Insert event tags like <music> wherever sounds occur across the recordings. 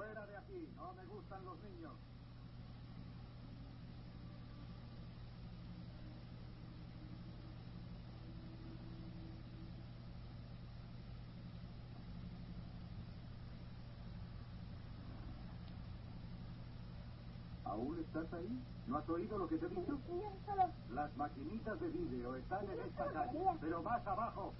Fuera de aquí, no me gustan los niños. ¿Aún estás ahí? ¿No has oído lo que te he dicho? Las maquinitas de vídeo están en esta calle, pero más abajo.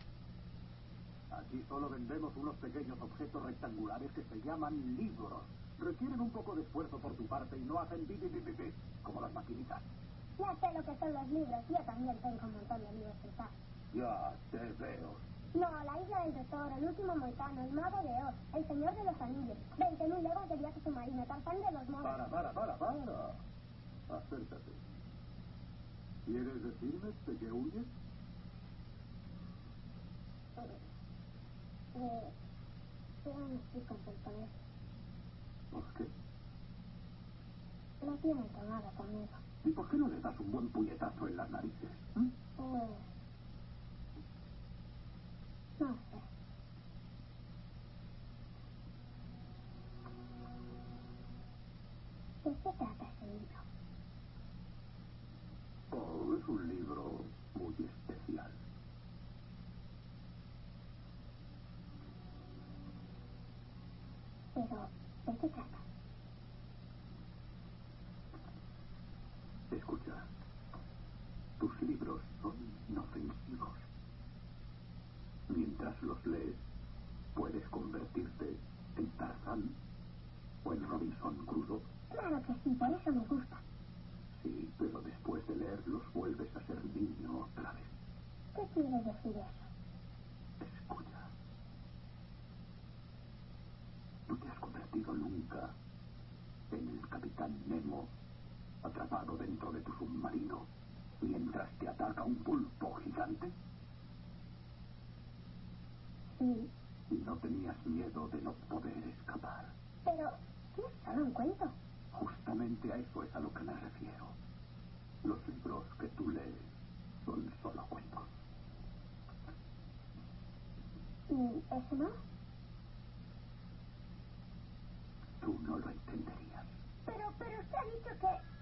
Aquí solo vendemos unos pequeños objetos rectangulares que se llaman libros. Requieren un poco de esfuerzo por tu parte y no hacen bi, bi, bi, como las maquinitas. Ya sé lo que son los libros. Yo también tengo un montón de libros casa. Ya te veo. No, la isla del tesoro, el último moicano, el mago de Oz, el señor de los anillos, 20.000 legos de viaje submarino, Tarzán de los monos. Para, para, para, para. Acércate. ¿Quieres decirme de qué huyes? Eh, yo no estoy contento con eso. ¿Por qué? No tienen tomada conmigo. ¿Y por qué no le das un buen puñetazo en las narices? ¿Mm? Pues... No sé. ¿De qué trata ese libro? Oh, es un libro muy especial. Pero, ¿de qué trata? Escucha, tus libros son inofensivos. Mientras los lees, puedes convertirte en Tarzán o en Robinson Crusoe. Claro que sí, por eso me gusta. Sí, pero después de leerlos vuelves a ser niño otra vez. ¿Qué quiere decir eso? Escucha. No convertido nunca en el capitán Nemo atrapado dentro de tu submarino mientras te ataca un pulpo gigante Sí, y no tenías miedo de no poder escapar. pero ¿qué es solo un cuento? Justamente a eso es a lo que me refiero. Los libros que tú lees son solo cuentos. ¿Y eso no? Tú no lo entenderías. Pero, pero usted ha dicho que...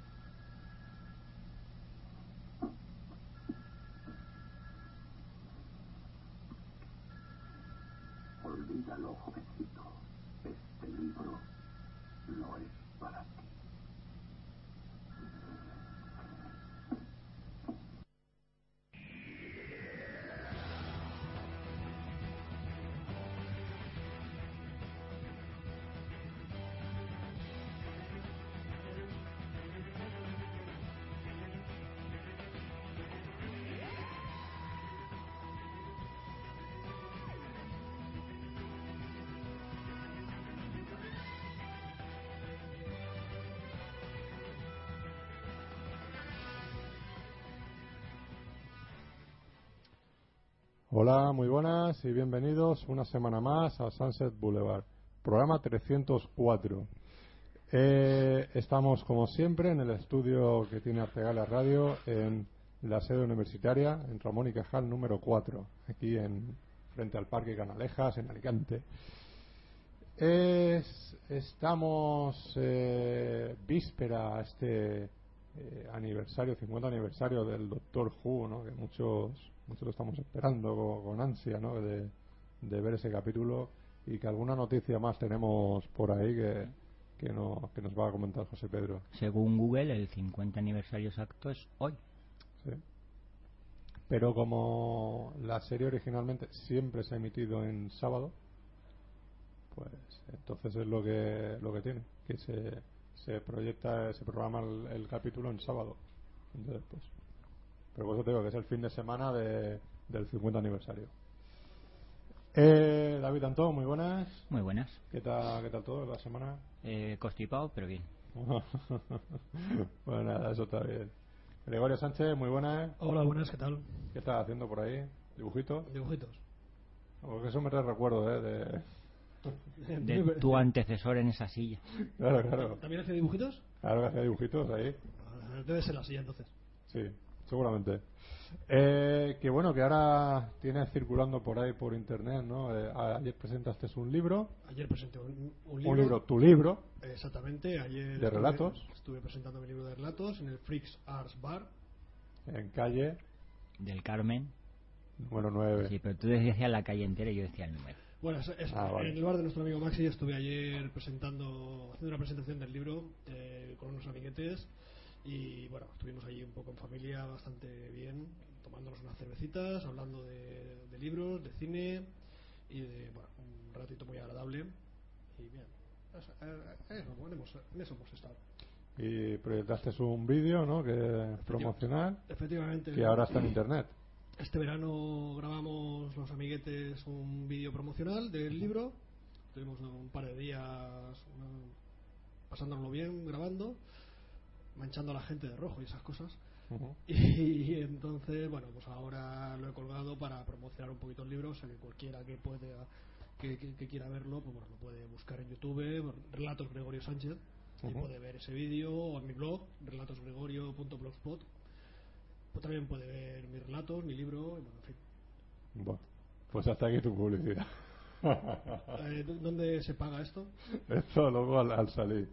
Olvídalo, jovencito. Hola, muy buenas y bienvenidos una semana más a Sunset Boulevard, programa 304. Eh, estamos, como siempre, en el estudio que tiene Artegala Radio, en la sede universitaria, en Ramón y Cajal número 4, aquí en frente al Parque Canalejas, en Alicante. Es- estamos eh, víspera a este eh, aniversario, 50 aniversario del Doctor Who, que muchos, muchos lo estamos esperando con, con ansia ¿no? de, de ver ese capítulo y que alguna noticia más tenemos por ahí que, que, no, que nos va a comentar José Pedro. Según Google, el 50 aniversario exacto es hoy. Sí. Pero como la serie originalmente siempre se ha emitido en sábado, pues entonces es lo que lo que tiene, que se, se proyecta, se programa el, el capítulo en sábado. Entonces, pues, pero por eso te digo que es el fin de semana de, del 50 aniversario. Eh, David Antón, muy buenas. Muy buenas. ¿Qué tal, qué tal todo la semana? Eh, constipado, pero bien. <laughs> bueno, nada, eso está bien. Gregorio Sánchez, muy buenas. Hola, buenas, ¿qué tal? ¿Qué estás haciendo por ahí? ¿Dibujitos? Dibujitos. Porque eso me trae recuerdo, ¿eh? De... De <laughs> tu antecesor en esa silla. Claro, claro. ¿También hace dibujitos? Claro que hacía dibujitos ahí. Ah, Debe ser la silla entonces. Sí. Seguramente. Eh, que bueno, que ahora tienes circulando por ahí por internet, ¿no? Eh, ayer presentaste un libro. Ayer presenté un, libro. Un libro, tu libro. Exactamente, ayer. De relatos. Estuve presentando mi libro de relatos en el Freaks Arts Bar. En calle. Del Carmen. Número 9. Sí, pero tú decías la calle entera y yo decía el número. Bueno, es, ah, en el bar de nuestro amigo Maxi estuve ayer presentando, haciendo una presentación del libro eh, con unos amiguetes y bueno, estuvimos allí un poco en familia bastante bien, tomándonos unas cervecitas, hablando de, libros, de cine y de bueno, un ratito muy agradable y bien, eso, eh, bueno, en eso hemos estado. Y proyectaste un vídeo, ¿no? Que promocional. Efectivamente. Que ahora está en internet. Este verano grabamos los amiguetes un vídeo promocional del libro. Tuvimos un par de días pasándonos bien grabando, manchando a la gente de rojo y esas cosas. <laughs> y, entonces, bueno, pues ahora lo he colgado para promocionar un poquito el libro, o sea que cualquiera que pueda que, quiera verlo, pues bueno, lo puede buscar en YouTube, Relatos Gregorio Sánchez, y puede ver ese vídeo o en mi blog, relatosgregorio.blogspot pues también puede ver mis relatos, mi libro, y bueno, en fin. Bueno, pues hasta aquí tu publicidad. <laughs> Eh, ¿Dónde se paga esto? <laughs> Esto luego al, salir.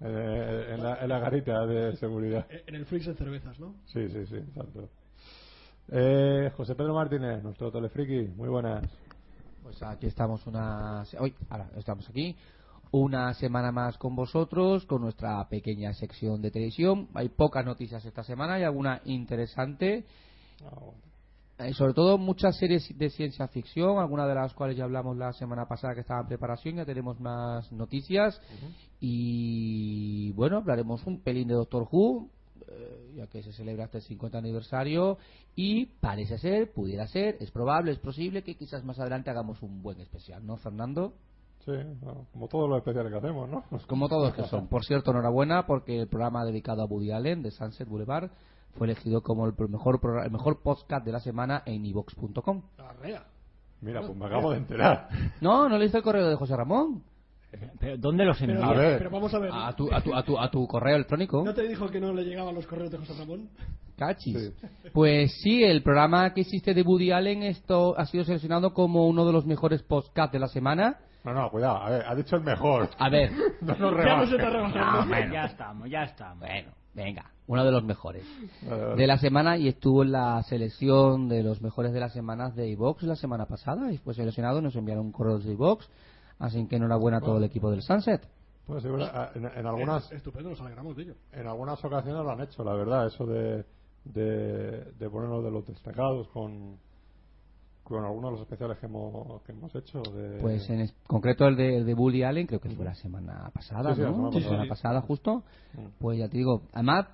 Eh, en, la, en, la, garita de seguridad. En el freaks de cervezas, ¿no? Sí, sí, sí, exacto. Eh, José Pedro Martínez, nuestro telefriki, muy buenas. Pues aquí estamos una... Hoy, ahora estamos aquí una semana más con vosotros, con nuestra pequeña sección de televisión. Hay pocas noticias esta semana, hay alguna interesante. Ah, sobre todo muchas series de ciencia ficción, algunas de las cuales ya hablamos la semana pasada que estaban en preparación, ya tenemos más noticias. Y bueno, hablaremos un pelín de Doctor Who, eh, ya que se celebra este 50 aniversario. Y parece ser, pudiera ser, es probable, es posible que quizás más adelante hagamos un buen especial, ¿no, Fernando? Sí, como todos los especiales que hacemos, ¿no? Como todos que son. Por cierto, enhorabuena porque el programa dedicado a Woody Allen de Sunset Boulevard fue elegido como el mejor el mejor podcast de la semana en ivox.com. Mira, pues me acabo de enterar. No, no le hice el correo de José Ramón. ¿Pero ¿Dónde los envió? A ver. Pero vamos a ver. A tu, a, tu, a, tu, a tu correo electrónico. ¿No te dijo que no le llegaban los correos de José Ramón? Cachis. Pues sí, el programa que existe de Woody Allen esto ha sido seleccionado como uno de los mejores podcasts de la semana no, no, cuidado, a ver, ha dicho el mejor. A ver. <laughs> no nos ya, ya estamos, ya estamos. Bueno, venga, uno de los mejores de la semana y estuvo en la selección de los mejores de las semanas de iVox la semana pasada y fue seleccionado, nos enviaron un correo de iVox, así que enhorabuena a todo el equipo del Sunset. Pues en, en, algunas estupendo, nos alegramos de ello. En algunas ocasiones lo han hecho, la verdad, eso de de, de ponernos de los destacados con con algunos de los especiales que hemos, que hemos hecho. De... Pues en concreto el de, el de Bully Allen, creo que fue la semana pasada, ¿no? La semana, pasada, justo. Pues ya te digo, además,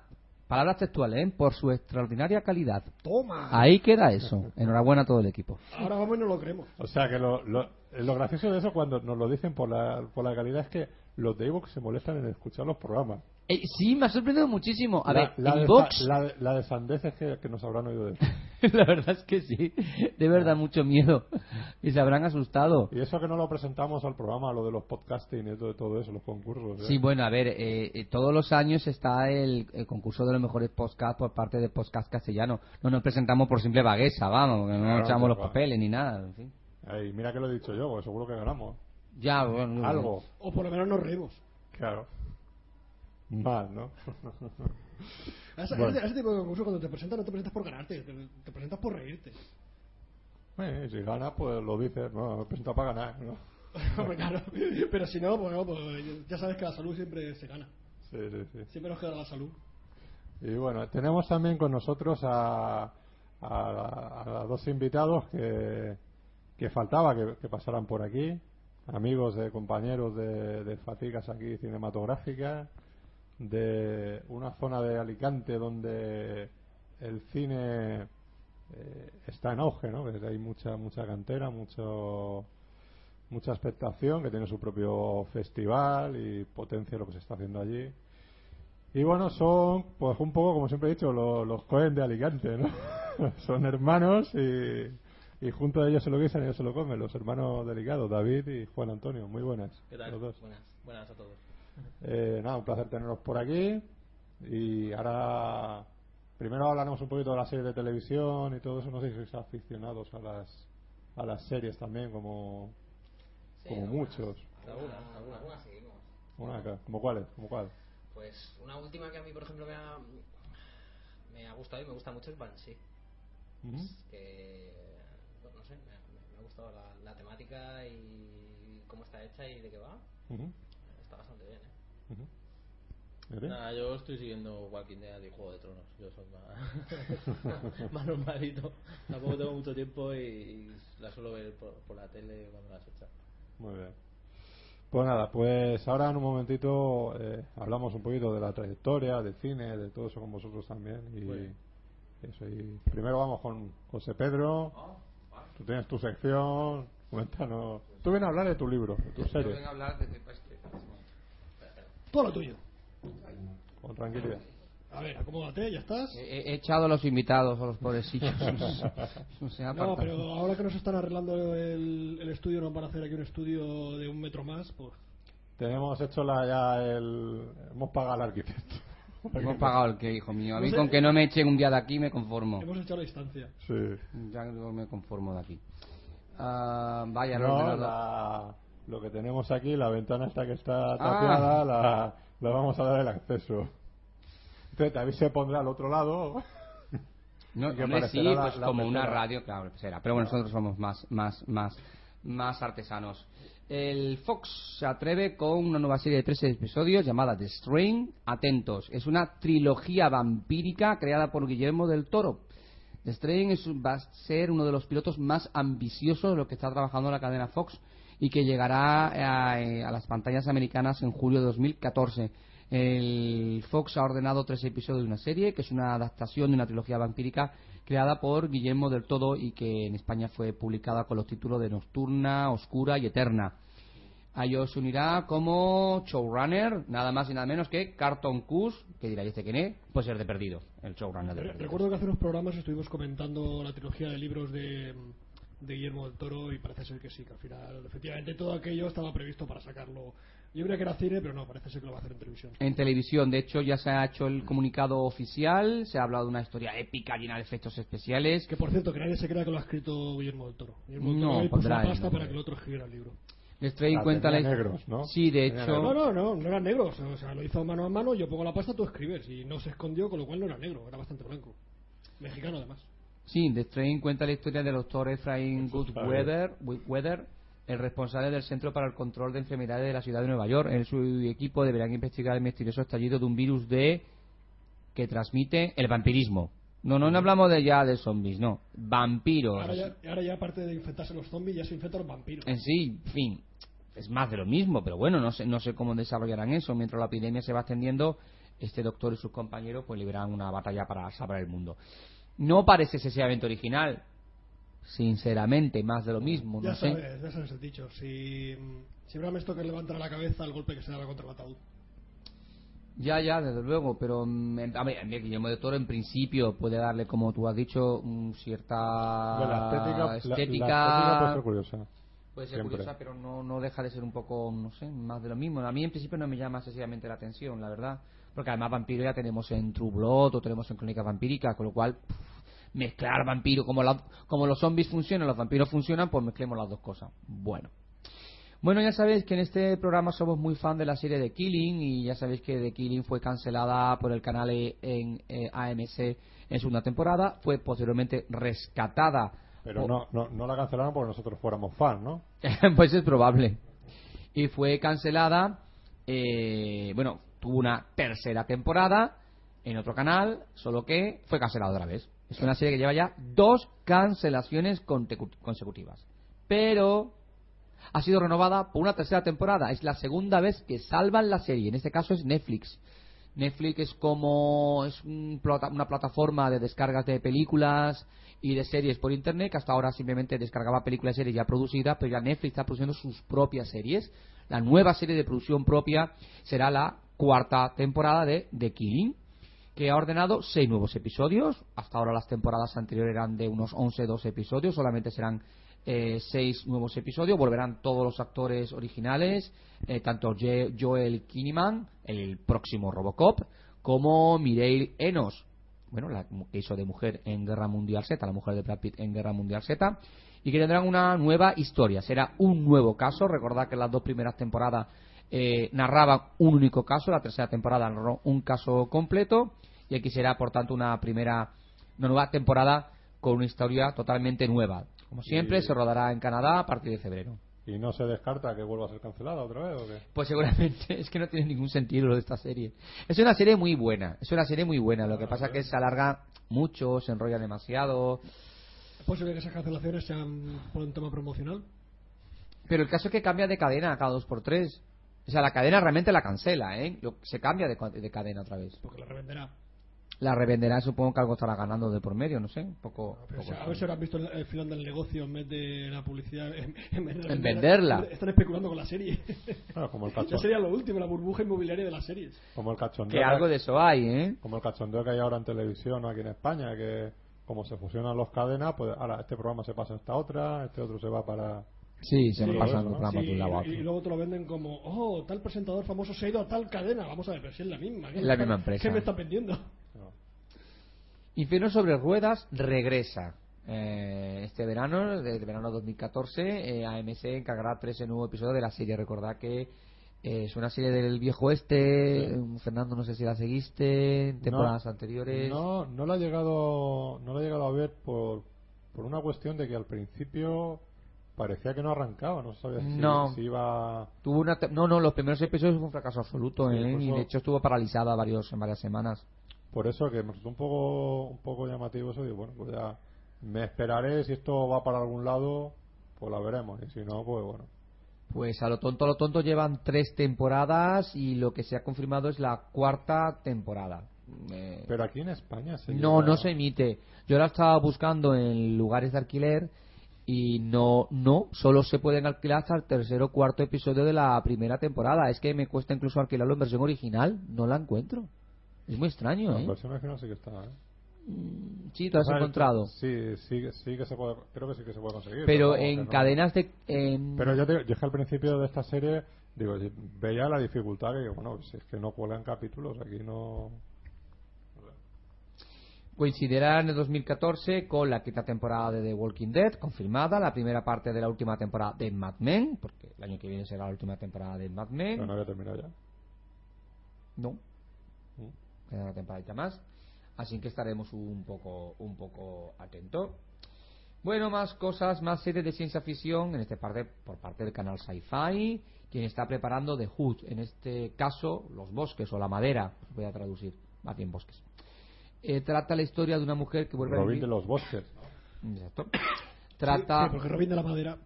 palabras textuales, ¿eh? por su extraordinaria calidad. ¡Toma! Ahí queda eso. Enhorabuena a todo el equipo. Ahora vamos y no lo creemos. O sea que lo, lo, lo gracioso de eso cuando nos lo dicen por la, por la calidad es que los de Evox se molestan en escuchar los programas. Eh, sí, me ha sorprendido muchísimo. A ver, la, de la, la, de sandeces que, que, nos habrán oído decir. <laughs> <laughs> la verdad es que sí. De verdad, mucho miedo. Y se habrán asustado. Y eso que no lo presentamos al programa, lo de los podcasting y todo, todo eso, los concursos. ¿eh? Sí, bueno, a ver, eh, eh, todos los años está el, concurso de los mejores podcasts por parte de Podcast Castellano. No nos presentamos por simple vagueza, vamos, no echamos los papeles ni nada. En fin. mira que lo he dicho yo, porque seguro que ganamos. Ya, bueno. Algo. O por lo menos nos reímos. Claro. Mal, ¿no? <laughs> ese, ese, tipo de concurso cuando te presentas no te presentas por ganarte, te, presentas por reírte. Eh, si ganas, pues lo dices, no, me presento para ganar, ¿no? <laughs> claro, pero si no, pues, pues, ya sabes que la salud siempre se gana. Sí, sí, sí. Siempre nos queda la salud. Y bueno, tenemos también con nosotros a, a, dos invitados que, que faltaba que, que pasaran por aquí amigos de compañeros de, de fatigas aquí cinematográficas, de una zona de Alicante donde el cine eh, está en auge, ¿no? hay mucha mucha cantera, mucho mucha expectación, que tiene su propio festival y potencia lo que se está haciendo allí. Y bueno, son, pues un poco, como siempre he dicho, los, los Cohen de Alicante, ¿no? <laughs> son hermanos y, y junto a ellos se lo guisan y ellos se lo comen, los hermanos delicados, David y Juan Antonio. Muy buenas. ¿Qué tal? Buenas, buenas a todos. Eh, nada, un placer tenerlos por aquí. Y ahora primero hablaremos un poquito de la serie de televisión y todo eso. No sé si sois aficionados a las, a las series también, como, como muchos. Algunas, algunas, algunas seguimos. Una. ¿Como cuáles? ¿Como cuál? Pues una última que a mí, por ejemplo, me ha, me ha gustado y me gusta mucho es Banshee. Ujú. Que, no sé, me, me- me ha gustado la, la temática y cómo está hecha y de qué va. Ujú, Está bastante bien, ¿eh? Nada, yo estoy siguiendo Walking Dead y Juego de Tronos. Yo soy más, <laughs> más normalito. Tampoco tengo mucho tiempo y, y la suelo ver por, por la tele cuando las echan. Muy bien. Pues nada, pues ahora en un momentito eh, hablamos un poquito de la trayectoria, del cine, de todo eso con vosotros también. Y eso. Y primero vamos con José Pedro. Tú tienes tu sección. Cuéntanos. Tú vienes a hablar de tu libro, de tu Yo serie. vengo a hablar de- de- Todo lo tuyo. Con tranquilidad. A ver, acomódate, ya estás. He, he echado a los invitados, a los pobrecitos. <laughs> No pero ahora que nos están arreglando el, el estudio, nos van a hacer aquí un estudio de un metro más, pues Tenemos hecho la, ya el. Hemos pagado al arquitecto. Hemos pagado el que, hijo mío. A No mí sé. con que no me echen un día de aquí me conformo. hemos echado la distancia. Sí. Ya no me conformo de aquí. Ah, vaya, el No, ordenador. la- lo que tenemos aquí, la ventana esta que está Ah. tapiada, la, la vamos a dar el acceso. Entonces, David se pondrá al otro lado. No, ¿Y qué hombre, sí, la- pues la como una radio, claro, será. Pero bueno, nosotros somos más, más, más, más artesanos. El Fox se atreve con una nueva serie de tres episodios llamada The Strain. Atentos, es una trilogía vampírica creada por Guillermo del Toro. The Strain es, va a ser uno de los pilotos más ambiciosos de lo que está trabajando la cadena Fox y que llegará a, eh, a las pantallas americanas en julio de 2014. El Fox ha ordenado tres episodios de una serie que es una adaptación de una trilogía vampírica creada por Guillermo del Todo y que en España fue publicada con los títulos de Nocturna, Oscura y Eterna. A ellos se unirá como showrunner, nada más y nada menos que Carton Cus, que dirá, ¿y este quién es? Pues el de Perdido, el showrunner de Perdido. Recuerdo que hace unos programas estuvimos comentando la trilogía de libros de, de Guillermo del Toro y parece ser que sí, que al final, efectivamente, todo aquello estaba previsto para sacarlo. Yo creía que era cine, pero no, parece ser que lo va a hacer en televisión. En televisión, de hecho, ya se ha hecho el comunicado oficial, se ha hablado de una historia épica llena de efectos especiales. Que por cierto, que nadie se crea que lo ha escrito Guillermo del Toro. Guillermo del No, Toro ahí puso pondrá el pasta nombre. para que el otro escribiera el libro. Les trae en cuenta la negros, ¿no? Sí, de hecho. No, no, no, no eran negros. O sea, lo hizo mano a mano, yo pongo la pasta, tú escribes. Y no se escondió, con lo cual no era negro, era bastante blanco. Mexicano, además. Sí, The Strain cuenta la historia del doctor está Goodweather, Weather, el responsable del Centro para el Control de Enfermedades de la ciudad de Nueva York. Él y su equipo deberán investigar el misterioso estallido de un virus de que transmite el vampirismo. No, no, no hablamos de ya de zombies, no. Vampiros. Ahora ya, ahora ya, aparte de infectarse los zombies, ya se infectan los vampiros. En sí, en fin, es más de lo mismo, pero bueno, no sé, no sé cómo desarrollarán eso. Mientras la epidemia se va extendiendo, este doctor y sus compañeros pues librarán una batalla para salvar el mundo. No parece excesivamente original, sinceramente, más de lo mismo, ya no sé. sabes, ya sabes el dicho. Si, si Bram Stoker levantara la cabeza, el golpe que se daba contra el ataúd. Ya, ya, desde luego, pero mm, en- a ver, Guillermo de Toro en principio puede darle, como tú has dicho, mm, cierta Bueno, la estética, la- la estética estética puede ser curiosa. Puede ser Siempre. curiosa, pero no, no deja de ser un poco, no sé, más de lo mismo. A mí en principio no me llama excesivamente la atención, la verdad. Porque además vampiro ya tenemos en True Blood o tenemos en Crónica Vampírica, con lo cual pff, mezclar vampiro, como, la- como los zombies funcionan, los vampiros funcionan, pues mezclemos las dos cosas. Bueno. Bueno, ya sabéis que en este programa somos muy fan de la serie de Killing y ya sabéis que The Killing fue cancelada por el canal E- en eh, AMC en segunda temporada, fue posteriormente rescatada Pero no, no, no la cancelaron porque nosotros fuéramos fan, ¿no? <laughs> pues es probable. Y fue cancelada, eh, bueno, tuvo una tercera temporada en otro canal, solo que fue cancelada otra vez. Es una serie que lleva ya dos cancelaciones consecutivas. Pero ha sido renovada por una tercera temporada. Es la segunda vez que salvan la serie. En este caso es Netflix. Netflix es como es un una plataforma de descargas de películas y de series por internet que hasta ahora simplemente descargaba películas y series ya producidas, pero ya Netflix está produciendo sus propias series. La nueva serie de producción propia será la cuarta temporada de The Killing, que ha ordenado seis nuevos episodios. Hasta ahora las temporadas anteriores eran de unos 11, 12 episodios, solamente serán eh, seis nuevos episodios. Volverán todos los actores originales, eh, tanto Joel Kinnaman, el próximo Robocop, como Mireille Enos, bueno, la que hizo de mujer en Guerra Mundial Z, la mujer de Brad Pitt en Guerra Mundial Z, y que tendrán una nueva historia. Será un nuevo caso. Recordad que las dos primeras temporadas eh, narraban un único caso, la tercera temporada narró un caso completo, y aquí será, por tanto, una primera, una nueva temporada con una historia totalmente nueva. Como siempre, Y- se rodará en Canadá a partir de febrero. ¿Y no se descarta que vuelva a ser cancelada otra vez o qué? Pues seguramente <laughs> es que no tiene ningún sentido lo de esta serie. Es una serie muy buena, es una serie muy buena. Lo que pasa es que se alarga mucho, se enrolla demasiado. ¿Es posible que esas cancelaciones sean por un tema promocional? Pero el caso es que cambia de cadena cada dos por tres. O sea, la cadena realmente la cancela, ¿eh? Lo- Se cambia de, de cadena otra vez. Porque la revenderá. La revenderá, supongo que algo estará ganando de por medio, no sé. Un poco. Pero, o poco sea, a ver si ahora has visto el, el final del negocio en vez de la publicidad. En, en vez de En venderla. Están especulando con la serie. Claro, como el <laughs> ya cachondeo, sería lo último, la burbuja inmobiliaria de las series. como el cachondeo, Que algo de eso hay, ¿eh? como el cachondeo que hay ahora en televisión aquí en España, que como se fusionan los cadenas, pues ahora este programa se pasa a esta otra, este otro se va para... Sí, se Sí, me pasan los ¿no? programas de un lado a y, luego te lo venden como, oh, tal presentador famoso se ha ido a tal cadena. Vamos a ver, pero si es la misma. ¿qué Es la está- misma empresa. ¿Qué me están vendiendo? Infierno sobre ruedas regresa. Eh, este verano, desde verano 2014, eh, AMC encargará tres nuevos episodios de la serie. Recordad que es una serie del viejo oeste. Sí. eh, Fernando, no sé si la seguiste en temporadas No, anteriores. No, no la he llegado, no la he llegado a ver por, por una cuestión de que al principio parecía que no arrancaba, no sabía si, No. si iba... Tuvo una te- no, no, los primeros episodios fue un fracaso absoluto, Sí, ¿eh? por y de hecho estuvo paralizada varios, en varias semanas. Por eso que me resultó un poco, un poco llamativo eso, digo, bueno, pues ya me esperaré, si esto va para algún lado, pues la veremos, y si no, pues bueno. Pues a lo tonto, a lo tonto llevan tres temporadas y lo que se ha confirmado es la cuarta temporada. Eh, Pero aquí en España se No, lleva- no se emite. Yo la estaba buscando en lugares de alquiler y no, no, solo se pueden alquilar hasta el tercer o cuarto episodio de la primera temporada. Es que me cuesta incluso alquilarlo en versión original, no la encuentro. Es muy extraño, No, en versión original sí que está, ¿eh? Sí, tú lo has encontrado. Sí, sí, sí que se puede, creo que sí que se puede conseguir. Pero en no- cadenas de... en- Pero yo, te, yo es que al principio de esta serie, digo, veía la dificultad que, bueno, si es que no cuelgan capítulos, aquí no... coincidirá en el 2014 con la quinta temporada de The Walking Dead, confirmada, la primera parte de la última temporada de Mad Men, porque el año que viene será la última temporada de Mad Men. Pero no había terminado ya. No. Mm. Queda una temporadita más. Así que estaremos un poco, un poco atentos. Bueno, más cosas, más series de ciencia ficción, en este parte, por parte del canal Sci-Fi, quien está preparando The Hood, en este caso, los bosques o la madera, voy a traducir, más bien bosques. Eh, trata la historia de una mujer que vuelve a Robin vivir. de los bosques. Exacto. Trata. Sí, porque Robin de la Madera.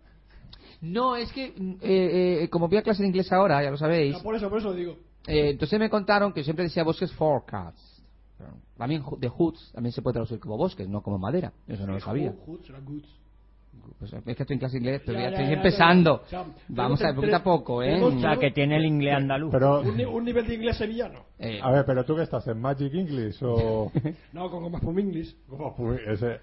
No, es que, mm, eh, eh, como voy a clase de inglés ahora, ya lo sabéis, No, por eso, por eso digo. eh, entonces me contaron que siempre decía bosques forecast. También de hoods también se puede traducir como bosques, no como madera. Eso no lo sabía. Hoods, será Goods. Pues es que estoy en clase inglés, pero Ya, ya ya, estoy ya, empezando. ya, ya. Vamos a ver, poquito a poco, ¿eh? tenemos O sea, que tiene el inglés andaluz. Pero, Un, un nivel de inglés sevillano. Eh, a ver, pero tú que estás en Magic English o... <laughs> No, con más por English. Ese,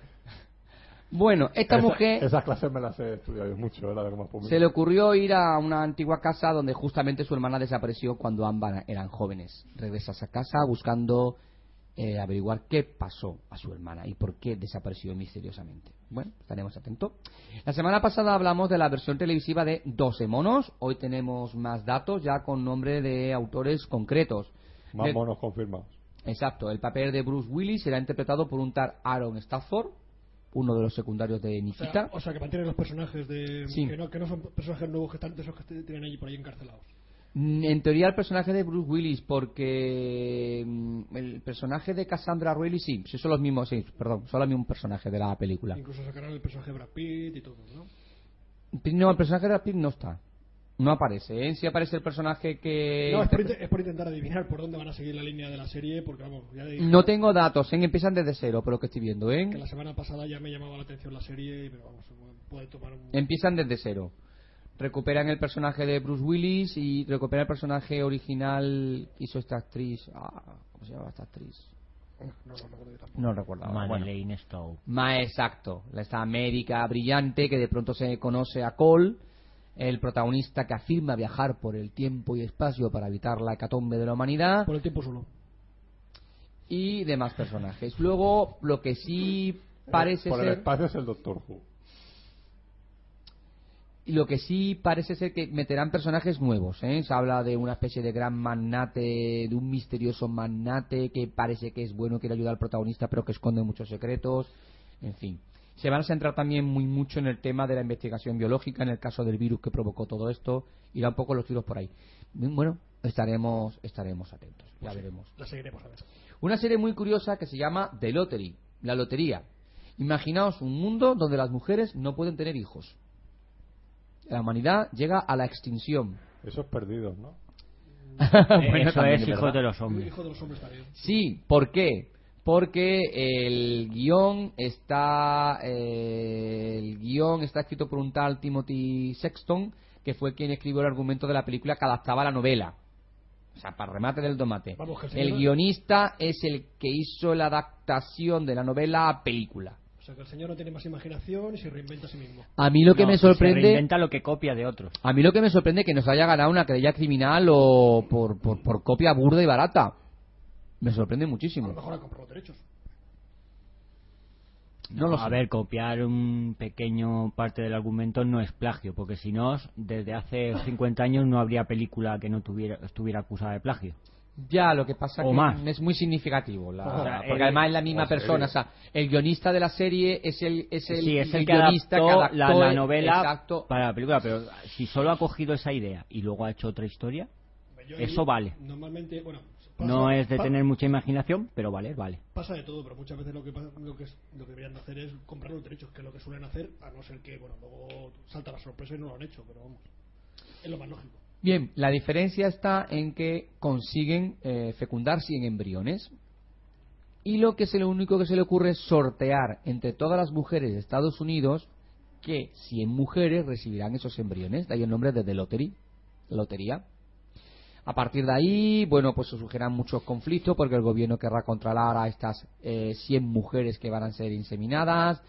bueno, esta esa- mujer Esas clases me las he estudiado yo mucho, ¿eh? la de cómo fue. se le ocurrió ir a una antigua casa donde justamente su hermana desapareció cuando ambas eran jóvenes. Regresa a esa casa buscando eh, averiguar qué pasó a su hermana y por qué desapareció misteriosamente. Bueno, estaremos atentos. La semana pasada hablamos de la versión televisiva de 12 monos. Hoy tenemos más datos ya con nombre de autores concretos. Más De- monos confirmados. Exacto, el papel de Bruce Willis será interpretado por un tal Aaron Stafford, uno de los secundarios de O sea, Nikita. o sea, que mantienen los personajes de. Sí. Que, no, que no son personajes nuevos que están de esos que tienen allí por ahí encarcelados. Mm, En teoría el personaje de Bruce Willis, porque mm, el personaje de Cassandra Royle sí, sí son los mismos, sí, perdón, son los mismos personajes de la película. Incluso sacarán el personaje de Brad Pitt y todo, ¿no? No, el personaje de Brad Pitt no está, no aparece, ¿eh? Sí aparece el personaje que... No, es por, inte- es por intentar adivinar por dónde van a seguir la línea de la serie, porque vamos, ya dije No tengo datos, ¿eh? empiezan desde cero, por lo que estoy viendo, que ¿eh? la semana pasada ya me llamaba la atención la serie, pero vamos, puede tomar un. Empiezan desde cero. Recuperan el personaje de Bruce Willis y recuperan el personaje original que hizo esta actriz. Ah, ¿Cómo se llama esta actriz? No, no, no, no. No recuerdo. Bueno, Madeleine Stowe. más exacto. Esta médica brillante que de pronto se conoce a Cole, el protagonista que afirma viajar por el tiempo y espacio para evitar la hecatombe de la humanidad. Por el tiempo solo. y demás personajes. Luego, lo que sí parece Por ser... el espacio es el Doctor Who. Y lo que sí parece ser que meterán personajes nuevos. ¿eh? Se habla de una especie de gran magnate, de un misterioso magnate que parece que es bueno, quiere ayudar al protagonista, pero que esconde muchos secretos. En fin. Se van a centrar también muy mucho en el tema de la investigación biológica, en el caso del virus que provocó todo esto. Irá un poco los tiros por ahí. Bueno, estaremos, estaremos atentos. Ya Pues sí, veremos. La seguiremos a ver. Una serie muy curiosa que se llama The Lottery, la lotería. Imaginaos un mundo donde las mujeres no pueden tener hijos. La humanidad llega a la extinción. Esos perdidos, ¿no? <laughs> Bueno, Eso también es verdad. Hijos de los El Hombres. hijo de los hombres también. Sí, ¿por qué? Porque el guion está eh, el guion está escrito por un tal Timothy Sexton que fue quien escribió el argumento de la película que adaptaba la novela. O sea, para remate del tomate. Vamos, el guionista es el que hizo la adaptación de la novela a película. O sea que el señor no tiene más imaginación y se reinventa a sí mismo. A mí lo que No, me Se sorprende reinventa lo que copia de otros. A mí lo que me sorprende es que nos haya ganado una querella criminal o por, por, por copia burda y barata. Me sorprende A lo muchísimo. mejor ha comprado derechos. No lo a sé. ver, copiar un pequeño parte del argumento no es plagio, porque si no, desde hace 50 años no habría película que no tuviera, estuviera acusada de plagio. Ya, lo que pasa O que más. es muy significativo. la- O sea, porque el- además es la misma la persona. O sea, el guionista de la serie es el, es el, sí, es el, el que guionista adaptó que la, adaptó la el- novela Exacto. para la película, pero si solo ha cogido esa idea y luego ha hecho otra historia, Yo Eso vale. Normalmente, bueno, pasa- no es de tener mucha imaginación, pero vale, vale. Pasa de todo, pero muchas veces lo que, pasa- lo que, es- lo que deberían de hacer es comprar los derechos, que es lo que suelen hacer, a no ser que, bueno, luego salta la sorpresa y no lo han hecho, pero vamos. Es lo más lógico. Bien, la diferencia está en que consiguen eh, fecundar 100 embriones y lo que es lo único que se le ocurre es sortear entre todas las mujeres de Estados Unidos que 100 mujeres recibirán esos embriones, de ahí el nombre de The Lottery, lotería. A partir de ahí, bueno, pues se surgirán muchos conflictos porque el gobierno querrá controlar a estas eh, 100 mujeres que van a ser inseminadas,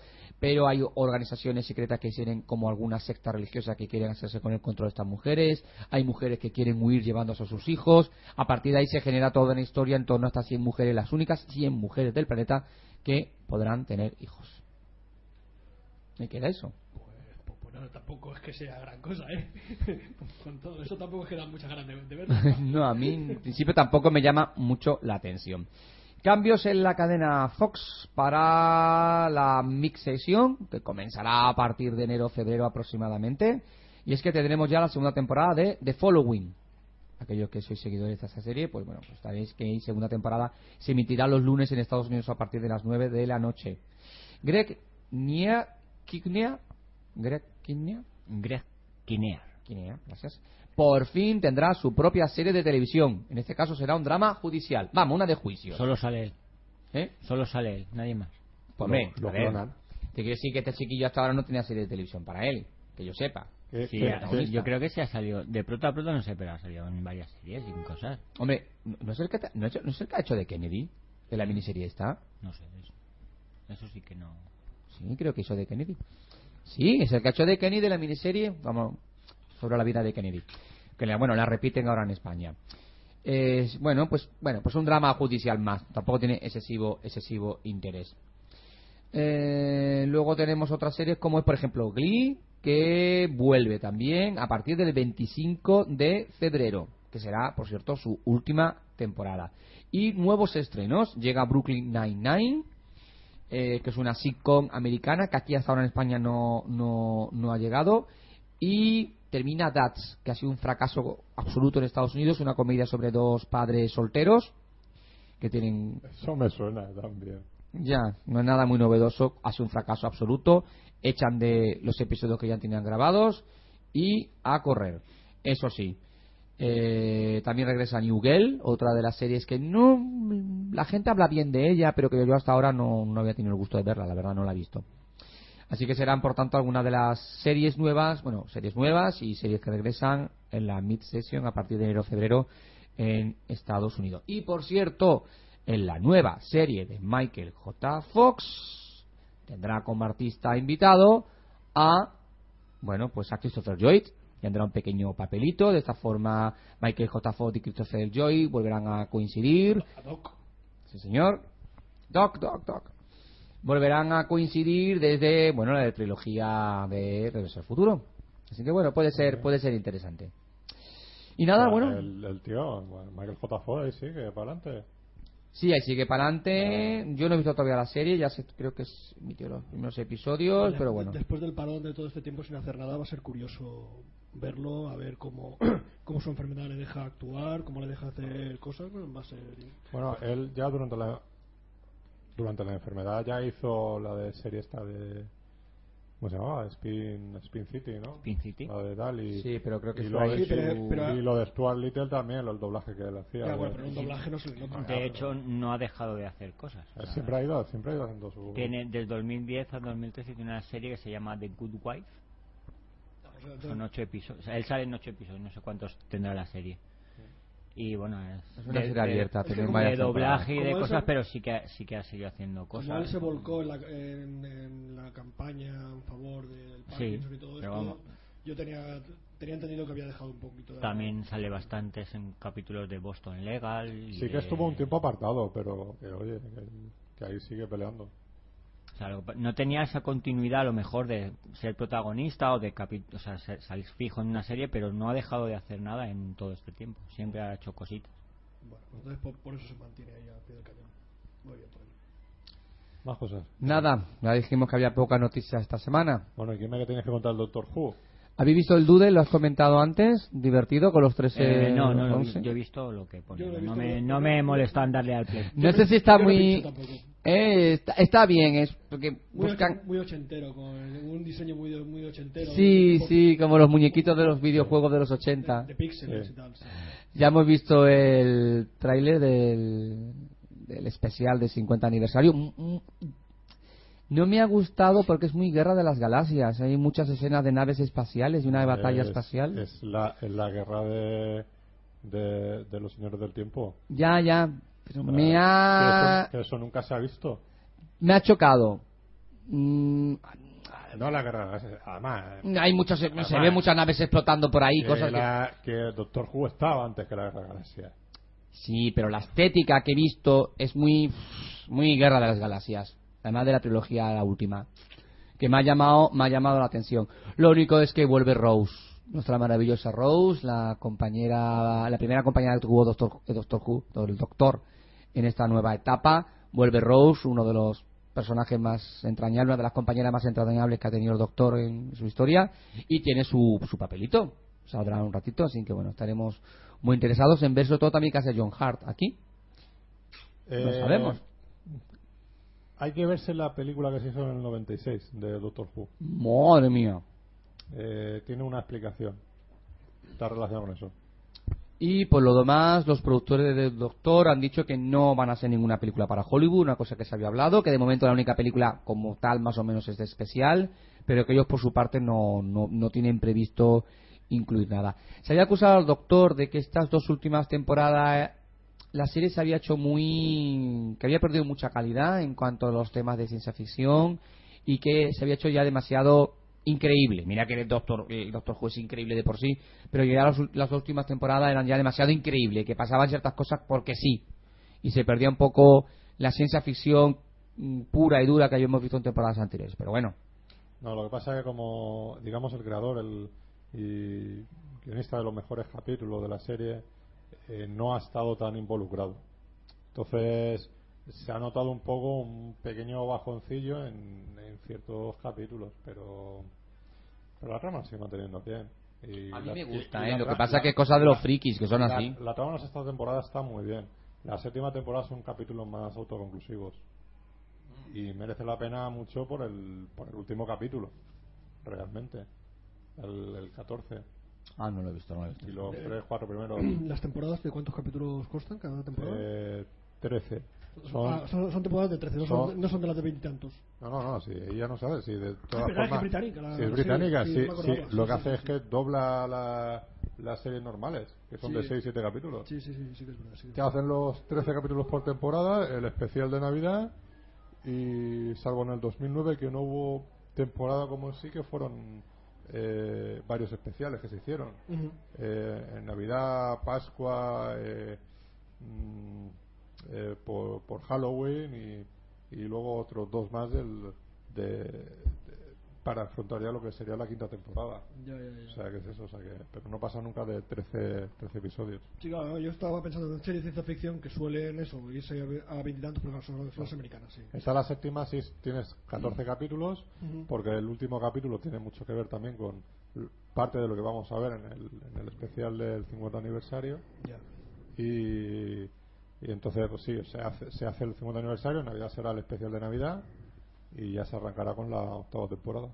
pero hay organizaciones secretas que quieren, como alguna secta religiosa, que quieren hacerse con el control de estas mujeres, hay mujeres que quieren huir llevándose a sus hijos, a partir de ahí se genera toda una historia en torno a estas 100 mujeres, las únicas 100 mujeres del planeta que podrán tener hijos. ¿Y qué era eso? Pues, pues, nada, tampoco es que sea gran cosa, ¿eh? <laughs> Con todo eso tampoco es que muchas ganas de, de verlo. <laughs> no, a mí en principio tampoco me llama mucho la atención. Cambios en la cadena Fox para la mix sesión, que comenzará a partir de enero o febrero aproximadamente. Y es que tendremos ya la segunda temporada de The Following. Aquellos que sois seguidores de esta serie, pues bueno, pues sabéis que hay segunda temporada se emitirá los lunes en Estados Unidos a partir de las 9 de la noche. Greg Nia Greg Kinnear, Greg. Kinnear, gracias. Por fin tendrá su propia serie de televisión. En este caso será un drama judicial. Vamos, una de juicio. Solo sale él. ¿Eh? Solo sale él, nadie más. Hombre, lo a ver, clonan. te quiero decir que este chiquillo hasta ahora no tenía serie de televisión para él, que yo sepa. Que- Sí, que- yo creo que se ha salido. De pronto a pronto no sé, pero ha salido en varias series y en cosas. Hombre, ¿no es el que, te- no es, no es el que ha hecho de Kennedy? De la miniserie esta. No sé, eso, eso sí que no. Sí, creo que hizo de Kennedy. Sí, es el que ha hecho de Kennedy de la miniserie, vamos, sobre la vida de Kennedy. Que la- bueno, la repiten ahora en España. Es- bueno, pues bueno, pues un drama judicial más. Tampoco tiene excesivo excesivo interés. Eh, luego tenemos otras series como es por ejemplo Glee que vuelve también a partir del 25 de febrero, que será por cierto su última temporada. Y nuevos estrenos, llega Brooklyn Nine-Nine, eh, que es una sitcom americana que aquí hasta ahora en España no, no, no ha llegado. Y termina Dats, que ha sido un fracaso absoluto en Estados Unidos, una comedia sobre dos padres solteros que tienen Eso me suena también. ya, no es nada muy novedoso, ha sido un fracaso absoluto, echan de los episodios que ya tenían grabados y a correr. Eso sí, eh, también regresa New Girl, otra de las series que no, la gente habla bien de ella, pero que yo hasta ahora no, no había tenido el gusto de verla, la verdad no la he visto. Así que serán, por tanto, algunas de las series nuevas, bueno, series nuevas y series que regresan en la mid-session a partir de enero-febrero en Estados Unidos. Y, por cierto, en la nueva serie de Michael J. Fox tendrá como artista invitado a, bueno, pues a Christopher Lloyd. Tendrá un pequeño papelito. De esta forma, Michael J. Fox y Christopher Lloyd volverán a coincidir. Ad hoc. Sí, señor. Doc, Doc, Doc. Volverán a coincidir desde, bueno, la trilogía de Regreso al Futuro. Así que bueno, puede ser, puede ser interesante. Y nada, bueno. El, el tío, bueno, Michael J. Fox, ahí sigue, para adelante. Sí, ahí sigue para adelante. Yo no he visto todavía la serie, ya sé, creo que es emitió los primeros episodios, pero bueno. Después del parón de todo este tiempo sin hacer nada, va a ser curioso verlo, a ver cómo, <coughs> cómo su enfermedad le deja actuar, cómo le deja hacer cosas. bueno, va a ser. Bueno, él ya durante la durante la enfermedad ya hizo la de serie esta de ¿cómo se llamaba? Spin, Spin City, ¿no? Spin City. La de tal y, Sí, pero creo que y lo, de, Sí, pero- su- pero- y lo de Stuart Little también, el doblaje que él hacía. De- bueno, pero un doblaje no se le nota. De hecho, no ha dejado de hacer cosas. O sea, siempre ha ido, siempre ha ido haciendo su Tiene, desde 2010 a 2013 tiene una serie que se llama The Good Wife. Son ocho episodios. O sea, él sale en ocho episodios, no sé cuántos tendrá la serie. Y bueno, es, Es una serie abierta, como varias de doblaje y Como de cosas, pero sí que, sí que ha seguido haciendo Como él cosas. se volcó en la, en, en la campaña en favor del Parkinson y todo pero esto, vamos. yo tenía, tenía entendido que había dejado un poquito de También sale bastantes en capítulos de Boston Legal. y Sí que de- estuvo un tiempo apartado, pero que oye, que, que ahí sigue peleando. O sea, no tenía esa continuidad a lo mejor de ser protagonista o de capi- o sea, ser- salir fijo en una serie, pero no ha dejado de hacer nada en todo este tiempo. Siempre ha hecho cositas. Bueno, entonces por, por eso se mantiene ahí al pie del cañón. Muy bien él. Más cosas. Nada, ya dijimos que había pocas noticias esta semana. Bueno, ¿y quién me que tienes que contar el Doctor Who? ¿Habéis visto el Doodle? ¿Lo has comentado antes? ¿Divertido con los 13? Eh, no, no, lo vi- 11? yo he visto lo que pone. Lo No me, no me en darle al play. No sé si está no muy... Eh, está, está bien, es porque Muy, buscan... muy ochentero, con un diseño muy, muy ochentero. Sí, sí, como los muñequitos de los videojuegos de los 80. De, de píxeles Sí. y tal. sí. Ya hemos visto el tráiler del, del especial de 50 aniversario. No me ha gustado porque es muy guerra de las galaxias. Hay muchas escenas de naves espaciales y una de batalla Es- espacial. Es la, la guerra de, de, de los señores del tiempo. Ya, ya. Pero me ha, Que eso, que eso nunca se ha visto. me ha chocado. Mm, No la guerra, además. hay muchos, se Además, ve muchas naves explotando por ahí, que, cosas que... la- que Doctor Who estaba antes que la guerra de la galaxia. Sí, pero la estética que he visto es muy, muy guerra de las galaxias. Además de la trilogía la última. Que me ha llamado, me ha llamado la atención. Lo único es que vuelve Rose. Nuestra maravillosa Rose, la compañera, la primera compañera que tuvo Doctor, eh, Doctor Who, el Doctor, en esta nueva etapa. Vuelve Rose, uno de los personajes más entrañables, una de las compañeras más entrañables que ha tenido el Doctor en su historia. Y tiene su, su papelito. Saldrá un ratito, así que bueno, estaremos muy interesados en ver sobre todo también que hace John Hart aquí. Lo Eh, sabemos. Hay que verse la película que se hizo en el 96 de Doctor Who. Madre mía. Eh, tiene una explicación. Está relacionado con eso. Y por lo demás, los productores de Doctor han dicho que no van a hacer ninguna película para Hollywood, una cosa que se había hablado, que de momento la única película como tal más o menos es de especial, pero que ellos por su parte no, no, no tienen previsto incluir nada. Se había acusado al Doctor de que estas dos últimas temporadas la serie se había hecho muy... que había perdido mucha calidad en cuanto a los temas de ciencia ficción y que se había hecho ya demasiado increíble. Mira que el Doctor, el Doctor Who es increíble de por sí, pero ya las, las últimas temporadas eran ya demasiado increíbles, que pasaban ciertas cosas porque sí. Y se perdía un poco la ciencia ficción mm, pura y dura que habíamos visto en temporadas anteriores. Pero bueno, No, lo que pasa es que como, digamos, el creador el, y guionista de los mejores capítulos de la serie eh, no ha estado tan involucrado. Entonces se ha notado un poco un pequeño bajoncillo en, en ciertos capítulos, pero, pero la trama sigue manteniendo bien. Y a mí la- me gusta, ¿eh? Lo que pasa la- que es cosa de los frikis, que son la- así. La trama de la sexta temporada está muy bien. La séptima temporada son capítulos más autoconclusivos. Y merece la pena mucho por el, por el último capítulo, realmente. El, el 14. Ah, no lo he visto, no lo he visto. Y los tres, cuatro primeros. <clears throat> ¿Las temporadas de cuántos capítulos constan cada temporada? eh, 13. son, Son, ah, son- son temporadas de 13, no son, son- no son de las de veintitantos. no, no, no, sí, ella no sabe. Si de todas Ah, que formas, es británica, la- si es sí, británica, sí, sí, sí, lo sí, que sí, hace sí, es sí. que dobla la- las series normales, que son Sí. de 6-7 capítulos. Sí, sí, sí, sí que es verdad. Sí, que hacen los 13 capítulos por temporada, el especial de Navidad y salvo en el 2009 que no hubo temporada como en sí que fueron eh, varios especiales que se hicieron. Eh, en Navidad, Pascua, eh, mm, eh, por, por Halloween y, y luego otros dos más del, de, de- para afrontar ya lo que sería la quinta temporada. Ya, ya, ya. O sea, que es eso, o sea, que, pero no pasa nunca de 13, 13 episodios. Sí, claro, yo estaba pensando en series de ciencia ficción que suelen eso, irse a veintitantos, pero son las americanas, sí. Esta la séptima, sí, tienes 14 capítulos, Ujú. porque el último capítulo tiene mucho que ver también con parte de lo que vamos a ver en el, en el especial del 50 aniversario. Ya. Y, y entonces, pues sí, se hace, se hace el 50 aniversario, Navidad será el especial de Navidad y ya se arrancará con la octava temporada.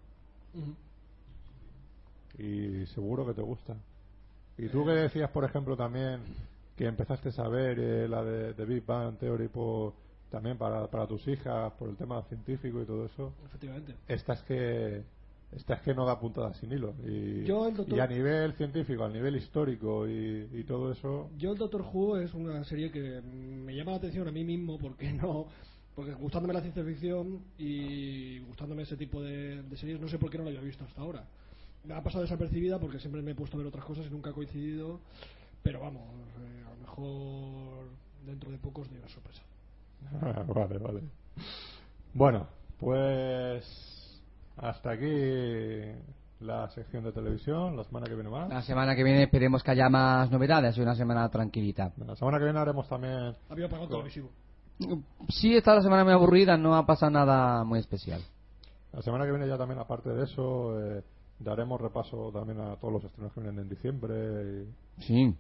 Y seguro que te gusta. Y tú que decías, por ejemplo, también que empezaste a ver eh, la de, de Big Bang Theory por, también para, para tus hijas, por el tema científico y todo eso, Efectivamente. esta es que esta es que no da puntada sin hilo. Y, Yo, el doctor- y a nivel científico, a nivel histórico y, y todo eso, Yo el Doctor Who es una serie que me llama la atención a mí mismo porque <laughs> no porque gustándome la ciencia ficción y gustándome ese tipo de, de series no sé por qué no la había visto hasta ahora me ha pasado desapercibida porque siempre me he puesto a ver otras cosas y nunca ha coincidido pero vamos eh, a lo mejor dentro de poco os doy una sorpresa <laughs> vale, vale. Bueno, pues hasta aquí la sección de televisión. La semana que viene más. La semana que viene esperemos que haya más novedades y una semana tranquilita. La semana que viene haremos también. había pagado televisivo Sí, esta la semana muy aburrida, no ha pasado nada muy especial. La semana que viene ya también, aparte de eso, eh, daremos repaso también a todos los estrenos que vienen en diciembre Sí,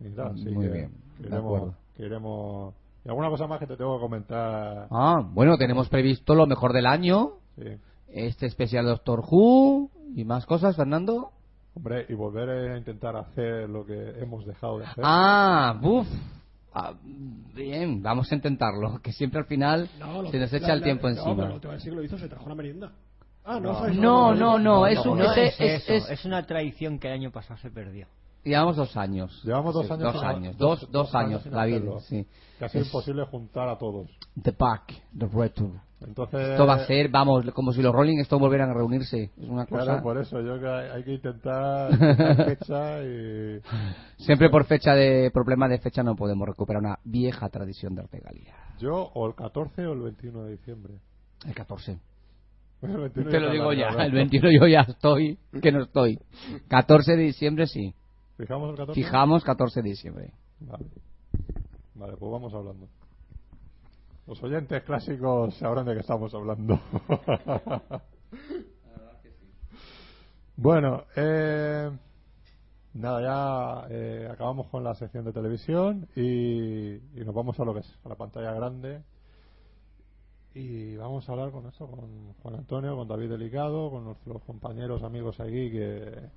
y, y tal. Así Muy que bien, que de iremos, acuerdo. que iremos- Y alguna cosa más que te tengo que comentar. Ah, bueno, tenemos previsto lo mejor del año, Sí. este especial Doctor Who y más cosas, Fernando. Hombre, y volver a intentar hacer lo que hemos dejado de hacer. Ah, buf. Ah, bien, vamos a intentarlo, que siempre al final no, lo- se nos la- echa el la- tiempo no, pero encima. la última vez que lo hizo se trajo una merienda ah No. no No, no, no, es un- es es- es- es una tradición que el año pasado se perdió. Llevamos dos años. Llevamos dos Sí, años Dos sin- años, dos- dos, dos dos años años, David, hacerlo. sí. Casi Es imposible juntar a todos. The Back, The Return. Entonces. Esto va a ser, vamos, como si los Rolling Stones volvieran a reunirse. Es una Claro, cosa. por eso yo que hay, que intentar <laughs> fecha y. Siempre por fecha de problema de fecha no podemos recuperar una vieja tradición de regalía. Yo, o el 14 o el 21 de diciembre. El 14. El 21 Te lo digo ya, el 21 yo ya estoy, que no estoy. 14 de diciembre sí. ¿Fijamos el 14? Fijamos 14 de diciembre. Vale. Vale, pues vamos hablando. Los oyentes clásicos sabrán de qué estamos hablando. <laughs> Bueno, eh, nada, ya eh, acabamos con la sección de televisión y, y nos vamos a lo que es, a la pantalla grande. Y vamos a hablar con eso, con Juan Antonio, con David Delicado, con nuestros compañeros, amigos aquí que,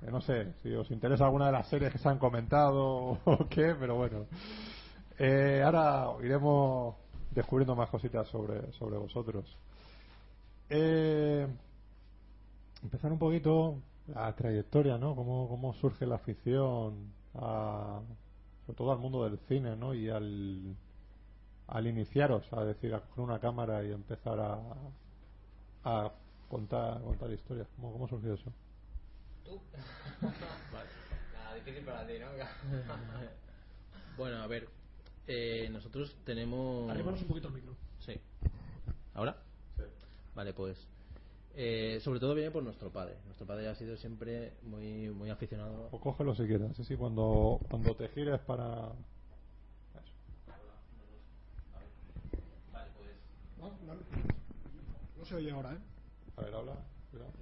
que no sé si os interesa alguna de las series que se han comentado <laughs> o qué, pero bueno. Eh, ahora iremos descubriendo más cositas sobre, sobre vosotros. Eh, empezar un poquito la trayectoria, ¿no? Cómo, cómo surge la afición, a, sobre todo al mundo del cine, ¿no? Y al, al iniciaros, a decir, a coger una cámara y empezar a, a contar, contar historias. ¿Cómo, cómo surgió eso? ¿Tú? <laughs> vale. Nada, difícil para ti, ¿no? <laughs> Bueno, a ver, eh, nosotros tenemos... Arrimaros un poquito el micro. Sí. ¿Ahora? Vale, pues... eh, sobre todo viene por nuestro padre. Nuestro padre ha sido siempre muy muy aficionado. O cógelo si quieres, sí, sí, cuando, cuando te gires para... Vale, pues... No, no, no se oye ahora, ¿eh? A ver, habla. cuidado.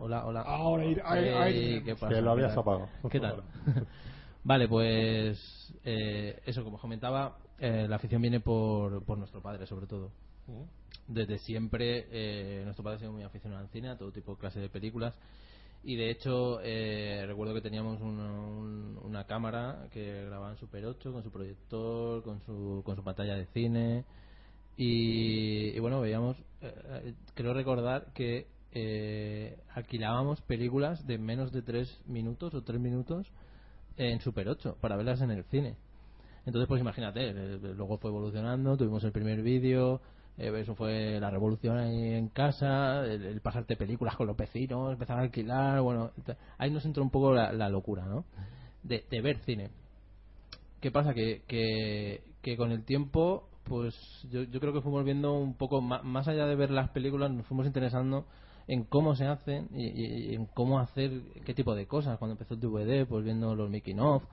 Hola, hola. Ahora, ahí- ahí-. ¿qué pasa? Que lo habías apagado. ¿Qué tal? <laughs> vale, pues eh, eso, como os comentaba, eh, la afición viene por, por nuestro padre, sobre todo. Ujú. Desde siempre, eh, nuestro padre ha sido muy aficionado al cine, a todo tipo de clase de películas. Y de hecho, eh, recuerdo que teníamos una, un- una cámara que grababa en Super 8 con su proyector, con su, con su pantalla de cine. Y, y bueno, veíamos, eh, eh, creo recordar que eh, alquilábamos películas de menos de 3 minutos o 3 minutos en Super 8 para verlas en el cine. Entonces, pues imagínate, eh, luego fue evolucionando, tuvimos el primer vídeo, eh, eso fue la revolución ahí en casa, el, pasarte películas con los vecinos, empezar a alquilar, bueno, ahí nos entró un poco la, locura, ¿no? De, ver cine. ¿qué pasa? Que, que, que con el tiempo, pues yo, yo creo que fuimos viendo un poco, ma- más, allá de ver las películas, nos fuimos interesando en cómo se hacen y, y- en cómo hacer qué tipo de cosas. Cuando empezó el DVD, pues viendo los making of.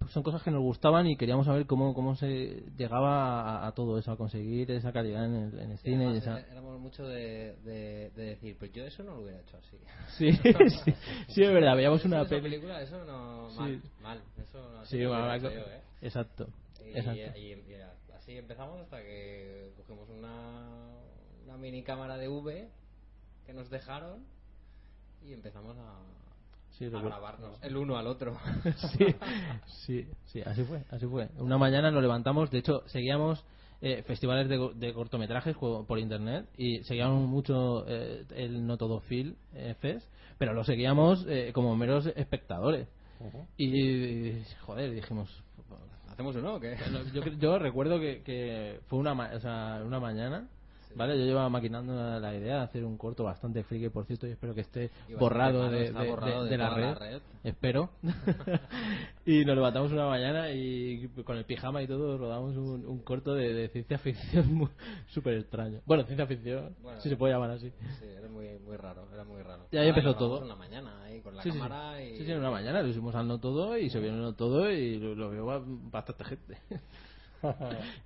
Pues son cosas que nos gustaban y queríamos saber cómo, cómo se llegaba a, a todo eso, a conseguir esa calidad en el, en el Sí, cine. y esa... éramos mucho de, de, de decir, pues yo eso no lo hubiera hecho así. <laughs> Sí, sí, sí, es verdad, veíamos una peli. película, eso no. Mal, Sí. mal. Eso Sí, no yo, ¿eh? exacto. Y, exacto. y- y así empezamos hasta que cogimos una, una mini cámara de V que nos dejaron y empezamos a, Sí, a grabarnos el uno al otro. <laughs> sí, sí, sí, así fue, así fue. Una mañana nos levantamos, de hecho, seguíamos eh, festivales de, de cortometrajes co- por internet y seguíamos mucho eh, el No Todo Film eh, Fest, pero lo seguíamos eh, como meros espectadores. Y, joder, dijimos. ¿Hacemos uno o qué? <laughs> Yo, yo recuerdo que, que fue una, ma- o sea, una mañana. ¿Vale? Yo llevaba maquinando la idea de hacer un corto bastante friki, por cierto, y espero que esté borrado, malo, de, está de- borrado de- de de la, la red. Espero. <laughs> <laughs> y nos levantamos una mañana y con el pijama y todo rodamos un, un corto de, ciencia ficción <laughs> súper extraño. Bueno, ciencia ficción, Bueno, si se puede llamar así. Sí, era muy, muy raro, era muy raro. Y ahí empezó todo. Una mañana ahí con la Sí, sí, sí. cámara y. Sí, sí, en una mañana lo hicimos al no todo y se vio en no todo y lo, lo vio ba- bastante gente.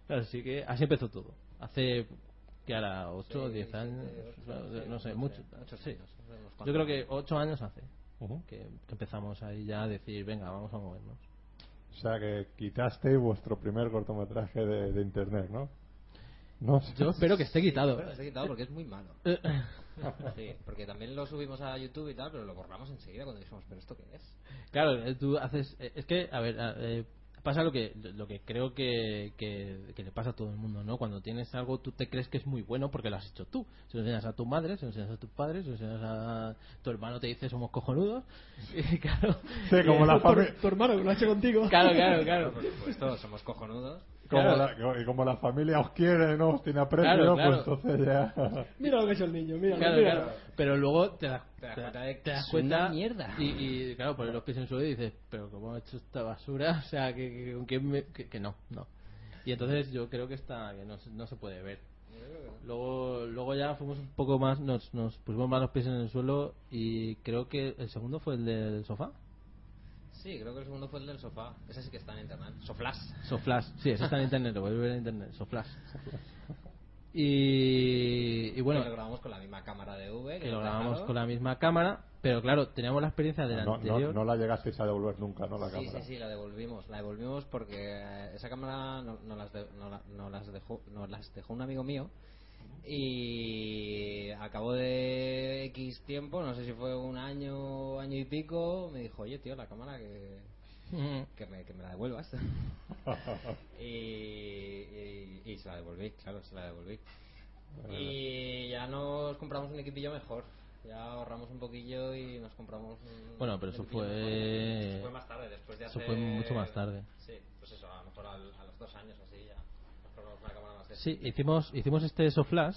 así que así empezó todo. Hace que ahora 8 o Sí, 10 siete, años, no, sí, no sé, no mucho. sé, muchos sí. Yo creo que años. 8 años hace que, que empezamos ahí ya a decir, venga, vamos a movernos. O sea que quitasteis vuestro primer cortometraje de, de internet, ¿no? No sé. Yo espero que esté quitado. Se ha quitado porque es muy malo. <laughs> Sí, porque también lo subimos a YouTube y tal, pero lo borramos enseguida cuando dijimos, ¿pero esto qué es? Claro, eh, tú haces. eh, Es que, a ver, eh, pasa lo que lo que creo que, que, que le pasa a todo el mundo, ¿no? Cuando tienes algo, tú te crees que es muy bueno porque lo has hecho tú. Se lo enseñas a tu madre, se lo enseñas a tus padres, se lo enseñas a tu hermano, te dice somos cojonudos. Y <laughs> claro. Sí, como la tu, tu hermano que lo ha hecho contigo. Claro, claro, <laughs> claro. Por supuesto, somos cojonudos. Como, Claro. la, y como la familia os quiere, no os tiene aprecio, Claro, claro. pues entonces ya. <laughs> Mira lo que hecho el niño, mira, Claro, mira. claro. Pero luego te das, Te das cuenta de te das es cuenta una mierda. Y, y, claro, pones los pies en el suelo y dices, pero ¿cómo ha hecho esta basura? <laughs> O sea, que, que, con quién me- que- que no, no. Y entonces yo creo que está que no, se- no se puede ver. Luego, luego ya fuimos un poco más, nos, nos pusimos más los pies en el suelo y creo que el segundo fue el del sofá. Sí, creo que el segundo fue el del sofá. Ese sí que está en internet. Soflash. Soflash, sí, eso está en internet, lo voy a ver en internet, Soflash. Y, y bueno, Que lo grabamos con la misma cámara de V. que lo grabamos con la misma cámara, pero claro, teníamos la experiencia del No, no, anterior. no la llegasteis a devolver nunca, ¿no? La Sí, cámara. sí, sí, la devolvimos. La devolvimos porque eh, esa cámara no, no las, de- no, la- no las dejó, no las dejó un amigo mío. Y a cabo de X tiempo, no sé si fue un año, año y pico, me dijo, oye, tío, la cámara que, que, me, que me la devuelvas. <laughs> y, y, y se la devolví, claro, se la devolví. Y ya nos compramos un equipillo mejor. Ya ahorramos un poquillo y nos compramos un. Bueno, pero eso fue- mejor. Eso fue más tarde, después de eso hacer- fue mucho más tarde. Sí, pues eso, a lo mejor a los dos años así una cámara más Sí, hicimos, hicimos este Soflash.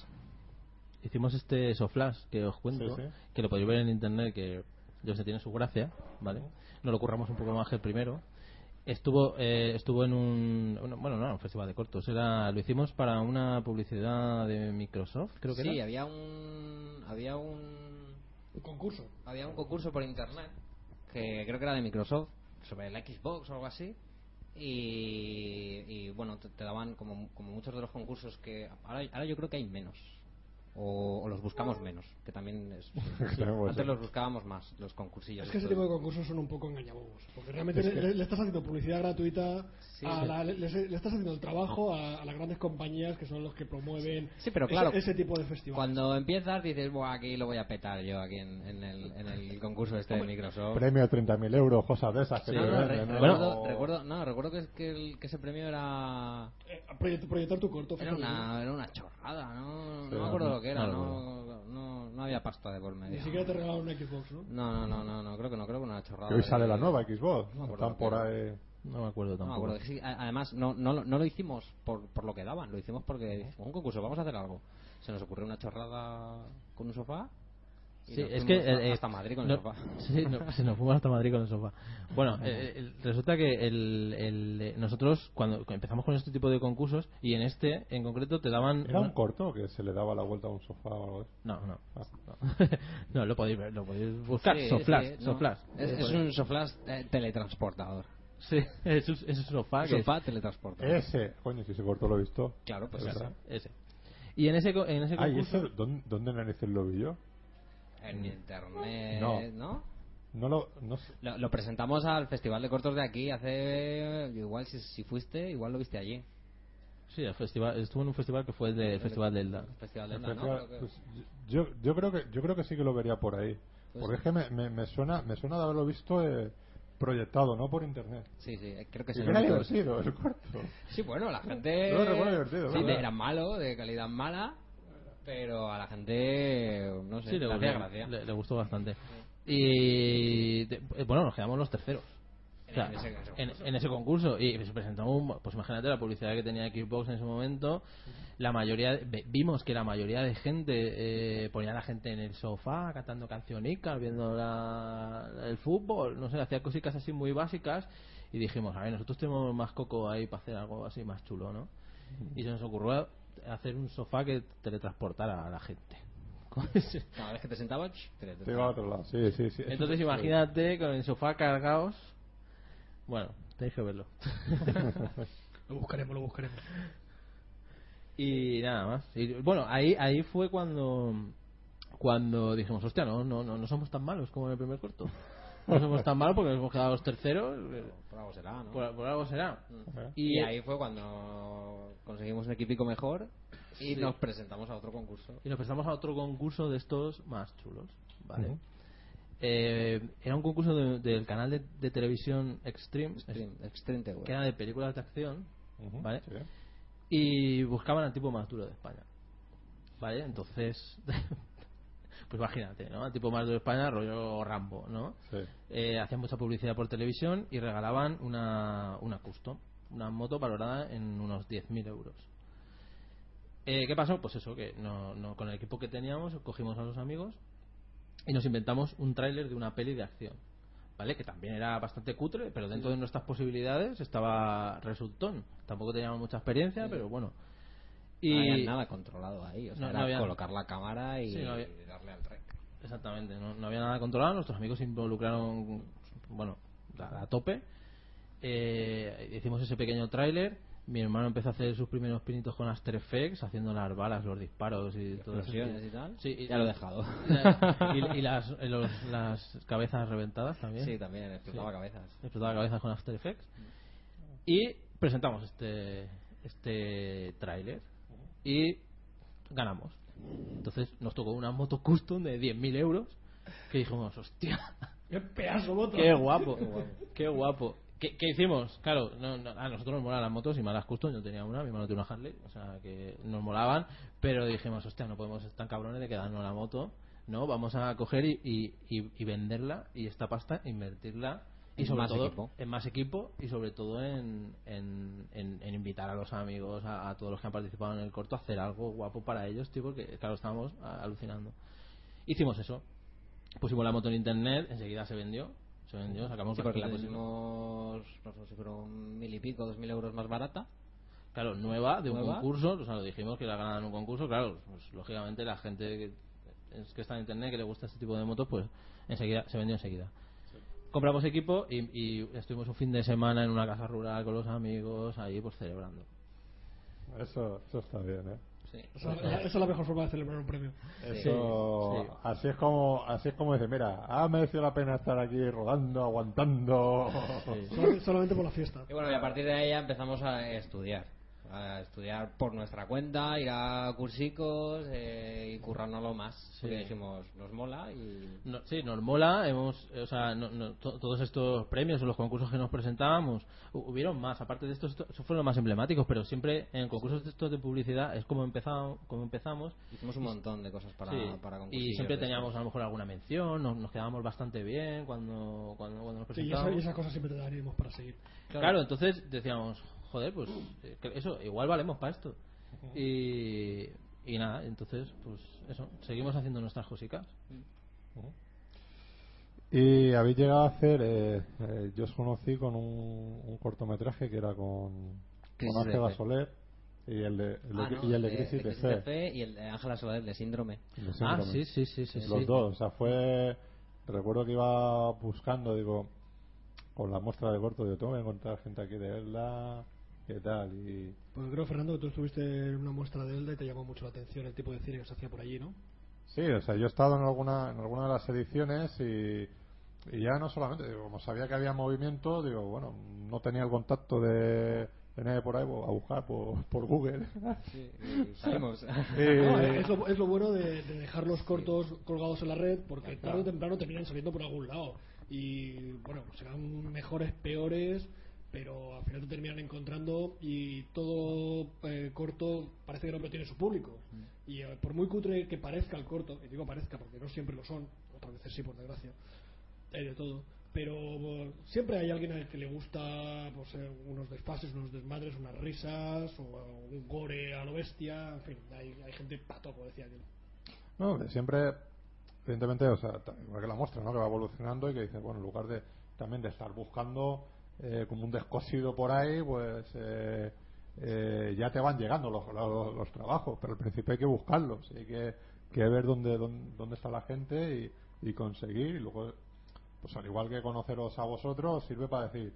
Hicimos este Soflash que os cuento, Sí, sí. que lo podéis ver en internet, que yo sé tiene su gracia, ¿vale? Nos lo curramos un poco más que el primero. Estuvo eh, estuvo en un, bueno, no, era un festival de cortos, era lo hicimos para una publicidad de Microsoft, creo que sí, era. había un. Había un. Un concurso. Había un concurso por internet que creo que era de Microsoft sobre la Xbox o algo así. Y, y, bueno, te, te daban como, como muchos de los concursos que ahora, ahora yo creo que hay menos. O, o los buscamos menos, que también es. <laughs> Antes los buscábamos más, los concursillos. Es que ese tipo de concursos son un poco engañabobos. Porque realmente Es le, que- le- le estás haciendo publicidad gratuita. Sí, a sí. la- le, le- estás haciendo el trabajo a, a las grandes compañías que son los que promueven Sí, pero ese- claro, ese, tipo de festivales. Cuando empiezas dices, Buah, aquí lo voy a petar yo, aquí en, en el, en el concurso este de Microsoft. Premio de 30.000 euros, cosas de esas que No, no, re- recuerdo, O- recuerdo, no, recuerdo que, que, el- que ese premio era Eh, proyect- proyectar tu corto. era una, era una chorrada, ¿no? Sí, no me acuerdo no, lo que era, no, no, no, había pasta de por medio. Ni siquiera te regalaron una Xbox, ¿no? No, no, no, no, no, creo que no, creo que una chorrada. Que hoy de- sale la nueva Xbox. No me acuerdo Están por que ahí. No me acuerdo No me tampoco. acuerdo. Sí, además, no, no, lo- no lo hicimos por, por lo que daban, lo hicimos porque dijimos, un concurso, vamos a hacer algo. Se nos ocurrió una chorrada con un sofá Sí, es que, a- eh, hasta Madrid con no- el sofá. <laughs> Sí, no, sí, nos fuimos hasta Madrid con el sofá. Bueno, eh, eh, resulta que el, el, eh, nosotros cuando empezamos con este tipo de concursos y en este en concreto te daban ¿Era una- un corto que se le daba la vuelta a un sofá o algo no, no, Ah. no, <laughs> no, lo podéis ver, lo podéis buscar. Sí, Soflash, sí, no. Soflash. Es, es un soflash eh, teletransportador. Sí, <laughs> es un, es un sofá que sofá teletransportador. Ese, coño, si ese corto lo he visto. Claro, pues Es ese. ese. Y en ese co- en ese Ah, ¿y concurso ese dónde, dónde narices lo vi yo? En internet, No. ¿no? No lo, no sé. Lo, lo presentamos al Festival de Cortos de aquí hace... Igual si, si fuiste, igual lo viste allí. Sí, el festival, estuvo en un festival que fue el de Festival Delta. Festival de El Elda, ¿no? festival- Creo que- pues, yo, yo creo que yo creo que sí que lo vería por ahí. Pues porque sí. es que me, me, me suena me suena de haberlo visto eh, proyectado, no por internet. Sí, sí, creo que sí. era divertido el corto. Sí, bueno, la gente... Recuerdo divertido, Sí, ¿verdad? era malo, de calidad mala, pero a la gente, no sé, Sí, le gracia. gustó bastante. Y de- eh, bueno, nos quedamos los terceros. O sea, En ese- en, concurso. en ese concurso y se presentó un- pues imagínate la publicidad que tenía Xbox en ese momento la mayoría vimos que la mayoría de gente eh, ponía a la gente en el sofá cantando cancionicas viendo la- el fútbol no sé hacía cositas así muy básicas y dijimos a ver nosotros tenemos más coco ahí para hacer algo así más chulo no y se nos ocurrió hacer un sofá que teletransportara a la gente <laughs> Cada vez que te sentabas, te- te- Te iba a otro lado. Sí, sí, sí. entonces imagínate con el sofá cargados. Bueno, tenéis que verlo. <laughs> Lo buscaremos, lo buscaremos. y nada más. Y, bueno, ahí ahí fue cuando cuando dijimos, hostia, no, no, no, no somos tan malos como en el primer corto. No somos tan malos porque nos hemos quedado los terceros. Por algo será, ¿no? Por, por algo será. Y, ahí fue cuando conseguimos un equipico mejor y Sí. nos presentamos a otro concurso. Y nos prestamos a otro concurso de estos más chulos. ¿vale? Eh, era un concurso de- del canal de, de televisión Extreme, Extreme, Extreme TV. que era de películas de acción. ¿Vale? sí. y buscaban al tipo más duro de España. ¿Vale? Entonces, <laughs> pues imagínate, ¿no? Al tipo más de España, rollo Rambo, ¿no? Sí. Eh, hacían mucha publicidad por televisión y regalaban una, una custom, una moto valorada en unos 10.000 euros. Eh, ¿Qué pasó? Pues eso, que no, no- con el equipo que teníamos cogimos a los amigos y nos inventamos un tráiler de una peli de acción. ¿Vale? Que también era bastante cutre, pero dentro de nuestras posibilidades estaba resultón. Tampoco teníamos mucha experiencia, pero bueno. Y no había nada controlado ahí. O sea, No, era no había- colocar la cámara y Sí, no había- darle al rec. Exactamente, no, no había nada controlado, nuestros amigos se involucraron, bueno, a, a tope. Eh, hicimos ese pequeño tráiler, mi hermano empezó a hacer sus primeros pinitos con After Effects, haciendo las balas, los disparos y todo eso. Y tal. Sí, Ya lo he dejado. <laughs> y, y las, <laughs> los- las cabezas reventadas también. Sí, también, explotaba Sí. cabezas. explotaba cabezas con After Effects. Y presentamos este este tráiler y ganamos. Entonces nos tocó una moto custom de 10.000 euros que dijimos, hostia, <laughs> ¡Qué pedazo moto! qué guapo, qué guapo. ¿Qué, qué hicimos? Claro, no, no, a nosotros nos molan las motos y más las custom. Yo tenía una, mi hermano tiene una Harley, o sea que nos molaban, pero dijimos, hostia, no podemos ser tan cabrones de quedarnos la moto, no, vamos a coger y, y, y- y venderla y esta pasta invertirla y sobre más todo equipo. en más equipo y sobre todo en, en, en- en invitar a los amigos, a, a todos los que han participado en el corto a hacer algo guapo para ellos, tío, porque claro, estábamos alucinando. Hicimos eso. Pusimos la moto en internet, enseguida se vendió. Se vendió, sacamos Sí, porque la pusimos, no sé si fueron mil y pico, dos mil euros más barata. Claro, nueva, de un concurso, o sea, lo dijimos que la ganan en un concurso, claro, pues lógicamente la gente que está en internet, que le gusta este tipo de motos, pues enseguida, se vendió enseguida. Compramos equipo y, y estuvimos un fin de semana en una casa rural con los amigos, ahí pues celebrando. Eso, eso está bien, ¿eh? Sí. Esa, esa es la mejor forma de celebrar un premio. Eso, sí. así es como, así es como dice, mira, ha merecido la pena estar aquí rodando, aguantando. Solamente, solamente por la fiesta. Y bueno, y a partir de ahí ya empezamos a estudiar. A estudiar por nuestra cuenta, ir a cursicos eh, y currárnoslo más. Porque dijimos, nos mola y. No, sí, nos mola, hemos, o sea, no- no, to- todos estos premios o los concursos que nos presentábamos, hu- hubieron más, aparte de estos, estos fueron los más emblemáticos, pero siempre en concursos de estos de publicidad es como empezamos, como empezamos Hicimos un montón de cosas para, Sí, para y concursillos siempre teníamos a lo mejor alguna mención, nos, nos quedábamos bastante bien cuando, cuando, cuando nos Sí, y, esa- presentábamos. y esas cosas siempre te dan ánimos para seguir. Claro. entonces decíamos, joder, pues eh, eso, igual valemos para esto. Y, y nada, entonces, pues eso, seguimos haciendo nuestras cositas. Y habéis llegado a hacer, eh, eh, yo os conocí con un, un cortometraje que era con, con Ángela. Soler y el de, el de- Ah, no, y el de de- Crisis de, de Fe. Fe y el de Ángela Soler de Síndrome. el de Ah, Síndrome. sí, sí, sí, sí. Los sí. dos, o sea, fue. Recuerdo que iba buscando, digo, con la muestra de corto, digo, tengo que encontrar gente aquí de Elda, ¿qué tal? Y. Pues creo, Fernando, que tú estuviste en una muestra de Elda y te llamó mucho la atención el tipo de cine que se hacía por allí, ¿no? Sí, o sea, yo he estado en alguna, en alguna de las ediciones y, y ya no solamente, digo, como sabía que había movimiento, digo, bueno, no tenía el contacto de, de nadie por ahí, pues, a buscar por, por Google. Sí, y salimos. <laughs> Eh, No, es, lo, es lo bueno de, de dejar los cortos colgados en la red porque tarde o temprano terminan saliendo por algún lado. Y bueno, serán mejores, peores, pero al final te terminan encontrando y todo eh, corto parece que no tiene su público. Y eh, por muy cutre que parezca el corto, y digo parezca porque no siempre lo son, otras veces sí, por desgracia, hay de todo. Pero bueno, siempre hay alguien al que le gusta pues, eh, unos desfases, unos desmadres, unas risas, o eh, un gore a lo bestia, en fin, hay, hay gente pato, como decía aquel. No, siempre, evidentemente, o sea, igual que la muestra, ¿no? Que va evolucionando y que dice, bueno, en lugar de también de estar buscando eh, como un descosido por ahí, pues eh, eh, ya te van llegando los, los, los trabajos, pero al principio hay que buscarlos, hay que, que ver dónde, dónde, dónde está la gente y, y conseguir, y luego, pues al igual que conoceros a vosotros, sirve para decir,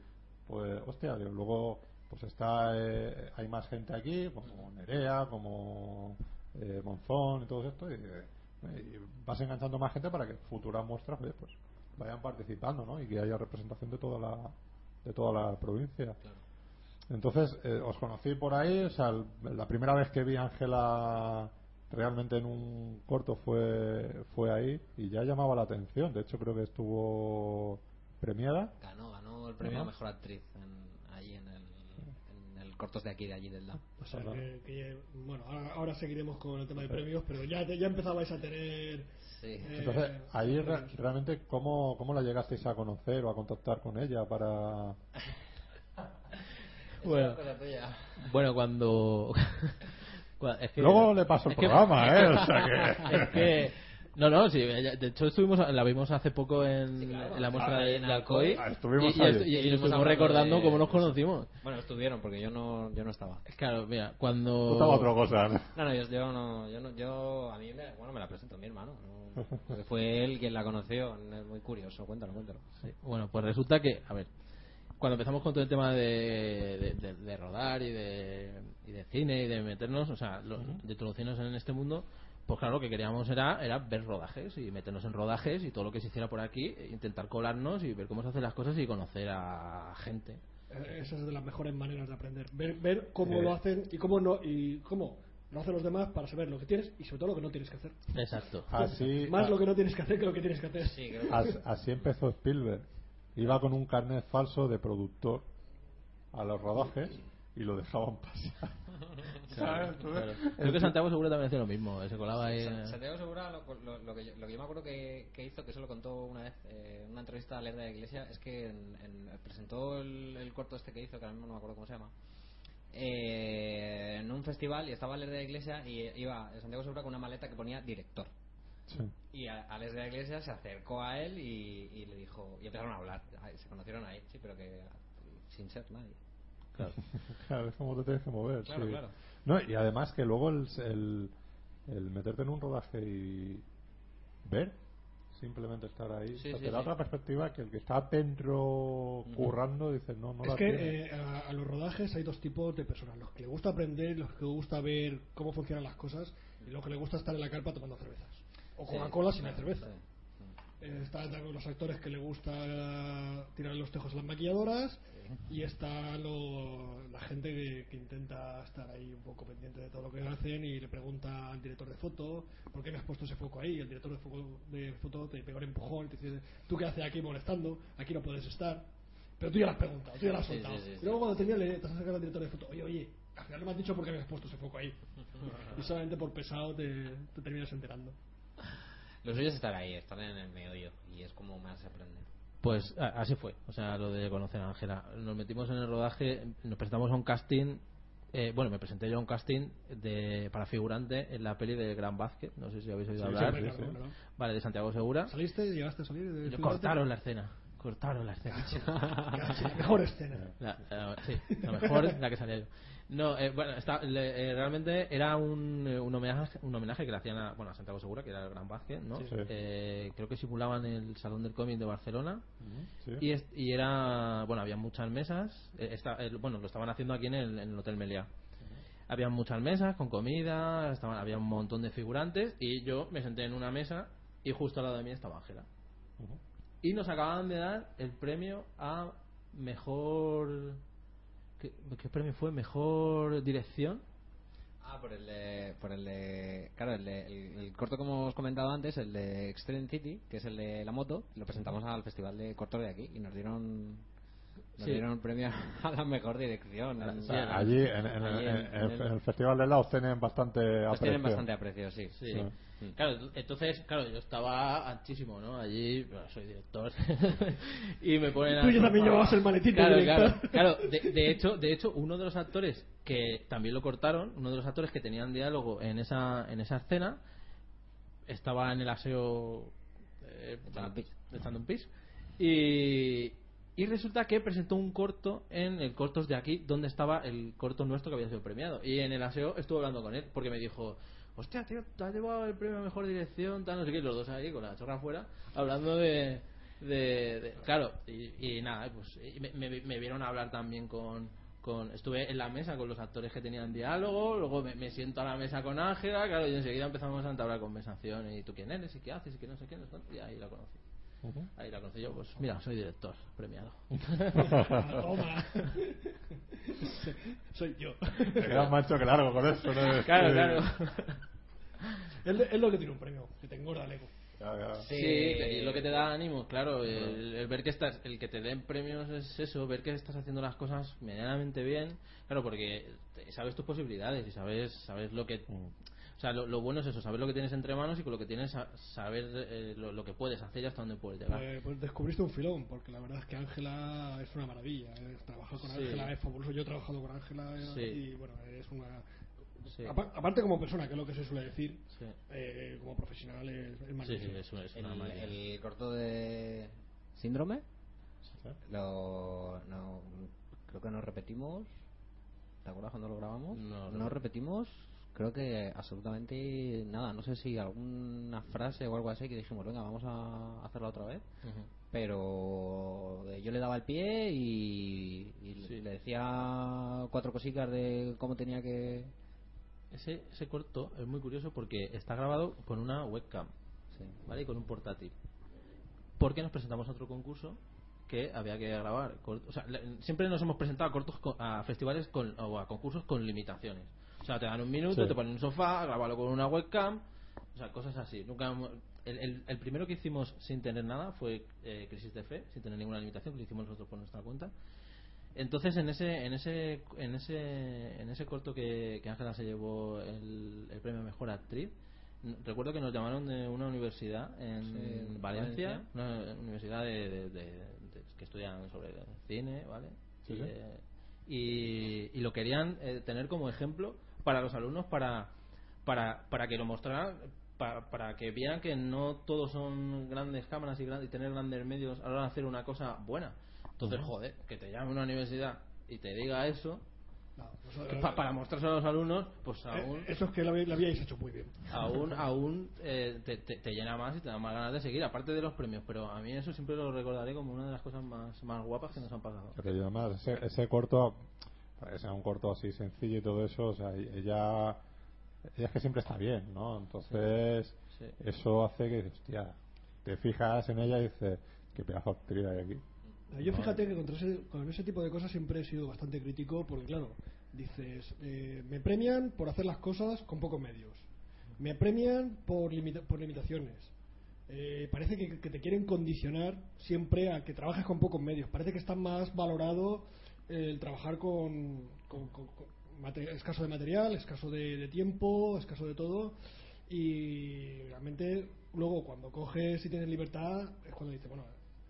pues, hostia, luego pues está eh, hay más gente aquí como Nerea como eh, Monzón y todo esto y, y vas enganchando más gente para que futuras muestras pues vayan participando ¿no? y que haya representación de toda la de toda la provincia. Entonces eh, os conocí por ahí o sea el- la primera vez que vi a Ángela realmente en un corto fue fue ahí y ya llamaba la atención. De hecho creo que estuvo premiada. Ganó, ganó el premio a mejor actriz en, allí en el, en el cortos de aquí, de allí del DAM. O sea, que, que, bueno, ahora, ahora seguiremos con el tema de premios, pero ya, te- ya empezabais a tener. Sí. eh, Entonces, ahí re- realmente, ¿cómo, ¿cómo la llegasteis a conocer o a contactar con ella para...? <laughs> Bueno, bueno, cuando. <laughs> cua- es que- Luego le paso el es que- programa, ¿eh? <laughs> O sea que... es que. No, no, sí, ella- de hecho estuvimos, la vimos hace poco en, Sí, claro, en la muestra ah, de, en de Alcoy Ah, estuvimos y, y, y- y Estuvimos recordando de- cómo nos conocimos. Bueno, estuvieron porque yo no, yo no estaba. Claro, mira, cuando... Estaba otra cosa, ¿no? No, no, yo, yo no, yo no, yo a mí me, bueno, me la presentó mi hermano. no, porque fue él quien la conoció. Es muy curioso, cuéntalo, cuéntalo. Sí, Bueno, pues resulta que, a ver, cuando empezamos con todo el tema de, de, de- de rodar y de, y de cine y de meternos, o sea, lo- de introducirnos en este mundo, pues claro, lo que queríamos era, era ver rodajes y meternos en rodajes y todo lo que se hiciera por aquí, e intentar colarnos y ver cómo se hacen las cosas y conocer a gente. Eh, Esa es de las mejores maneras de aprender. Ver, ver cómo Eh. lo hacen y cómo no y cómo lo hacen los demás para saber lo que tienes y sobre todo lo que no tienes que hacer. Exacto. <laughs> Así, Más lo que no tienes que hacer que lo que tienes que hacer. Sí, creo que as- así empezó Spielberg. Iba con un carnet falso de productor a los rodajes y lo dejaban pasar. <laughs> ¿Sabes? Claro. Creo que Santiago Segura también hacía lo mismo, eh, se colaba ahí. Sa- Santiago Segura, lo, lo- lo que yo, lo que yo me acuerdo que, que hizo, que eso lo contó una vez eh, en una entrevista a Lerda de Iglesia, es que en- en- presentó el, el corto este que hizo, que ahora mismo no me acuerdo cómo se llama, eh, en un festival y estaba Lerda de Iglesia y iba Santiago Segura con una maleta que ponía director. Sí. Y a, a Les de la Iglesia se acercó a él y, y le dijo, y empezaron a hablar. Se conocieron ahí, sí, pero que sin ser nadie. Claro. <laughs> Claro, es como te tienes que mover. Claro, sí. claro. No, y además que luego el, el, el meterte en un rodaje y ver, simplemente estar ahí, Sí, o sea, sí, te da sí. otra perspectiva que el que está dentro currando dice, no, no es la que eh, a, a los rodajes hay dos tipos de personas: los que le gusta aprender, los que le gusta ver cómo funcionan las cosas y los que le gusta estar en la carpa tomando cervezas. O Sí, Coca-Cola sin claro, cerveza. Sí. Eh, Está también los actores que le gusta tirar los tejos a las maquilladoras. Y está lo- la gente que, que intenta estar ahí un poco pendiente de todo lo que hacen y le pregunta al director de foto ¿por qué me has puesto ese foco ahí? El director de foto, de foto te pega un empujón y te dice ¿tú qué haces aquí molestando? aquí no puedes estar pero tú ya lo has preguntado, tú ya lo has Sí, soltado. sí, sí, y luego cuando termina le te has acercado al director de foto oye, oye, al final no me has dicho por qué me has puesto ese foco ahí <laughs> y solamente por pesado te, te terminas enterando Lo suyo es estar ahí, estar en el medio y es como más se aprende. Pues a- así fue, o sea, lo de conocer a Ángela. Nos metimos en el rodaje, nos presentamos a un casting eh, bueno, me presenté yo a un casting de, para figurante en la peli de Gran Basket. No sé si habéis oído Sí, hablar. sí, claro, claro. Vale, de Santiago Segura. ¿Saliste? ¿Llegaste a salir? de Y cortaron la escena. Cortaron la escena. <laughs> La mejor escena. La, sí, la mejor, la que salía yo. No, eh, bueno, está, le- eh, realmente era un, eh, un, homenaje, un homenaje que le hacían a, bueno, a Santiago Segura, que era el gran básquet, ¿no? Sí. Eh, creo que simulaban el Salón del Cómic de Barcelona. Sí. Y, es- y era, bueno, había muchas mesas. eh, esta- bueno, lo estaban haciendo aquí en el, en el Hotel Meliá. Había muchas mesas con comida, estaban, había un montón de figurantes. Y yo me senté en una mesa y justo al lado de mí estaba Ángela. Y nos acababan de dar el premio a mejor. ¿Qué, qué premio fue? ¿Mejor dirección? Ah, por el de, por el de, claro, el, de- el, el corto como os comentado antes, el de Extreme City, que es el de la moto, lo presentamos al festival de cortos de aquí y nos dieron, nos Sí. dieron un premio <laughs> a la mejor dirección. En- sea, allí en, en- allí en- en- en- en el- en el Festival de Laos tienen bastante los aprecio. tienen bastante aprecio, sí. Sí. Sí. Claro, entonces, claro, yo estaba anchísimo, ¿no? Allí, bueno, soy director. <laughs> y me ponen a. Tú ya también llevabas el maletín de Claro, director. claro, <laughs> claro. De, de hecho, de hecho, uno de los actores que también lo cortaron, uno de los actores que tenían diálogo en esa, en esa escena, estaba en el aseo. Eh, Echando un pis. echando un pis. Y. Y resulta que presentó un corto en el Cortos de aquí, donde estaba el corto nuestro que había sido premiado. Y en el aseo estuve hablando con él, porque me dijo, hostia, tío, te has llevado el premio a mejor dirección, tal, no sé qué, los dos ahí con la chorra afuera, hablando de. de, claro, y, y nada, pues y me, me- me vieron hablar también con, con. Estuve en la mesa con los actores que tenían diálogo, luego me, siento a la mesa con Ángela, claro, y enseguida empezamos a entablar conversación, y tú quién eres, y qué haces, y qué no sé qué, y ahí la conocí. Ahí la conocí yo, pues mira, soy director, premiado. <laughs> Toma. <laughs> Soy yo. Te quedas que largo con eso, ¿no? <laughs> Claro, Sí. claro. Es, es lo que tiene un premio, que te engorda el ego. Sí, y lo que te da ánimo, claro, el, el ver que estás, el que te den premios es eso, ver que estás haciendo las cosas medianamente bien, claro, porque sabes tus posibilidades y sabes, sabes lo que, o sea, lo, lo bueno es eso, saber lo que tienes entre manos y con lo que tienes sa- saber eh, lo, lo que puedes hacer y hasta dónde puedes llegar. Eh, pues descubriste un filón, porque la verdad es que Ángela es una maravilla. eh. Trabajar con Sí. Ángela es fabuloso. Yo he trabajado con Ángela eh, Sí. y bueno, es una. Sí. Aparte como persona, que es lo que se suele decir, Sí. eh, como profesional es, es Sí, sí, magnífico. es una, es El, una máquina. el corto de Síndrome, lo, no, creo que nos repetimos. ¿Te acuerdas cuando lo grabamos? No, No, no. repetimos, creo que absolutamente nada. No sé si alguna frase o algo así que dijimos, venga, vamos a hacerla otra vez. Pero eh, yo le daba el pie y, y Sí. le decía cuatro cositas de cómo tenía que. Ese, ese corto es muy curioso porque está grabado con una webcam, Sí. ¿vale? Y con un portátil. Porque nos presentamos a otro concurso que había que grabar. O sea, siempre nos hemos presentado a, cortos a festivales con, o a concursos con limitaciones. O sea, te dan un minuto, Sí. te ponen un sofá, grábalo con una webcam. O sea, cosas así. Nunca el, el- el primero que hicimos sin tener nada fue eh, Crisis de Fe, sin tener ninguna limitación, que lo hicimos nosotros por nuestra cuenta. Entonces en ese en ese en ese en ese corto que que Ángela se llevó el, el premio mejor actriz recuerdo que nos llamaron de una universidad en Sí, Valencia, Valencia. una universidad de, de- de- de- que estudian sobre cine vale Sí, y, sí. eh, y, y lo querían eh, tener como ejemplo para los alumnos para para para que lo mostraran para, para que vieran que no todos son grandes cámaras y, gran- y tener grandes medios a la hora de hacer una cosa buena entonces, joder, que te llame una universidad y te diga eso, No, eso- que pa- para mostrarse a los alumnos, pues eh, aún, eso es que lo, habí- lo habíais hecho muy bien. aún, <laughs> aún eh, te, te- te llena más y te da más ganas de seguir, aparte de los premios. Pero a mí eso siempre lo recordaré como una de las cosas más, más guapas que nos han pasado. Pero y además, ese, ese corto, para que sea un corto así sencillo y todo eso, o sea, ella, ella es que siempre está bien, ¿no? Entonces, Sí. eso hace que, hostia, te fijas en ella y dices, qué pedazo de actriz hay aquí. Yo fíjate que contra ese, con ese tipo de cosas siempre he sido bastante crítico porque, claro, dices, eh, me premian por hacer las cosas con pocos medios. Me premian por, limita- por limitaciones. Eh, parece que, que te quieren condicionar siempre a que trabajes con pocos medios. Parece que está más valorado el trabajar con, con- con- con mate- escaso de material, escaso de, de tiempo, escaso de todo. Y realmente luego cuando coges y tienes libertad es cuando dices, bueno,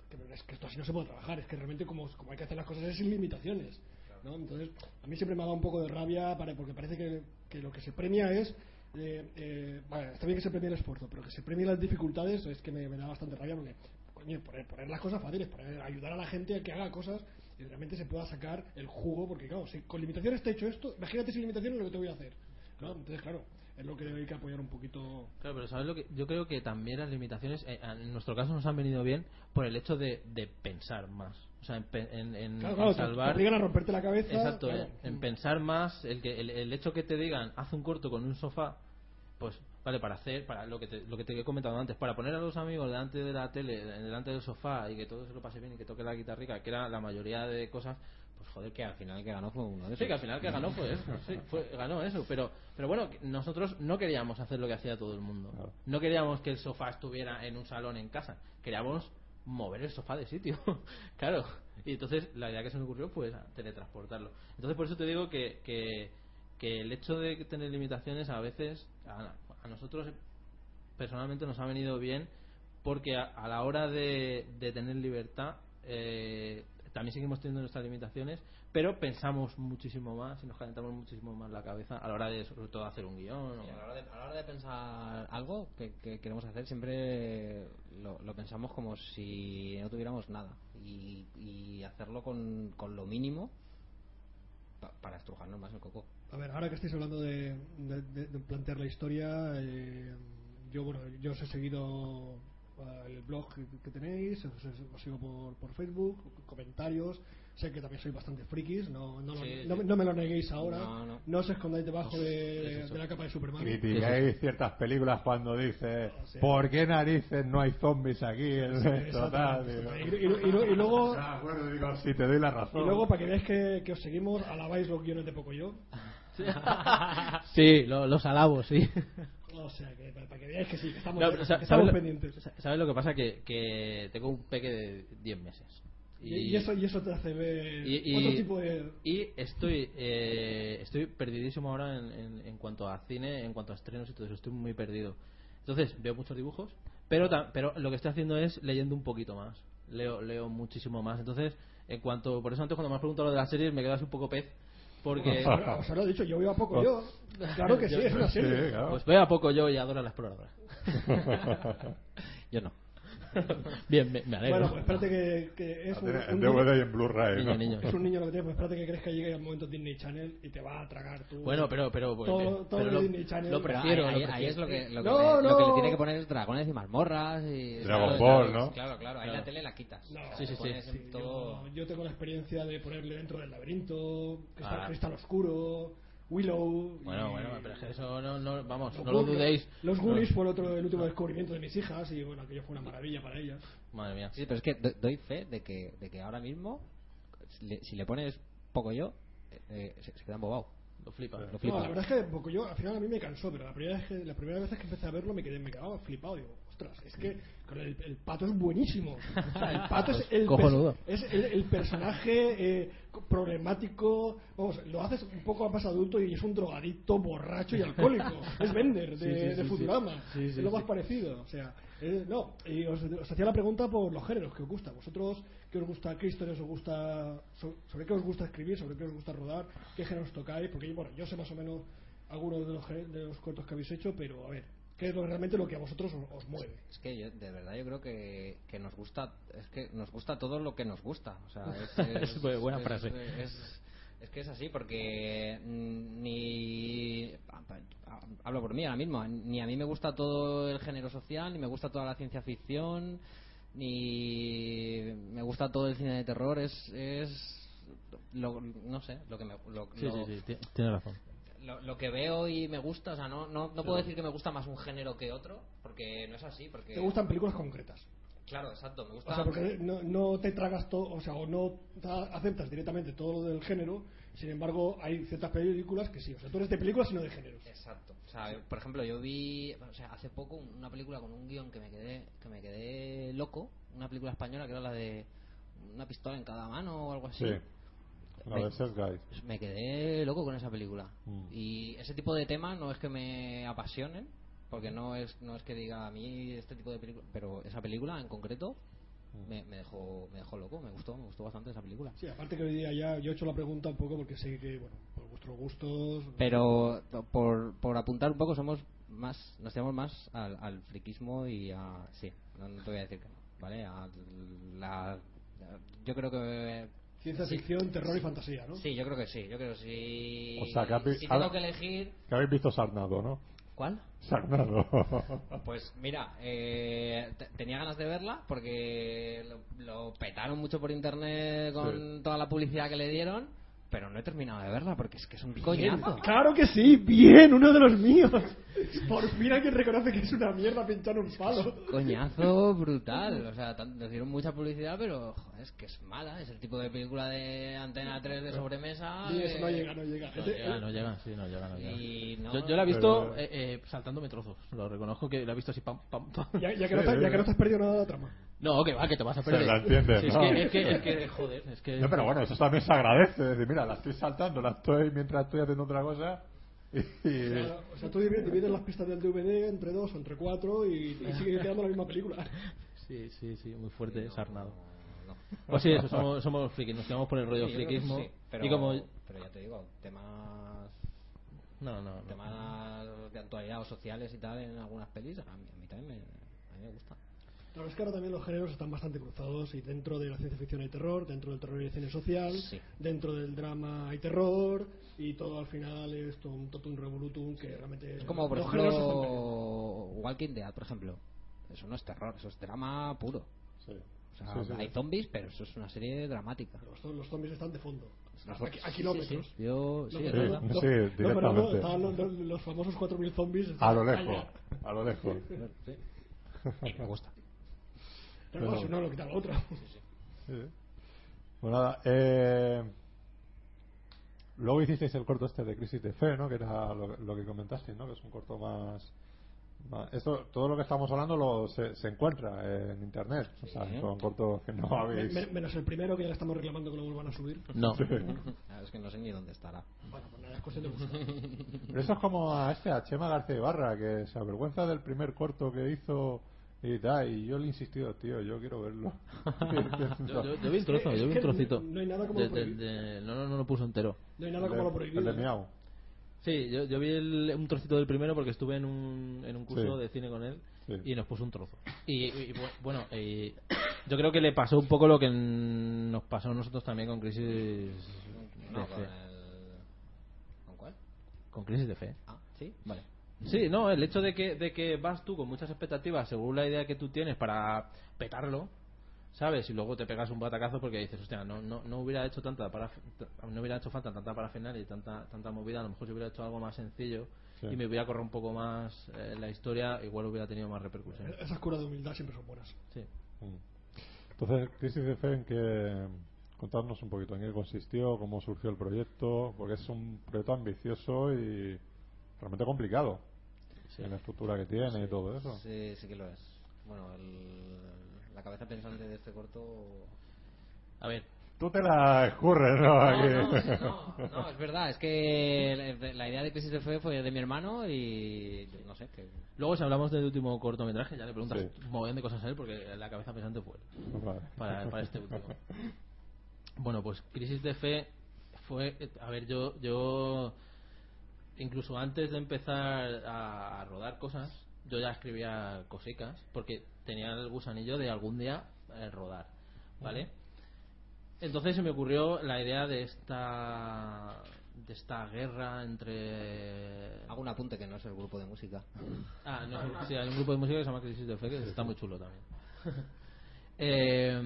que, es que esto así no se puede trabajar, es que realmente como, como hay que hacer las cosas es sin limitaciones. ¿no? Entonces, a mí siempre me ha dado un poco de rabia para, porque parece que, que lo que se premia es. eh, eh, vale, está bien que se premie el esfuerzo, pero que se premie las dificultades es que me, me da bastante rabia porque, coño, poner, poner las cosas fáciles, poner- ayudar a la gente a que haga cosas y realmente se pueda sacar el jugo, porque claro, si con limitaciones te he hecho esto, imagínate sin limitaciones lo que te voy a hacer. ¿no? Entonces, claro, es lo que hay que apoyar un poquito. Claro, pero ¿sabes lo que? Yo creo que también las limitaciones, eh, en nuestro caso, nos han venido bien por el hecho de, de pensar más. O sea, en, en- en- Claro, en claro, te- te salvar. obligan a romperte la cabeza, Exacto, claro. eh, en pensar más. El, que, el, el hecho que te digan, haz un corto con un sofá, pues vale, para hacer, para lo que te, lo que te he comentado antes, para poner a los amigos delante de la tele, delante del sofá y que todo se lo pase bien y que toque la guitarrica, que era la mayoría de cosas, pues joder, Que al final que ganó fue uno de Sí, esos. que al final que ganó fue eso, sí, fue, ganó eso, pero, pero bueno, nosotros no queríamos hacer lo que hacía todo el mundo. Claro. No queríamos que el sofá estuviera en un salón en casa, queríamos mover el sofá de sitio, <laughs> claro. Y entonces la idea que se me ocurrió fue esa, teletransportarlo. Entonces por eso te digo que, que, que el hecho de tener limitaciones a veces, a, nosotros personalmente nos ha venido bien porque a, a la hora de, de tener libertad eh, también seguimos teniendo nuestras limitaciones pero pensamos muchísimo más y nos calentamos muchísimo más la cabeza a la hora de sobre todo hacer un guion o- a la hora de, a la hora de pensar algo que, que queremos hacer, siempre lo, lo pensamos como si no tuviéramos nada. Y, y hacerlo con, con lo mínimo pa- para estrujarnos más el coco. A ver, ahora que estáis hablando de, de- de- de plantear la historia, eh, yo bueno, yo os he seguido eh, el blog que, tenéis, os, os sigo por, por Facebook, comentarios, sé que también sois bastante frikis, no, no, lo- Sí, no, me lo neguéis ahora, No, no. os escondáis debajo de, Es eso. de la capa de Superman. Criticáis ciertas películas cuando dice Sí. ¿Por qué narices no hay zombies aquí en Sí, esto, Y, y- y- y luego, <laughs> "Ah, bueno, digo, si te doy la y razón. luego para que veáis que, que os seguimos, alabáis los guiones de poco yo. <laughs> sí lo- los alabos sí O sea, que para, que veáis que sí, que estamos, No, ¿sabes estamos lo- pendientes. ¿Sabes lo que pasa? Que, que tengo un peque de 10 meses. Y, y eso, y eso te hace ver y- y- otro tipo de... y estoy eh, estoy perdidísimo ahora en, en- en cuanto a cine, en cuanto a estrenos y todo eso. Estoy muy perdido. Entonces, veo muchos dibujos, pero, pero lo que estoy haciendo es leyendo un poquito más. Leo, leo muchísimo más. Entonces, en cuanto. Por eso antes, cuando me has preguntado lo de las series, me quedas un poco pez. Porque. <laughs> Os lo he dicho, yo voy a poco yo. <laughs> Claro que sí, es una Sí, serie. claro. Pues veo a poco yo y adoro a la exploradora. <laughs> Yo no. <laughs> Bien, me, me alegro. Bueno, pues espérate que, que es, un, un DVD y en Blu-ray. Niño, ¿no? niño. es un niño lo que tiene, pues espérate que crees que llegue el momento Disney Channel y te va a tragar tú. Bueno, pero. pero, pues, Todo- todo pero el lo, Disney Channel. lo prefiero. ahí, lo ahí- ahí prefiero. es lo que, lo, que No, le, lo que no. le tiene que poner es dragones y mazmorras y... Dragon Claro, Ball, claro, ¿no? Claro, claro, ahí Claro. la tele la quitas. No, Sí, sí, sí. Sí, todo... yo, yo tengo la experiencia de ponerle dentro del laberinto, cristal, Ah. cristal oscuro, Willow. y- Bueno, bueno, pero es que eso no, no vamos, Los no lo dudéis. Los No. Goonies fue el, otro, el último descubrimiento de mis hijas y bueno, aquello fue una maravilla para ellas. Madre mía. Sí, pero es que do- doy fe de que, de que ahora mismo, si le, si le pones poco yo, eh, eh, se, se queda embobado. Lo flipa. Lo No, flipa. la verdad es que poco yo, al final a mí me cansó, pero la primera vez que, la primera vez que empecé a verlo me quedé, me quedaba flipado. Digo, ostras, es que el, el pato es buenísimo. O sea, el pato es el, es el, el personaje eh, problemático. Vamos, lo haces un poco más adulto y es un drogadicto, borracho y alcohólico. <laughs> es Bender de, Sí, sí, de sí, Futurama. sí. Es lo más parecido. O sea, eh, no. Y os, os hacía la pregunta por los géneros que os gusta. ¿Vosotros qué os gusta? ¿Qué historias os gusta? so- ¿Sobre qué os gusta escribir? ¿Sobre qué os gusta rodar? ¿Qué géneros tocáis? Porque bueno, yo sé más o menos algunos de los, de los cortos que habéis hecho, pero a ver, ¿qué es lo, realmente lo que a vosotros os, os mueve? Es que yo, de verdad yo creo que, que nos gusta es que nos gusta todo lo que nos gusta. O sea, es, <laughs> Es buena frase. Es, es que es así porque mm, ni hablo por mí ahora mismo ni a mí me gusta todo el género social ni me gusta toda la ciencia ficción ni me gusta todo el cine de terror es es lo, no sé lo que me lo, Sí, lo- sí, sí, ti- tienes razón. Lo, lo que veo y me gusta, o sea, no, no, no puedo decir que me gusta más un género que otro, porque no es así, porque... ¿Te gustan películas concretas? Claro, exacto, me gusta... O sea, porque no, no te tragas todo, o sea, o no ta- aceptas directamente todo lo del género, sin embargo, hay ciertas películas que sí, o sea, tú eres de películas y no de géneros. Exacto. O sea, por ejemplo, yo vi, o sea, hace poco una película con un guion que me quedé, que me quedé loco, una película española que era la de una pistola en cada mano o algo así. Sí. La Me- de Guys. Me quedé loco con esa película. Mm. Y ese tipo de temas no es que me apasionen, porque no es no es que diga a mí este tipo de película, pero esa película en concreto me, me dejó me dejó loco, me gustó, me gustó bastante esa película. Sí, aparte que hoy día ya yo he hecho la pregunta un poco porque sé que, bueno, por vuestros gustos. Pero por, por apuntar un poco, somos más, nos tiramos más al, al friquismo y a. Sí, no, no te voy a decir que no, ¿vale? A la, yo creo que. Ciencia sí. ficción, terror y fantasía, ¿no? Sí, yo creo que sí. Yo creo que sí. O sea, que has vi- si tengo que elegir. Que habéis visto Sarnado, ¿no? ¿Cuál? Sarnado. <laughs> Pues mira, eh, te- tenía ganas de verla porque lo, lo petaron mucho por internet con Sí. toda la publicidad que le dieron, pero no he terminado de verla porque es que es un coñazo. Claro que sí, bien, uno de los míos. <laughs> Por fin alguien reconoce que es una mierda pinchar un palo. Coñazo brutal, o sea, nos dieron mucha publicidad, pero joder, es que es mala, es el tipo de película de Antena 3 de sobremesa. Y eso no llega, no llega. No llega, no llega, sí, no llega, no llega. Y no- yo, yo la he visto Pero- eh, eh, saltándome trozos, lo reconozco que la he visto así pam, pam, pam. Ya, ya que no te, ya que no te has perdido nada de la trama. No, que va, que te vas a Se perder. la entiende, Sí, es, ¿no? que, es, que, es que, joder, es que... No, pero bueno, eso también se agradece. Es decir, mira, la estoy saltando, la estoy mientras estoy haciendo otra cosa. Y, O sea, o sea, tú divi- divides las pistas del DVD entre dos o entre cuatro y, y <laughs> sigue quedando la misma película. Sí, sí, sí, muy fuerte, no, sarnado. no. Pues sí, eso, somos, somos frikis, nos quedamos por el rollo Sí, sí, pero, Y como... pero ya te digo, temas No, no, no. temas de actualidad o sociales y tal en algunas pelis, a mí, a mí también me, a mí me gusta. Claro, es que ahora también los géneros están bastante cruzados y dentro de la ciencia ficción hay terror, dentro del terror hay cine social, Sí. dentro del drama hay terror y todo al final es todo un totum revolutum que realmente Es como, por los géneros están ejemplo, Walking Dead, por ejemplo. Eso no es terror, eso es drama puro. Sí. O sea, Sí, sí, hay sí. zombies, pero eso es una serie dramática. los, los zombies están de fondo a, Los- a- kilómetros sí. Yo, directamente. los, famosos 4.000 zombies A lo allá. lejos, a lo lejos. <laughs> Me gusta. Pero no, si no lo quita lo otro Sí. Pues nada, eh, luego hicisteis el corto este de Crisis de Fe, ¿no? Que era lo, lo que comentasteis, ¿no? Que es un corto más... más- esto, todo lo que estamos hablando lo, se, se encuentra en internet. O sea, Sí. son cortos que no habéis... me- menos el primero que ya le estamos reclamando que lo vuelvan a subir No. Ah, Es que no sé ni dónde estará. bueno pues nada es cuestión de gusto Pero eso es como a este, a Chema García Ibarra, que se avergüenza del primer corto que hizo y tal, y yo le he insistido, tío, yo quiero verlo. <laughs> Yo, yo- yo vi un trozo, Es yo vi un trocito. no hay nada como De- lo de- de- no, no, no lo puso entero. no hay nada como de- lo prohibido El de. Sí, yo, yo vi el- un trocito del primero porque estuve en un, en un curso Sí. de cine con él Sí. y nos puso un trozo. Y, y, bu- bueno, y <coughs> yo creo que le pasó un poco lo que nos pasó a nosotros también con Crisis de No, Fe. con el... ¿Con cuál? Con Crisis de Fe. Ah, sí, vale. Sí, no, el hecho de que, de que vas tú con muchas expectativas según la idea que tú tienes para petarlo, ¿sabes? Y luego te pegas un batacazo porque dices, hostia, no, no, no hubiera hecho tanta para, no hubiera hecho falta tanta parafernalia y tanta, tanta movida, a lo mejor si hubiera hecho algo más sencillo Sí. y me hubiera corrido un poco más eh, la historia, igual hubiera tenido más repercusión. esas curas de humildad siempre son buenas Sí. Mm. Entonces, Crisis de Fe, ¿en qué...? Contadnos un poquito en qué consistió, cómo surgió el proyecto, porque es un proyecto ambicioso y realmente complicado Sí. en la estructura que tiene y todo eso. Sí, sí que lo es. Bueno, el- la cabeza pensante de este corto... A ver, Tú te la escurres, ¿no? No, Aquí. no, no, no, es verdad, es que la, idea de Crisis de Fe fue de mi hermano y no sé, que luego si hablamos del último cortometraje ya le preguntas Sí. un montón de cosas a él porque la cabeza pensante fue él. Vale. para, para este último. <laughs> Bueno, pues Crisis de Fe fue, a ver, yo, yo incluso antes de empezar a, a rodar cosas, yo ya escribía cosicas porque tenía el gusanillo de algún día eh, rodar, ¿vale? Entonces se me ocurrió la idea de esta de esta guerra entre hago un apunte que no es el grupo de música. Ah, no, sí, hay un grupo de música que se llama Crisis de Fe que está muy chulo también. <laughs> Eh,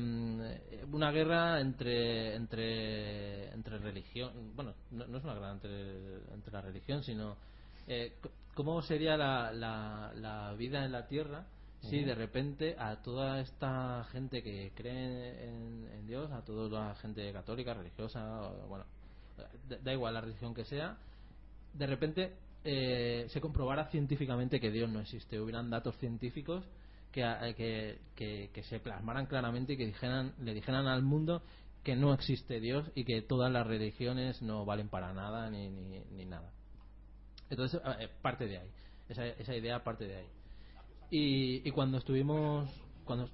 una guerra entre entre entre religión bueno no, no es una guerra entre, entre la religión sino eh, cómo sería la, la, la vida en la tierra si de repente a toda esta gente que cree en, en Dios a toda la gente católica religiosa o, bueno da, da igual la religión que sea de repente eh, se comprobara científicamente que Dios no existe, hubieran datos científicos que, a- que, que- que se plasmaran claramente y que dijeran, le dijeran al mundo que no existe Dios y que todas las religiones no valen para nada ni, ni, ni nada. Entonces, eh, parte de ahí, esa, esa idea parte de ahí. Y, y cuando estuvimos, cuando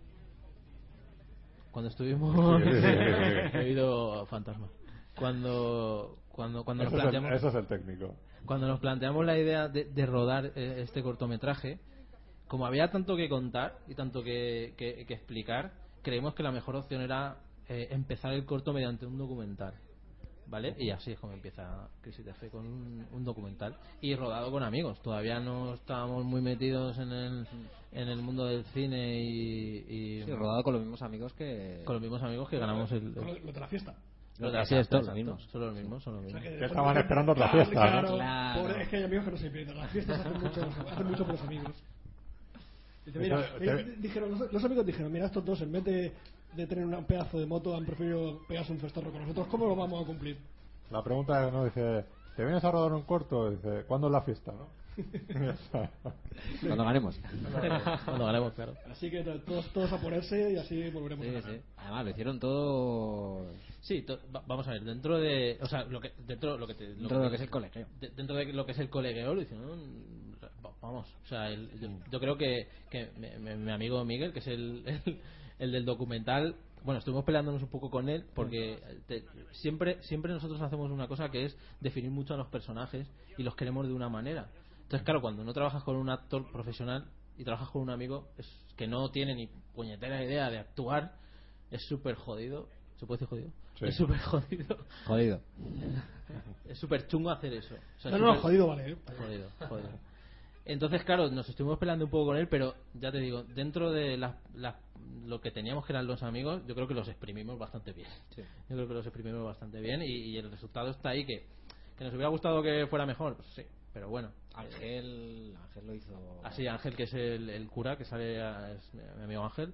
Cuando estuvimos. <laughs> He oído fantasma. Cuando, cuando, cuando nos Eso es, el, planteamos. eso es el técnico. cuando nos planteamos la idea de, de rodar eh, este cortometraje, como había tanto que contar y tanto que, que- que explicar, creímos que la mejor opción era eh, empezar el corto mediante un documental. ¿Vale? Y así es como empieza Crisis de Fe con un, un documental y rodado con amigos. Todavía no estábamos muy metidos en el, en el mundo del cine y, y Sí, rodado con los mismos amigos que. con los mismos amigos que ganamos el. El- de la fiesta. los de la Exacto, fiesta, los mismos. Son los mismos, son los O sea, mismos. que estaban esperando otra Claro, fiesta, ¿no? claro. Claro. Pobre- es que hay amigos que no se pierden. Las fiestas hacen mucho, hacen mucho por los amigos. Dice, mira, eh, te- dijeron, los, los amigos dijeron, mira, estos dos en vez de, de tener un pedazo de moto han preferido pegarse un festorro con nosotros. ¿Cómo lo vamos a cumplir? La pregunta es, ¿no? Dice, ¿te vienes a rodar un corto? Dice, ¿cuándo es la fiesta, no? <laughs> <laughs> Cuando ganemos. <laughs> Cuando ganemos, claro. Así que to- todos, todos a ponerse y así volveremos a Sí, ganar. sí. Además, lo hicieron todo. Sí, to- va- vamos a ver, dentro de. O sea, lo que, dentro de lo que te. Dentro de lo que es el colegio. de- dentro de lo que es el colegueo, lo hicieron. Va- Vamos, o sea, el- yo, yo creo que, que mi, mi- mi amigo Miguel, que es el, <laughs> el, el del documental, bueno, estuvimos peleándonos un poco con él porque te- siempre, siempre nosotros hacemos una cosa que es definir mucho a los personajes y los queremos de una manera. Entonces, claro, cuando no trabajas con un actor profesional y trabajas con un amigo es que no tiene ni puñetera idea de actuar, es súper jodido. ¿Se puede decir jodido? Sí. Es súper jodido. Jodido. <laughs> Es súper chungo hacer eso. O sea, No, no, jodido vale. ¿eh? Jodido, jodido. Entonces, claro, nos estuvimos peleando un poco con él, pero ya te digo, dentro de las- las- lo que teníamos que eran los amigos, yo creo que los exprimimos bastante bien. Sí. Yo creo que los exprimimos bastante bien y, y el resultado está ahí. Que, que nos hubiera gustado que fuera mejor, pues sí, pero bueno. Ángel, Ángel lo hizo. Así, Ángel, que es el, el cura, que sale, a- es mi amigo Ángel.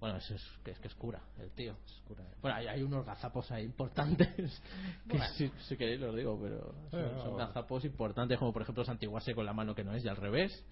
Bueno, es, es, que, es que es cura, el tío. Es cura. Bueno, hay, hay unos gazapos ahí importantes. <laughs> Que si, si queréis los digo, pero son, Eh, gazapos importantes, como por ejemplo santiguarse con la mano que no es y al revés.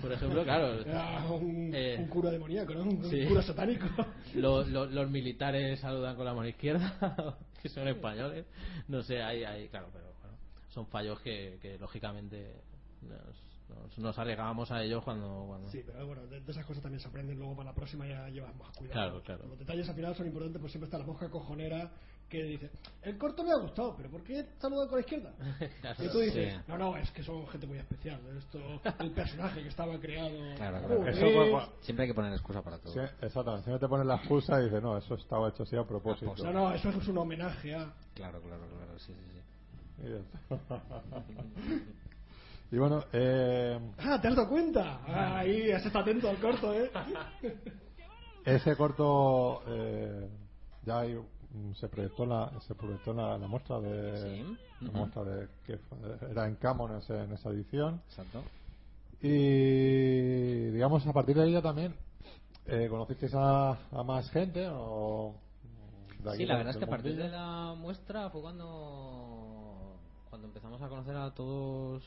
Por ejemplo, claro. <laughs> Era un, Eh, un cura demoníaco, ¿no? Un sí. cura satánico. <laughs> lo- lo- los militares saludan con la mano izquierda, que son españoles. No sé, hay, hay claro, pero bueno, son fallos que, que lógicamente nos, nos, nos arriesgábamos a ellos cuando. cuando Sí, pero bueno, de, de esas cosas también se aprenden luego para la próxima ya llevas más cuidado. Claro, claro. Los detalles al final son importantes, pues siempre está la mosca cojonera que dice, el corto me ha gustado, pero ¿por qué saludan con la izquierda? <laughs> Claro, Y tú dices, sí. no, no, es que son gente muy especial. Esto, el personaje que estaba creado. Claro, claro. Eso cua- Siempre hay que poner excusa para todo. Sí, exactamente. Siempre te ponen la excusa y dices, no, eso estaba hecho así a propósito. No, no, eso es un homenaje a. Claro, claro, claro. Sí, sí, sí. <laughs> Y bueno, eh, Ah, ¿te has dado cuenta? Ah, ahí, has estado atento al corto, ¿eh? <laughs> ese corto eh, ya hay, se proyectó en la, se proyectó en la, la muestra de Sí. la muestra de que fue- era en Camon en, ese- en esa edición Exacto. y digamos a partir de ya también eh, conocisteis a, a más gente o de aquí Sí, la verdad es que a partir de la muestra fue cuando cuando empezamos a conocer a todos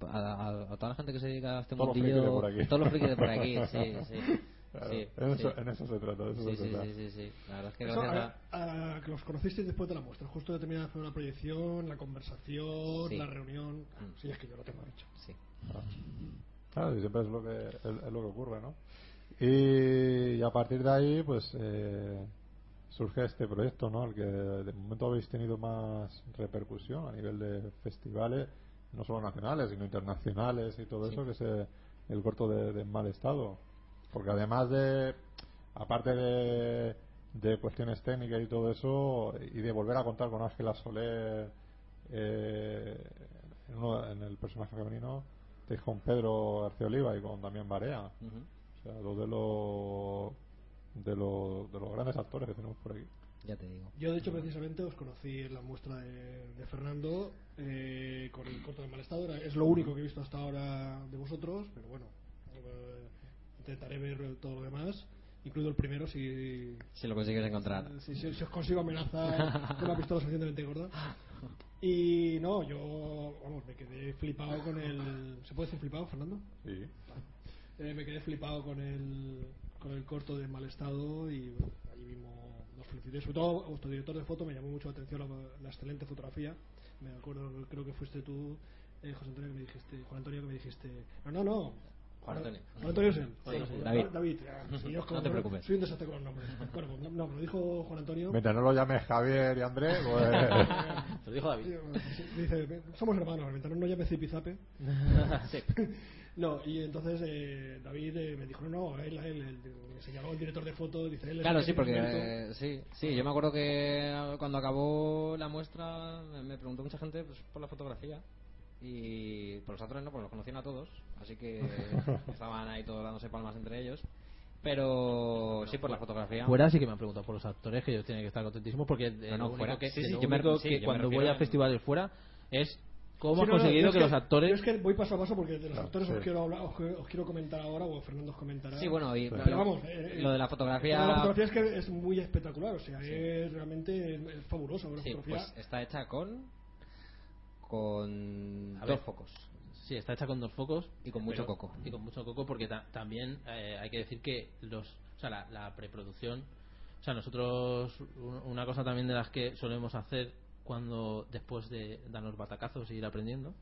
a, a- a toda la gente que se dedica a este Todos mundillo todos los frikis de por aquí <laughs> sí sí Claro, sí, en, eso, en eso se trata, de eso Sí, se sí, trata. sí, sí, sí. La verdad es que Eso, gracias a... a- a que los conocisteis después de la muestra, justo de terminar de hacer una proyección, la conversación, Sí. la reunión. Mm. Sí, es que yo lo tengo hecho. Sí. Claro, y siempre es lo que, es, es lo que ocurre, ¿no? Y, y a partir de ahí, pues eh, surge este proyecto, ¿no? El que de momento habéis tenido más repercusión a nivel de festivales, no solo nacionales, sino internacionales y todo Sí. eso, que es eh, el corto de, de mal estado. Porque además de, aparte de, de cuestiones técnicas y todo eso, y de volver a contar con Ángela Soler eh, en, uno- en el personaje femenino, estáis con Pedro García Oliva y con Damián Barea. O sea, dos de los de los de los grandes actores que tenemos por aquí. Ya te digo. Yo, de hecho, precisamente os conocí en la muestra de, de Fernando eh, con el corto de mal estado. Era- Es lo único que he visto hasta ahora de vosotros, pero bueno, eh, intentaré ver todo lo demás, incluido el primero si, Si lo consigues encontrar. si, si- si os consigo amenazar <laughs> con una pistola suficientemente gorda. Y no, yo, vamos, me quedé flipado con el. ¿Se puede decir flipado, Fernando? Sí. Eh, me quedé flipado con el, con el corto de mal estado y bueno, allí mismo los felicité. Sobre todo, vuestro director de foto me llamó mucho la atención la, la excelente fotografía. Me acuerdo, creo que fuiste tú, eh, José Antonio, que me dijiste, Juan Antonio, que me dijiste, no, no, no, Juan Antonio. Juan Antonio. Sí, sí, David. David. <laughs> como- No te preocupes. Soy un desastre con los nombres. Bueno, no, no, me lo dijo Juan Antonio. Mientras no lo llames Javier y Andrés, <laughs> pues... Te lo dijo David. Dice, somos hermanos, mientras no llame Zipizape. <laughs> Sí. No, y entonces eh, David eh, me dijo, no, no, él, él, él, me señaló el director de foto, dice él. Claro, el sí, que porque eh, sí, sí, yo me acuerdo que cuando acabó la muestra me me preguntó mucha gente pues, por la fotografía y por los actores no, porque los conocían a todos, así que <laughs> estaban ahí todos dándose palmas entre ellos. Pero sí, por la fotografía. Fuera sí que me han preguntado por los actores, que ellos tienen que estar contentísimos, porque No, no, fuera. que, Sí, sí, yo me- sí, que yo me cuando voy a en- festivales fuera es cómo Sí, has no, no, conseguido yo que es los actores... Yo es que voy paso a paso porque de los Claro, actores sí. os, quiero hablar, os, os quiero comentar ahora, o Fernando os comentará. Sí, bueno, y, Pero vamos, eh, lo de la Lo fotografía. de La fotografía es que es muy espectacular, o sea, es realmente es, es fabuloso. Una sí, fotografía. pues está hecha con. Con dos focos. Sí, está hecha con dos focos Y con mucho pero- coco. Y con mucho coco porque ta- también eh, hay que decir que los, o sea, la, la preproducción, o sea, nosotros un- una cosa también de las que solemos hacer cuando después de darnos batacazos y ir aprendiendo,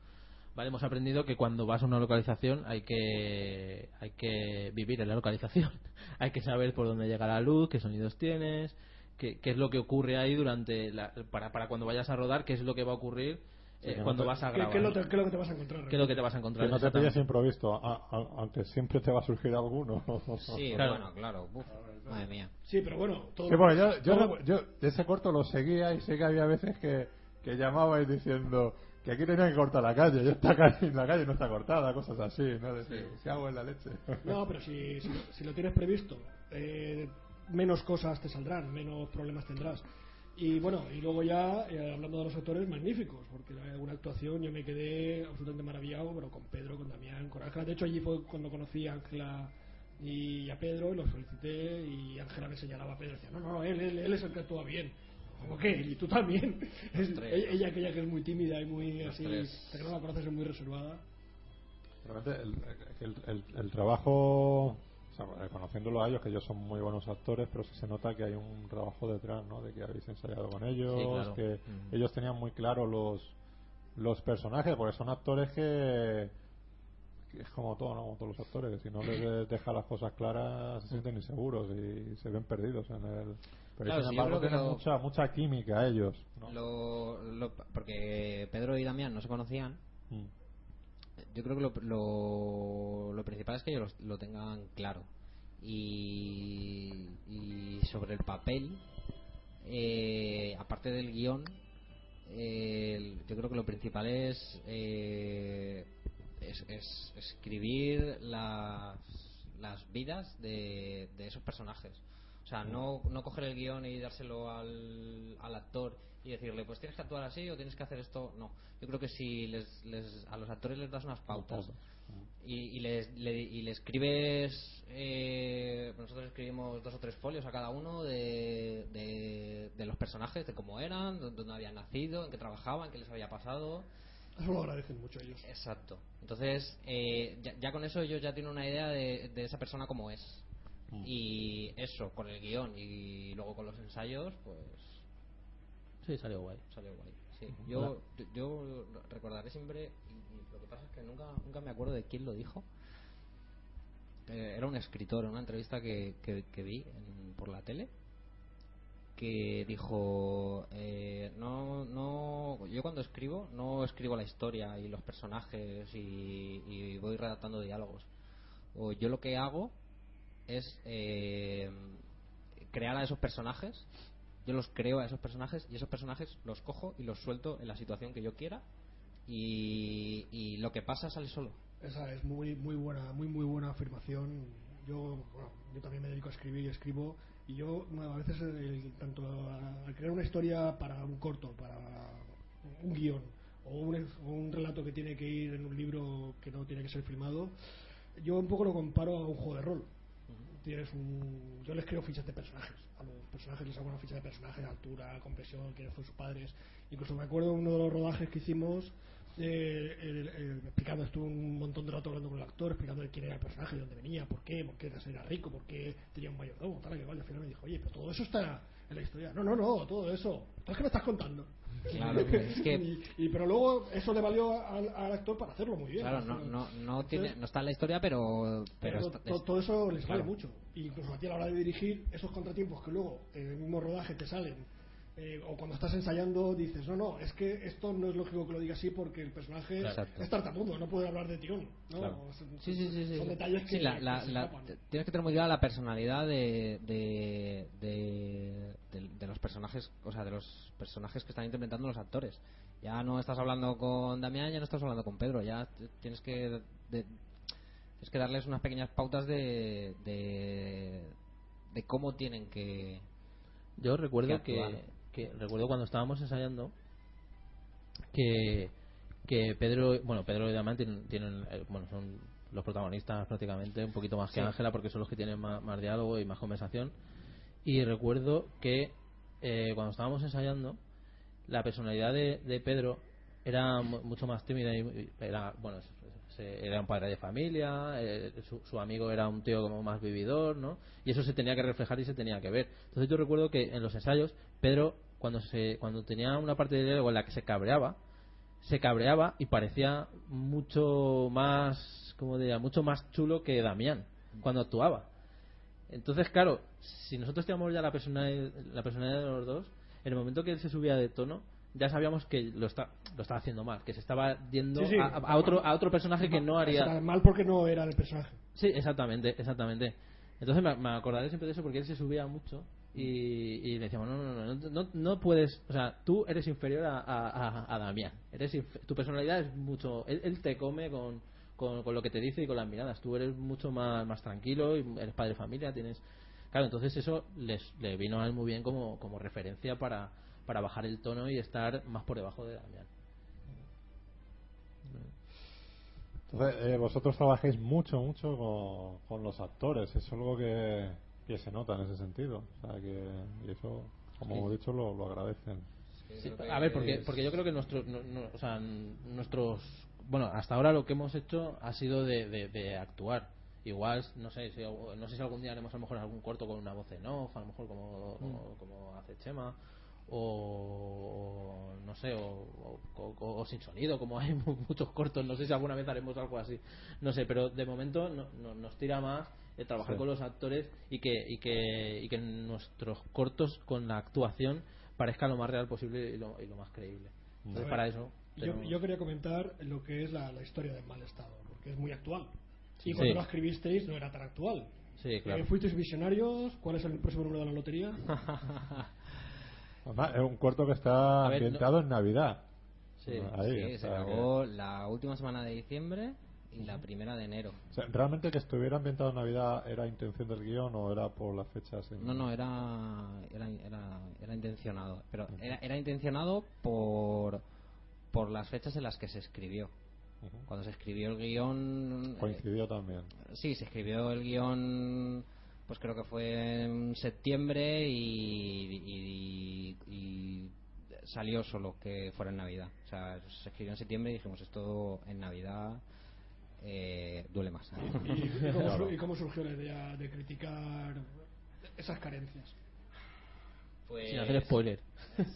vale, hemos aprendido que cuando vas a una localización hay que hay que vivir en la localización, <laughs> hay que saber por dónde llega la luz, qué sonidos tienes, qué, qué es lo que ocurre ahí durante la, para para cuando vayas a rodar, qué es lo que va a ocurrir eh, que no cuando te- vas a ¿Qué, grabar. qué es lo, te- qué es lo que te vas a encontrar? ¿Qué es lo que te vas a encontrar? Que no te a- a- aunque siempre te va a surgir alguno. Sí, Claro. bueno, claro. uf, madre mía. Sí, pero bueno, todo. Sí, porque yo, yo, todo- yo de ese corto lo seguía y sé que había veces que, que llamabais diciendo que aquí tenía que cortar la calle, y esta calle, la calle no está cortada, cosas así, ¿no? Decir, ¿qué hago en la leche? No, pero si, si, si lo tienes previsto, eh, menos cosas te saldrán, menos problemas tendrás. Y bueno, y luego ya, eh, hablando de los actores, magníficos, porque la- una actuación yo me quedé absolutamente maravillado, pero con Pedro, con Damián, con Ángela. De hecho, allí fue cuando conocí a Ángela y a Pedro, y los felicité, y Ángela me señalaba a Pedro, y decía, no, no, no, él, él, él es el que actúa bien. ¿Cómo que? Y tú también. <laughs> Ella, ella, aquella que es muy tímida y muy así, hasta que no la conoces es muy reservada. Realmente el, el, el- el trabajo, o sea, eh, conociéndolo a ellos, que ellos son muy buenos actores, pero sí se nota que hay un trabajo detrás, ¿no? De que habéis ensayado con ellos, Sí, claro. que Mm. ellos tenían muy claro los los personajes, porque son actores que, que es como todo, ¿no? Como todos los actores, que si no les <clears throat> de- deja las cosas claras se sienten inseguros y se ven perdidos en el... Pero Claro, sin embargo tienen lo- mucha, mucha química ellos, ¿no? Lo, lo- porque Pedro y Damián no se conocían. Mm. Yo creo que lo, lo, lo principal es que ellos lo, tengan claro. Y, y sobre el papel, eh, aparte del guion, eh, yo creo que lo principal es, eh, es, es escribir las, las vidas de, de esos personajes. O sea, no, no coger el guion y dárselo al, al actor y decirle, pues tienes que actuar así o tienes que hacer esto. No, yo creo que si les, les- a los actores les das unas pautas y, y les, le, y le escribes, eh, nosotros escribimos dos o tres folios a cada uno de, de, de los personajes, de cómo eran, dó- dónde habían nacido, en qué trabajaban, qué les había pasado. Eso lo agradecen mucho ellos. Exacto. Entonces, eh, ya, ya con eso ellos ya tienen una idea de, de esa persona como es. Mm. Y eso, con el guion y luego con los ensayos, pues Sí, salió guay. salió guay. Sí. Yo, yo, yo recordaré siempre, y, lo que pasa es que nunca, nunca me acuerdo de quién lo dijo. Eh, era un escritor en una entrevista que, que, que vi en- por la tele que dijo eh, no no yo cuando escribo no escribo la historia y los personajes y, y voy redactando diálogos o yo lo que hago es eh, crear a esos personajes yo los creo a esos personajes y esos personajes los cojo y los suelto en la situación que yo quiera y, y lo que pasa sale solo Esa es muy muy buena, muy muy buena afirmación. Yo, bueno, yo también me dedico a escribir y escribo y yo bueno, a veces el- tanto a, a crear una historia para un corto, para un guion o un, o un relato que tiene que ir en un libro que no tiene que ser filmado, yo un poco lo comparo a un juego de rol. Tienes un, yo les creo fichas de personajes. A los personajes les hago una ficha de personajes, altura, compresión, quiénes fueron sus padres. Incluso me acuerdo de uno de los rodajes que hicimos eh, el- explicando, estuve un montón de rato hablando con el actor, explicándole quién era el personaje, de dónde venía, por qué, por qué era rico, por qué tenía un mayordomo, tal, que vale. Al final me dijo, oye, pero todo eso está en la historia. No, no, no, todo eso. ¿Qué me estás contando? Claro, es que- <laughs> y, y- pero luego eso le valió al, al actor para hacerlo muy bien. Claro, no, no, no, tiene, no está en la historia, pero. pero Pero está- es- todo eso les vale claro. mucho. Y incluso a ti a la hora de dirigir esos contratiempos que luego en el mismo rodaje te salen, eh, o cuando estás ensayando dices, no, no, es que esto no es lógico que lo diga así porque el personaje Exacto. es tartamudo, no puede hablar de tirón. ¿no? Claro. Sí, sí, sí, sí. Son detalles que, Sí, la- que la- se la- tienes que tener muy clara la personalidad de, de, de, de- de los personajes, o sea, de los personajes que están interpretando los actores. Ya no estás hablando con Damián, ya no estás hablando con Pedro, ya tienes que de- tienes que darles unas pequeñas pautas de, de, de cómo tienen que Yo recuerdo que que, actuar. que- recuerdo cuando estábamos ensayando que que Pedro, bueno, Pedro y Damián tienen, tienen, eh, bueno, son los protagonistas prácticamente, un poquito más que Sí. Ángela porque son los que tienen más, más diálogo y más conversación. Y recuerdo que eh, cuando estábamos ensayando la personalidad de, de Pedro era mu- mucho más tímida y era bueno era un padre de familia eh, su, su amigo era un tío como más vividor no y eso se tenía que reflejar y se tenía que ver. Entonces yo recuerdo que en los ensayos Pedro cuando se cuando tenía una parte de diálogo en la que se cabreaba se cabreaba y parecía mucho más como diría mucho más chulo que Damián cuando actuaba entonces, claro, si nosotros teníamos ya la personalidad, la personalidad de los dos, en el momento que él se subía de tono, ya sabíamos que lo, está, lo estaba haciendo mal, que se estaba yendo Sí, sí. a, a otro, a otro personaje que no haría. Mal porque no era el personaje. Sí, exactamente, exactamente. Entonces me, me acordaré siempre de eso porque él se subía mucho y, y le decíamos, no, no, no, no, no, no puedes, o sea, tú eres inferior a, a, a- Damián, eres tu personalidad es mucho, él, él te come con, con, con lo que te dice y con las miradas, tú eres mucho más, más tranquilo y eres padre de familia, tienes... Claro, entonces eso les, le vino a él muy bien como, como referencia para, para bajar el tono y estar más por debajo de Damián. Entonces, eh, vosotros trabajáis mucho, mucho con, con los actores. Es algo que, que se nota en ese sentido. O sea, que, y eso, como Sí. hemos dicho, lo, lo agradecen. Sí, a ver, porque, porque yo creo que nuestro, no- no- o sea, nuestros. Bueno, hasta ahora lo que hemos hecho ha sido de, de- de actuar. Igual, no sé, si, no sé si algún día haremos a lo mejor algún corto con una voz en off, a lo mejor como, como, como hace Chema, o, no sé, o, o- o- o sin sonido, como hay mu- muchos cortos. No sé si alguna vez haremos algo así. No sé, pero de momento no- no- nos tira más el trabajar Sí. con los actores y que, y, que, y que nuestros cortos con la actuación parezca lo más real posible y lo, y lo más creíble. Entonces, para eso. Yo, yo quería comentar lo que es la, la historia del mal estado, porque es muy actual. Sí. Y cuando Sí. lo escribisteis no era tan actual. Sí, claro. Eh, ¿Fuisteis visionarios? ¿Cuál es el próximo número de la lotería? <laughs> Además, es un corto que está ver, ambientado en Navidad. Sí. Ahí, Sí, se grabó la última semana de diciembre y la primera de enero. que- o sea, ¿Realmente que estuviera ambientado en Navidad era intención del guion o era por las fechas? en- No, no, era, era, era, era intencionado. Pero era, era intencionado por, por las fechas en las que se escribió. Ujú. Cuando se escribió el guion... eh, Coincidió también. Sí, se escribió el guion, pues creo que fue en septiembre y, y- y salió solo que fuera en Navidad. O sea, se escribió en septiembre y dijimos esto en Navidad eh, duele más. ¿Y, y cómo, <laughs> y cómo surgió la idea de criticar esas carencias? Pues- Sin hacer spoiler.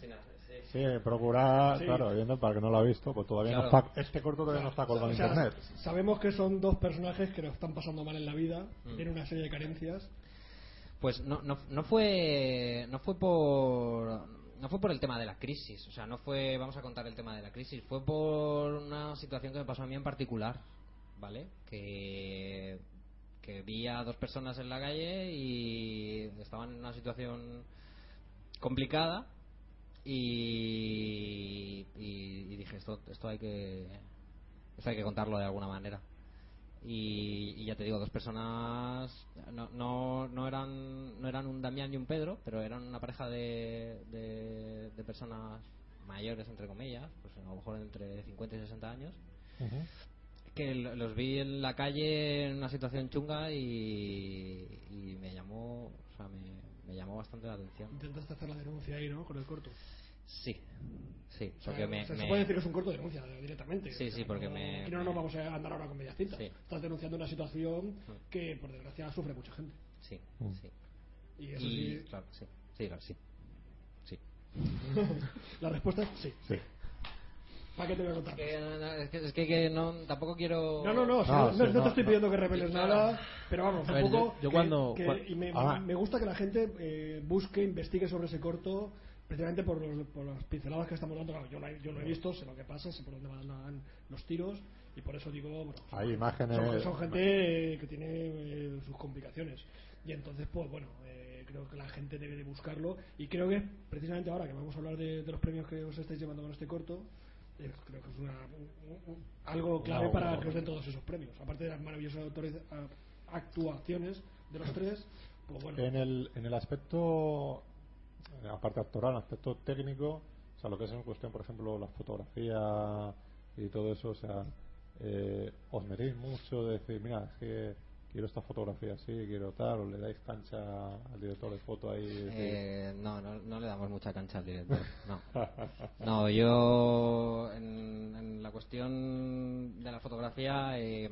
Sin hacer- sí. Procurar, Sí. claro, viendo para que no lo ha visto, pues todavía no Claro. está, este corto todavía no está colgado O en sea, internet. Sabemos que son dos personajes que lo están pasando mal en la vida, Mm. tienen una serie de carencias. Pues no, no, no fue no fue por no fue por el tema de la crisis, o sea, no fue vamos a contar el tema de la crisis, fue por una situación que me pasó a mí en particular, ¿vale? Que que vi a dos personas en la calle y estaban en una situación complicada y, y, y dije esto esto hay que esto hay que contarlo de alguna manera. Y, y ya te digo dos personas no, no, no eran no eran un Damián y un Pedro pero eran una pareja de, de, de personas mayores entre comillas pues a lo mejor entre 50 y 60 años que lo- los vi en la calle en una situación chunga y, y me llamó o sea me, me llamó bastante la atención Intentaste hacer la denuncia ahí, ¿no? Con el corto. sí sí O sea, porque me, o sea, me- se puede decir que es un corto de denuncia eh, directamente. Sí, O sea, sí, porque no- me- aquí no nos vamos a andar ahora con medias tintas. Sí. Estás denunciando una situación Mm. que, por desgracia, sufre mucha gente. sí Mm. sí Y eso y sí, claro sí sí claro sí <laughs> La respuesta es sí. Sí. ¿Para qué te voy a contar? Es que, no, no, es que, es que- que no, tampoco quiero. No, no, no, o sea, No, no, sí, no te estoy no. pidiendo que reveles Claro. nada, pero vamos, ver, poco. yo- yo que- cuando- y me, me gusta que la gente eh, busque, investigue sobre ese corto, precisamente por, los- por las pinceladas que estamos dando. Claro, yo, lo he, yo lo he visto, sé lo que pasa, sé por dónde van los tiros, y por eso digo, bueno, Hay imágenes. son, son gente eh, que tiene eh, sus complicaciones. Y entonces, pues bueno, eh, creo que la gente debe de buscarlo. Y creo que precisamente ahora que vamos a hablar de, de los premios que os estáis llevando con este corto, creo que es una, un- un- algo clave para que os den todos esos premios. Aparte de las maravillosas actuaciones de los tres, pues bueno. En el, en el aspecto, aparte actoral, aspecto técnico, o sea, lo que es en cuestión, por ejemplo, la fotografía y todo eso, o sea, eh, os metéis mucho de decir, mira, es que quiero esta fotografía así, quiero tal, o le dais cancha al director de foto ahí. Eh, no, no, no le damos mucha cancha al director. No, <laughs> no yo en, en la cuestión de la fotografía, eh,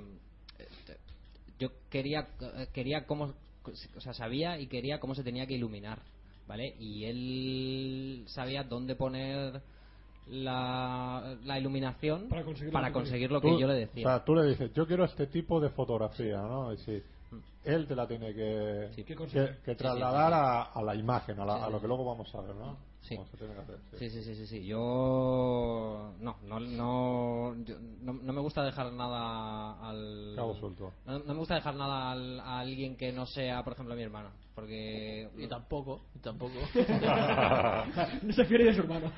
yo quería quería cómo, o sea, sabía y quería cómo se tenía que iluminar, ¿vale? Y él sabía dónde poner la, la iluminación Para conseguir lo para que conseguir lo Tú- que yo le O decía. sea, tú le dices, yo quiero este tipo de fotografía, ¿no? Y si él te la tiene que, Sí. ¿Qué que, que trasladar sí. A, a la imagen, a, la- Sí, a lo que luego vamos a ver, ¿no? Sí. Cómo se tiene que hacer, sí. Sí, sí, sí. Yo no, no, no, yo- no, no me gusta dejar nada al. Cabo suelto. No, no me gusta dejar nada al- a alguien que no sea, por ejemplo, mi hermano, porque Y tampoco, y tampoco. <laughs> <laughs> no se fiere de su hermano.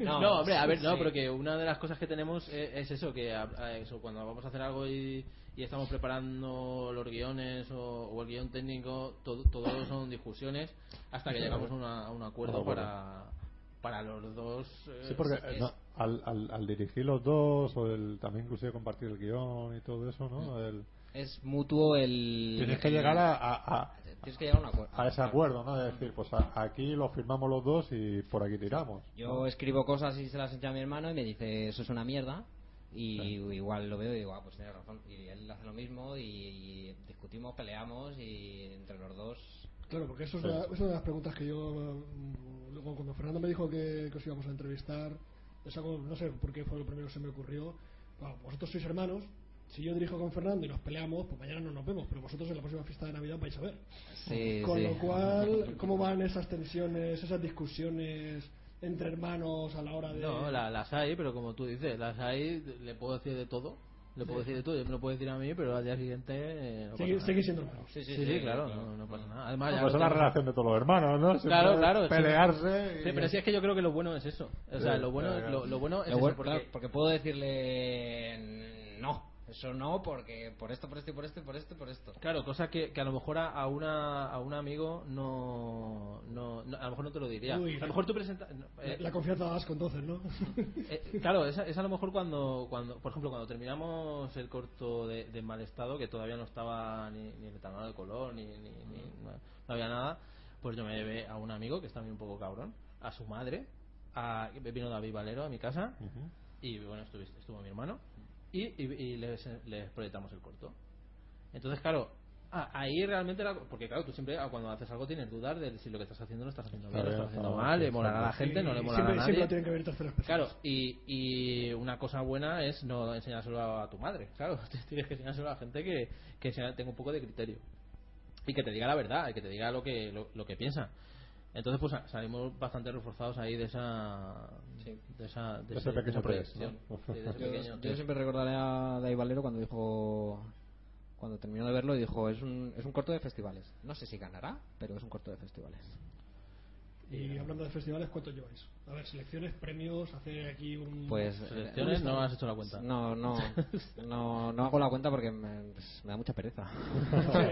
No, No, hombre, a ver, no, sí. pero que una de las cosas que tenemos es, es eso, que a- a eso, cuando vamos a hacer algo y, y estamos preparando los guiones o, o el guion técnico, todo, todo son discusiones hasta que llegamos a, una- a un acuerdo para, para los dos. eh, Sí, porque es- no, al, al, al dirigir los dos, o el, también inclusive compartir el guion y todo eso, ¿no? Mm. El- es mutuo el. tienes que llegar a, a, a- Tienes que llegar a un acuerdo. a ese acuerdo, ¿no? De decir, pues a- aquí lo firmamos los dos y por aquí tiramos. Yo escribo cosas y se las echo a mi hermano y me dice eso es una mierda y igual lo veo y digo ah pues tienes razón y él hace lo mismo y, y discutimos peleamos y entre los dos Claro, porque eso es, Sí. una, es una de las preguntas que yo. mm, Luego, cuando Fernando me dijo que, que os íbamos a entrevistar, es algo, no sé por qué fue lo primero que se me ocurrió. Bueno, vosotros sois hermanos. Si yo dirijo con Fernando y nos peleamos, pues mañana no nos vemos, pero vosotros en la próxima fiesta de Navidad vais a ver. sí, Con sí. lo cual, ¿cómo van esas tensiones, esas discusiones entre hermanos a la hora de. No, la- las hay, pero como tú dices, las hay, le puedo decir de todo. Le puedo decir de todo, y me lo puede decir a mí, pero al día siguiente. eh, no seguir siendo hermanos. sí, Sí, sí, claro, No, no pasa nada. Además, No, ya pues es la relación de todos los hermanos, ¿no? Siempre Claro, claro. sí. Pelearse. y- Sí, pero sí es que yo creo que lo bueno es eso. O sea, Sí, lo bueno, claro, claro. lo, lo bueno es Lo eso, bueno, porque- claro, porque puedo decirle no eso no porque por esto por esto y por esto y por esto y por esto Claro, cosa que, que a lo mejor a, a una, a un amigo no, no, no- A lo mejor no te lo diría. Uy, a lo mejor tú presentas. no, eh, La confianza da asco entonces, ¿no? eh, claro, es, a- es a lo mejor cuando, cuando. Por ejemplo, cuando terminamos el corto de, de mal estado, que todavía no estaba ni, ni retanado de color, ni, ni, ni- no, no había nada, pues yo me llevé a un amigo que es también un poco cabrón, a su madre, a, vino David Valero a mi casa, Ujú. y bueno, estuvo, estuvo mi hermano y, y, y les, les proyectamos el corto. Entonces, claro, a- ahí realmente, la- porque claro, tú siempre ah, cuando haces algo tienes dudas de si lo que estás haciendo lo estás haciendo bien, Está lo estás haciendo está mal, le molará a la gente, no le molará siempre, a siempre nadie. lo tienen que ver terceras personas. Claro, y, y una cosa buena es no enseñárselo a tu madre, claro, <laughs> tienes que enseñárselo a la gente que, que tenga un poco de criterio y que te diga la verdad y que te diga lo que lo, lo que piensa. Entonces, pues sa- salimos bastante reforzados ahí de esa de esa de, De ese pequeño esa test, proyección. ¿no? Sí, de ese <laughs> yo, pequeño yo test. siempre recordaré a Dave Valero cuando dijo cuando terminó de verlo y dijo es un, es un corto de festivales no sé si ganará pero es un corto de festivales Y hablando de festivales, ¿cuántos lleváis? A ver, selecciones, premios, hacer aquí un. pues Selecciones no has hecho la cuenta. no no <laughs> no no hago la cuenta porque me, pues, me da mucha pereza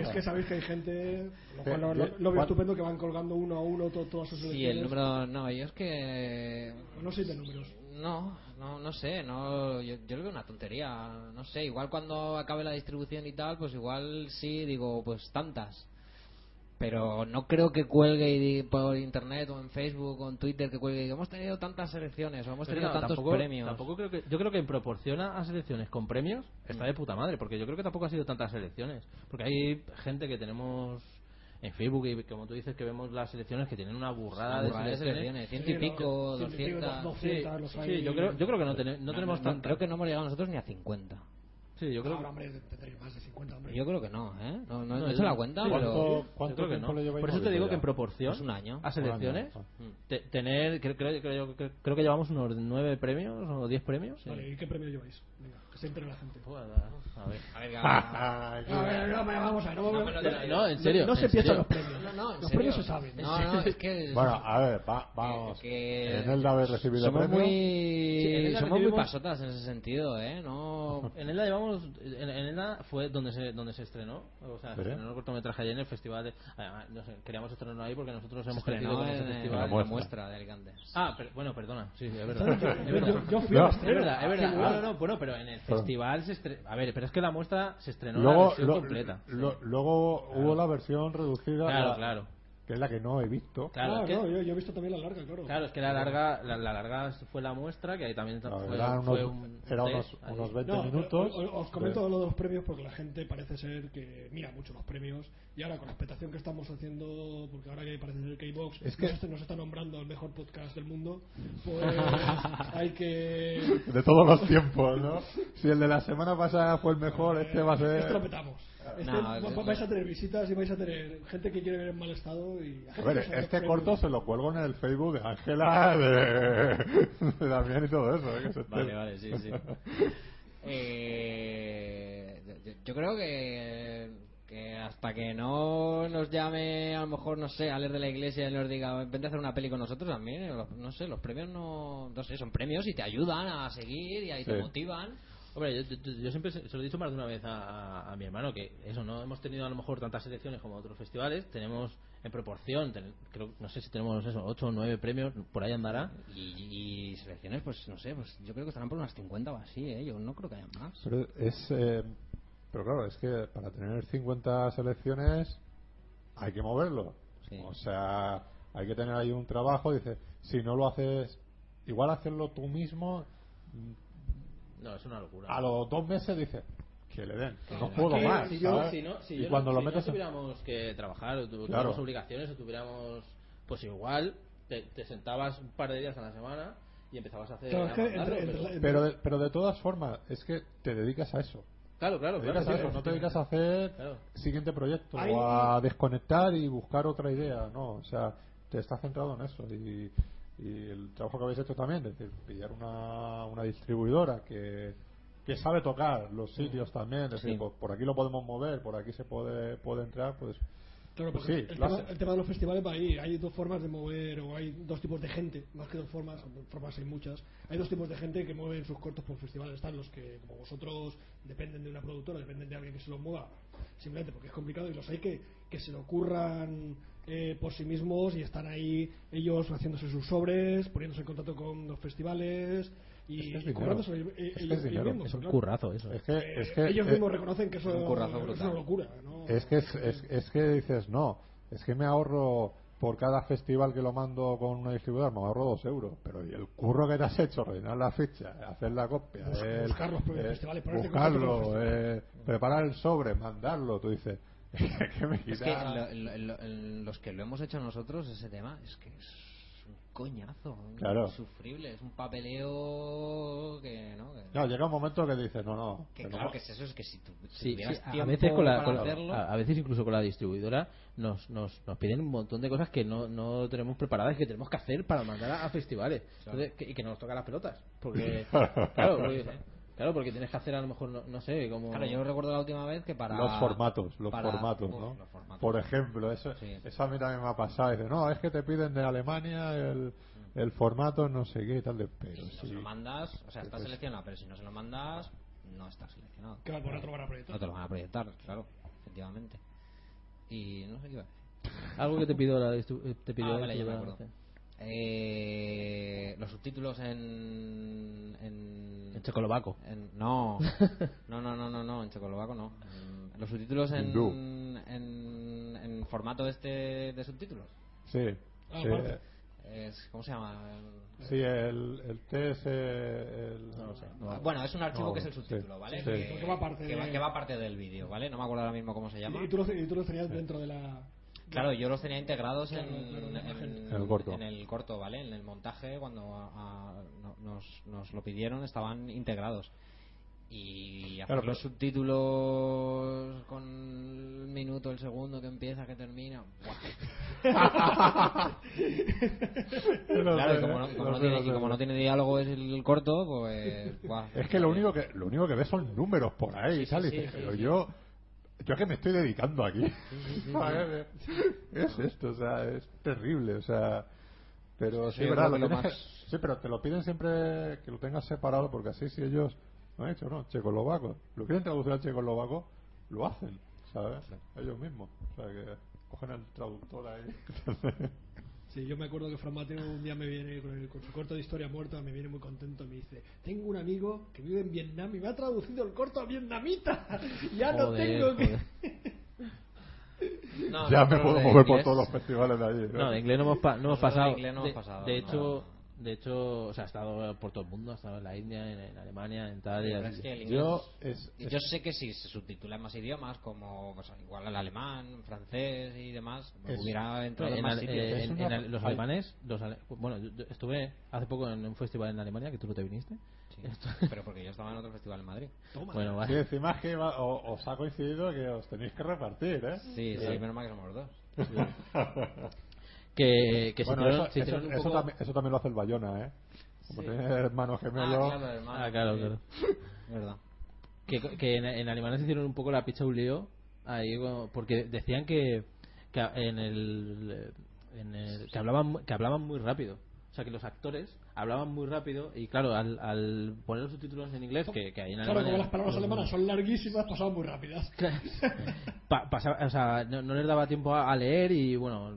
es que sabéis que hay gente, lo, cual lo, lo- lo veo ¿Cuál- estupendo, que van colgando uno a uno to- todas sus sí selecciones. el número no yo es que No soy de números. No, no, no sé, no, yo, yo lo veo una tontería, no sé, igual cuando acabe la distribución y tal, pues igual sí, digo, pues tantas. Pero no creo que cuelgue por internet o en Facebook o en Twitter que cuelgue y diga, hemos tenido tantas selecciones o hemos Pero tenido no, tantos tampoco, premios. tampoco creo que yo creo que en proporción a selecciones con premios está de puta madre porque yo creo que tampoco ha sido tantas selecciones porque hay gente que tenemos en Facebook y como tú dices que vemos las selecciones que tienen una burrada, Una burrada de selecciones. ciento y pico, ciento y pico, 200. doscientas, los Sí, hay. yo creo, yo creo que no, tene- no tenemos no, tan Creo que no hemos llegado nosotros ni a 50. Sí, yo creo Ahora, hombre, tendréis más de 50, hombre. Yo creo que no, ¿eh? No, no, No, no he hecho la cuenta, pero... ¿Cuánto, creo que no. Por eso te digo ya? que en proporción Es un año. a selecciones, Un año, te- tener, creo, creo, creo, creo- creo que llevamos unos nueve premios o diez premios. Vale, ¿y qué premio lleváis? Venga, se entere la gente. Pues, a ver. A ver, A ver, no, vamos a ver. No, No, no, en serio. no se en piensan los premios. No, no, en los serio. premios se saben. No, <laughs> no, es que... Bueno, a ver, va- vamos. que En el de haber recibido somos premio. muy Sí, en Elda somos muy recibimos- pasotas en ese sentido eh no <laughs> En Elda llevamos, en, en Elda fue donde se donde se estrenó, o sea, ¿Sí? se estrenó el cortometraje allí en el festival de, además, no sé, queríamos estrenarlo ahí porque nosotros hemos Se crecido con ese en, en festival. la muestra. de Alicante Ah, pero, bueno, perdona, sí, es verdad. yo- es verdad. yo fui Es verdad, es verdad. No, bueno. no, no, bueno, pero en el Pero- festival se estrenó. A ver, pero es que la muestra se estrenó la Luego, versión lo- completa. lo- luego hubo la versión reducida, Claro, la- claro. Que es la que no he visto. Claro, Ah, es que- no, yo, yo he visto también la larga, claro. Claro, es que la larga, la, la larga fue la muestra, que ahí también No, fue, fue unos, un era test unos, ahí. unos 20 No, minutos. o- o- os comento lo de los premios porque la gente parece ser que mira mucho los premios y ahora con la expectación que estamos haciendo, porque ahora que parece ser que iVox Es que- nos, nos está nombrando el mejor podcast del mundo, pues <laughs> hay que... De todos los tiempos, ¿no? Si el de la semana pasada fue el mejor, este va a ser. Este lo petamos. Este, No, vais a tener visitas y vais a tener gente que quiere ver en mal estado y... A ver, este corto se lo cuelgo en el Facebook de Ángela, de, de Damián y todo eso. ¿eh? Que se esté- Vale, vale, sí, sí. <laughs> Eh, yo- creo que, que hasta que no nos llame, a lo mejor, no sé, Alex de la Iglesia y nos diga, vente a hacer una peli con nosotros también, los- no sé, los premios no, no sé, son premios y te ayudan a seguir y ahí te motivan. Hombre, yo, yo- yo siempre se, lo he dicho más de una vez a, a- a mi hermano que eso, no hemos tenido a lo mejor tantas selecciones como otros festivales, tenemos en proporción, ten- creo, no sé si tenemos eso, 8 o 9 premios, por ahí andará. Y, y selecciones, pues no sé, pues yo creo que estarán por unas 50 o así, ¿eh? Yo no creo que haya más. Pero es. eh, pero claro, es que para tener 50 selecciones hay que moverlo. Sí. O sea, hay que tener ahí un trabajo. Dice, si no lo haces, igual hacerlo tú mismo, No, es una locura. a los dos meses dices, que le den, que no puedo que más. Si, yo, no, si y yo cuando no, lo si metes. no tuviéramos que trabajar, o tu- tuviéramos Claro. obligaciones, o tuviéramos. Pues igual, te, te sentabas un par de días a la semana y empezabas a hacer. Claro, es a que mandarlo, entre- pero- entre- pero, de, pero de todas formas, es que te dedicas a eso. Claro, claro, Te claro. a sí, eso, no te dedicas a hacer Claro. siguiente proyecto o a desconectar y buscar otra idea, no, o sea, te estás centrado en eso y, y el trabajo que habéis hecho también, es decir, pillar una, una distribuidora que, que sabe tocar los sitios también, es decir, Sí. pues, por aquí lo podemos mover, por aquí se puede, puede entrar, pues Claro, Pues sí, el, tema, hace. el tema de los festivales va ahí. Hay dos formas de mover, o hay dos tipos de gente, más que dos formas, formas hay muchas. Hay dos tipos de gente que mueven sus cortos por festivales. Están los que, como vosotros, dependen de una productora, dependen de alguien que se los mueva, simplemente porque es complicado, y los hay que, que se lo ocurran eh, por sí mismos y están ahí ellos haciéndose sus sobres, poniéndose en contacto con los festivales y, Es que es y ellos, Es ellos mismos. Un claro. currazo eso. es que, Eh, es que ellos eh, mismos reconocen que eso es un currazo es brutal. una locura. ¿no? es que es, es, es que dices no es que me ahorro por cada festival que lo mando con una distribuidora me ahorro dos euros pero y el curro que te has hecho rellenar la ficha hacer la copia Bus- el- buscar los eh, festivales, buscarlo festivales. eh, preparar el sobre mandarlo tú dices <laughs> que me Es que en lo- en lo- en lo- en los que lo hemos hecho nosotros, ese tema, es que es un coñazo. Claro. Insufrible. Es un papeleo que, ¿no? Que, no, llega un momento que dices no no que no claro que es eso, es que si, tú, si Sí, tuvieras sí, a tiempo veces con la, para con la- hacerlo... a, a veces incluso con la distribuidora nos, nos, nos piden un montón de cosas que no, no tenemos preparadas y que tenemos que hacer para mandar a, a festivales Claro. Entonces, que- y que nos toca las pelotas porque <laughs> claro porque, claro porque tienes que hacer a lo mejor no, no sé como Claro, yo recuerdo la última vez que para... los formatos los para- formatos Uf, no los formatos. por ejemplo eso Sí. eso a mí también me ha pasado dice no es que te piden de Alemania el el formato no sé qué y tal de pero Si no se lo mandas, o sea, está Pues- seleccionado, pero si no se lo mandas, no está seleccionado. Al por otro van a proyectar. No te lo van a proyectar, claro, efectivamente. Y no sé qué iba a decir. algo que te pidió la te pidió Ah, vale, ya me acuerdo. Eh, los subtítulos en. En, en checoslovaco en- no. <laughs> no, no, no, no, no, en checoslovaco no. En- los subtítulos en, en, en formato este de subtítulos. sí Ah, sí. Es, ¿Cómo se llama? Sí, el, el TS. El, No lo sé. Ah, Bueno, es un archivo No, que es el sí. subtítulo, ¿vale? Sí. Que, Que va aparte que va- que va aparte del vídeo, ¿vale? No me acuerdo ahora mismo cómo se llama. Y tú, lo, y tú lo tenías dentro de la. Claro, yo los tenía integrados en, el corto. en el corto, ¿vale? En el montaje, cuando a- a- no- nos, nos lo pidieron, estaban integrados. Y hacer Claro, pero- los subtítulos con el minuto, el segundo que empieza, que termina. <laughs> y como, no, como no tiene, y como no tiene diálogo es el corto, pues. <laughs> ¡buah! Es que lo único que lo único que ves son números por ahí, Sí, tal, sí, sí, sí. Yo yo que me estoy dedicando aquí. <laughs> Es esto, o sea, es terrible, o sea, pero sí, Sí, yo verdad, creo lo que lo tienes más- que- sí, pero te lo piden siempre que lo tengas separado porque así si ellos lo han hecho, ¿no? Checoslovaco, lo quieren traducir al checoslovaco, lo hacen, ¿sabes? Ellos mismos, o sea, que cogen el traductor ahí. <laughs> Sí, yo me acuerdo que Fran Mateo un día me viene con, el- con su corto de historia muerta, me viene muy contento y me dice, tengo un amigo que vive en Vietnam y me ha traducido el corto a vietnamita. <laughs> ya no Joder, tengo que... <laughs> No, ya me puedo mover por todos los festivales de allí. No, de inglés no hemos, pa- no hemos de pasado. no de, hemos pasado, de no. hecho, de hecho, o sea, ha estado por todo el mundo, ha estado en la India, en, en Alemania, en tal. y es que Yo, es, Yo sé que si se subtitula en más idiomas, como pues, igual el alemán, francés y demás, Es- hubiera entrado en, en, más sitios. eh, en- una- en ale- los alemanes, los ale- bueno, yo- yo estuve hace poco en un festival en Alemania, que tú no te viniste. Sí, pero porque yo estaba en otro festival en Madrid. Toma. Bueno, vale. encima es que va- o- os ha coincidido que os tenéis que repartir, ¿eh? Sí, sí, menos mal que somos dos. Que, que se bueno, hicieron- eso, se hicieron eso- un eso poco- también, eso también lo hace el Bayona, ¿eh? Como Sí. tiene hermanos gemelos. Ah, claro, hermano. Ah, claro, claro. <laughs> Verdad. que, que en, en Alemania se hicieron un poco la picha un lío ahí como- porque decían que, que en el, en el- que hablaban que hablaban muy rápido o sea que los actores hablaban muy rápido y claro al, al poner los subtítulos en inglés que, que ahí en Claro, Alemania como las palabras alemanas son larguísimas, pasaban muy rápidas. <laughs> pa- pasaba- o sea, no, no les daba tiempo a, a leer y bueno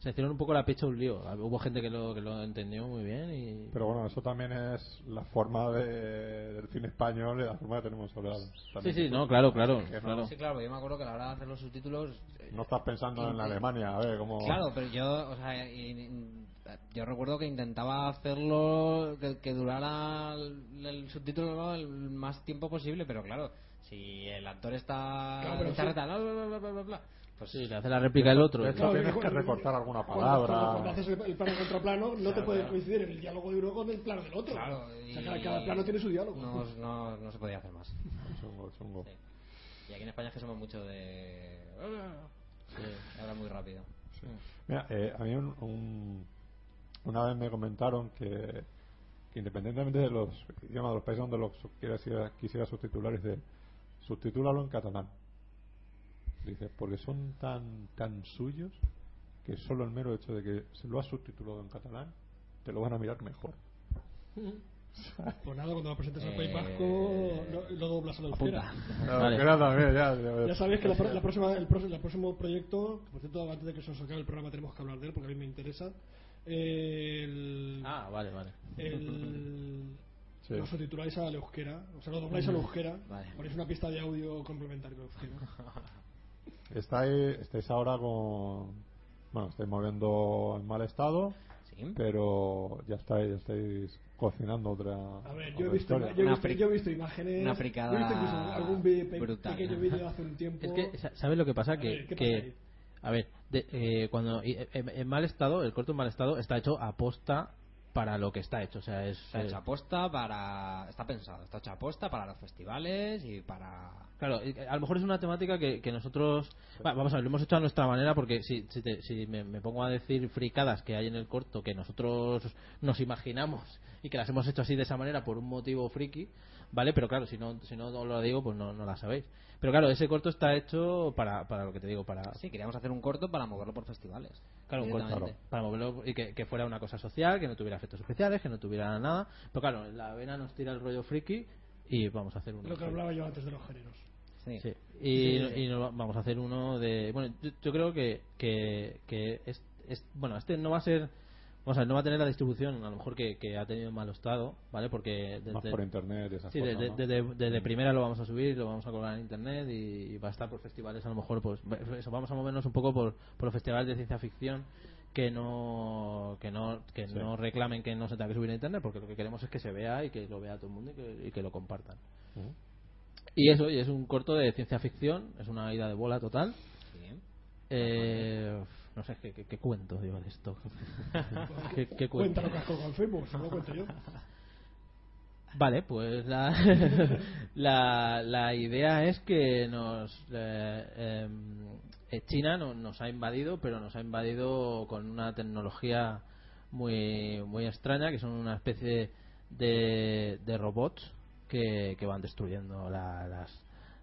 se hicieron un poco la picha un lío hubo gente que lo que lo entendió muy bien y Pero bueno, eso también es la forma de, del cine español y la forma que tenemos hablado. sí sí no claro claro no- claro Sí, claro, yo me acuerdo que a la hora de hacer los subtítulos. eh, No estás pensando en Inte- Alemania, a ver cómo. Claro, pero yo, o sea, yo recuerdo que intentaba hacerlo que, que durara el, el subtítulo ¿no? el más tiempo posible, pero claro, si el actor está Claro, pero sí. charreta, bla, bla, bla, bla, bla, bla, pues sí le hace la réplica el otro De hecho, Claro, tienes que recortar alguna palabra. cuando- cuando haces el, el plano contra plano, no te puede claro. coincidir el diálogo de uno con el plano del otro. Claro, o sea, y- cada, cada plano tiene su diálogo. no, no, no se podía hacer más. <laughs> Chungo, chungo. Sí. Y aquí en España es que somos mucho de. Sí, habla muy rápido. Mira, eh, a mí un, un- una vez me comentaron que, que independientemente de los idiomas de los países donde los quisiera, quisiera subtitular, dice, subtitúlalo en catalán. Dice, porque son tan, tan suyos que solo el mero hecho de que se lo has subtitulado en catalán, te lo van a mirar mejor. <laughs> Pues nada, cuando lo presentes al Eh, País Vasco, lo, lo doblas a la euskera. Vale. Ya. Ya sabéis que la, pro- la próxima, el, próximo, el próximo proyecto, que por cierto, antes de que se nos acabe el programa tenemos que hablar de él porque a mí me interesa. El, ah vale vale el, <laughs> Sí. lo subtituláis a la euskera, o sea, lo dobláis a la euskera, Vale. ponéis una pista de audio complementaria con euskera. <laughs> Estáis, estáis ahora con. Bueno, estáis moviendo en mal estado, Sí. pero ya estáis, ya estáis cocinando otra. A ver, yo he visto, historia. yo he Una visto, fri- yo he visto imágenes, una fricada yo he visto incluso algún vi- pe- brutal. pequeño vídeo hace un tiempo. Es que, sa- ¿sabes lo que pasa? A Que, ver, ¿qué que- pasa ahí? a ver, de- eh, cuando en, en mal estado, el corto en mal estado está hecho a posta para lo que está hecho. O sea, es. Está eh, hecha aposta para. Está pensado, está hecha aposta para los festivales y para. Claro, y a lo mejor es una temática que, que nosotros. va, vamos a ver, lo hemos hecho a nuestra manera porque si, si, te- si me, me pongo a decir fricadas que hay en el corto que nosotros nos imaginamos y que las hemos hecho así de esa manera por un motivo friki, ¿vale? Pero claro, si no, si no lo digo, pues no, no la sabéis. Pero claro, ese corto está hecho para, para lo que te digo, para, Sí, queríamos hacer un corto para moverlo por festivales. Claro, un para moverlo y que, que fuera una cosa social, que no tuviera efectos especiales, que no tuviera nada. Pero claro, la vena nos tira el rollo friki y vamos a hacer uno. Lo que hablaba yo antes de los géneros. Sí. Sí. Y, y nos va- vamos a hacer uno de. Bueno, yo, yo creo que, que, que es, es- Bueno, este no va a ser. Vamos a ver, no va a tener la distribución, a lo mejor que, que ha tenido en mal estado, ¿vale? Porque. Más desde- por internet esas Sí, cosas. desde, ¿no? desde- desde primera lo vamos a subir, lo vamos a colgar en internet y, y va a estar por festivales, a lo mejor, pues eso, vamos a movernos un poco por, por los festivales de ciencia ficción que no que no que Sí. no reclamen que no se tenga que subir a internet, porque lo que queremos es que se vea y que lo vea todo el mundo y que, y que lo compartan. Y eso, y es un corto de ciencia ficción, es una ida de bola total. Sí. Eh, no sé, ¿qué, qué, qué cuento digo de esto? <laughs> ¿Qué, qué cuento? lo que has colgado en Facebook, se lo cuento yo. Vale, pues la, <laughs> la, la idea es que nos eh, em, eh, China no- nos ha invadido, pero nos ha invadido con una tecnología muy muy extraña, que son una especie de, de robots que, que van destruyendo la- las,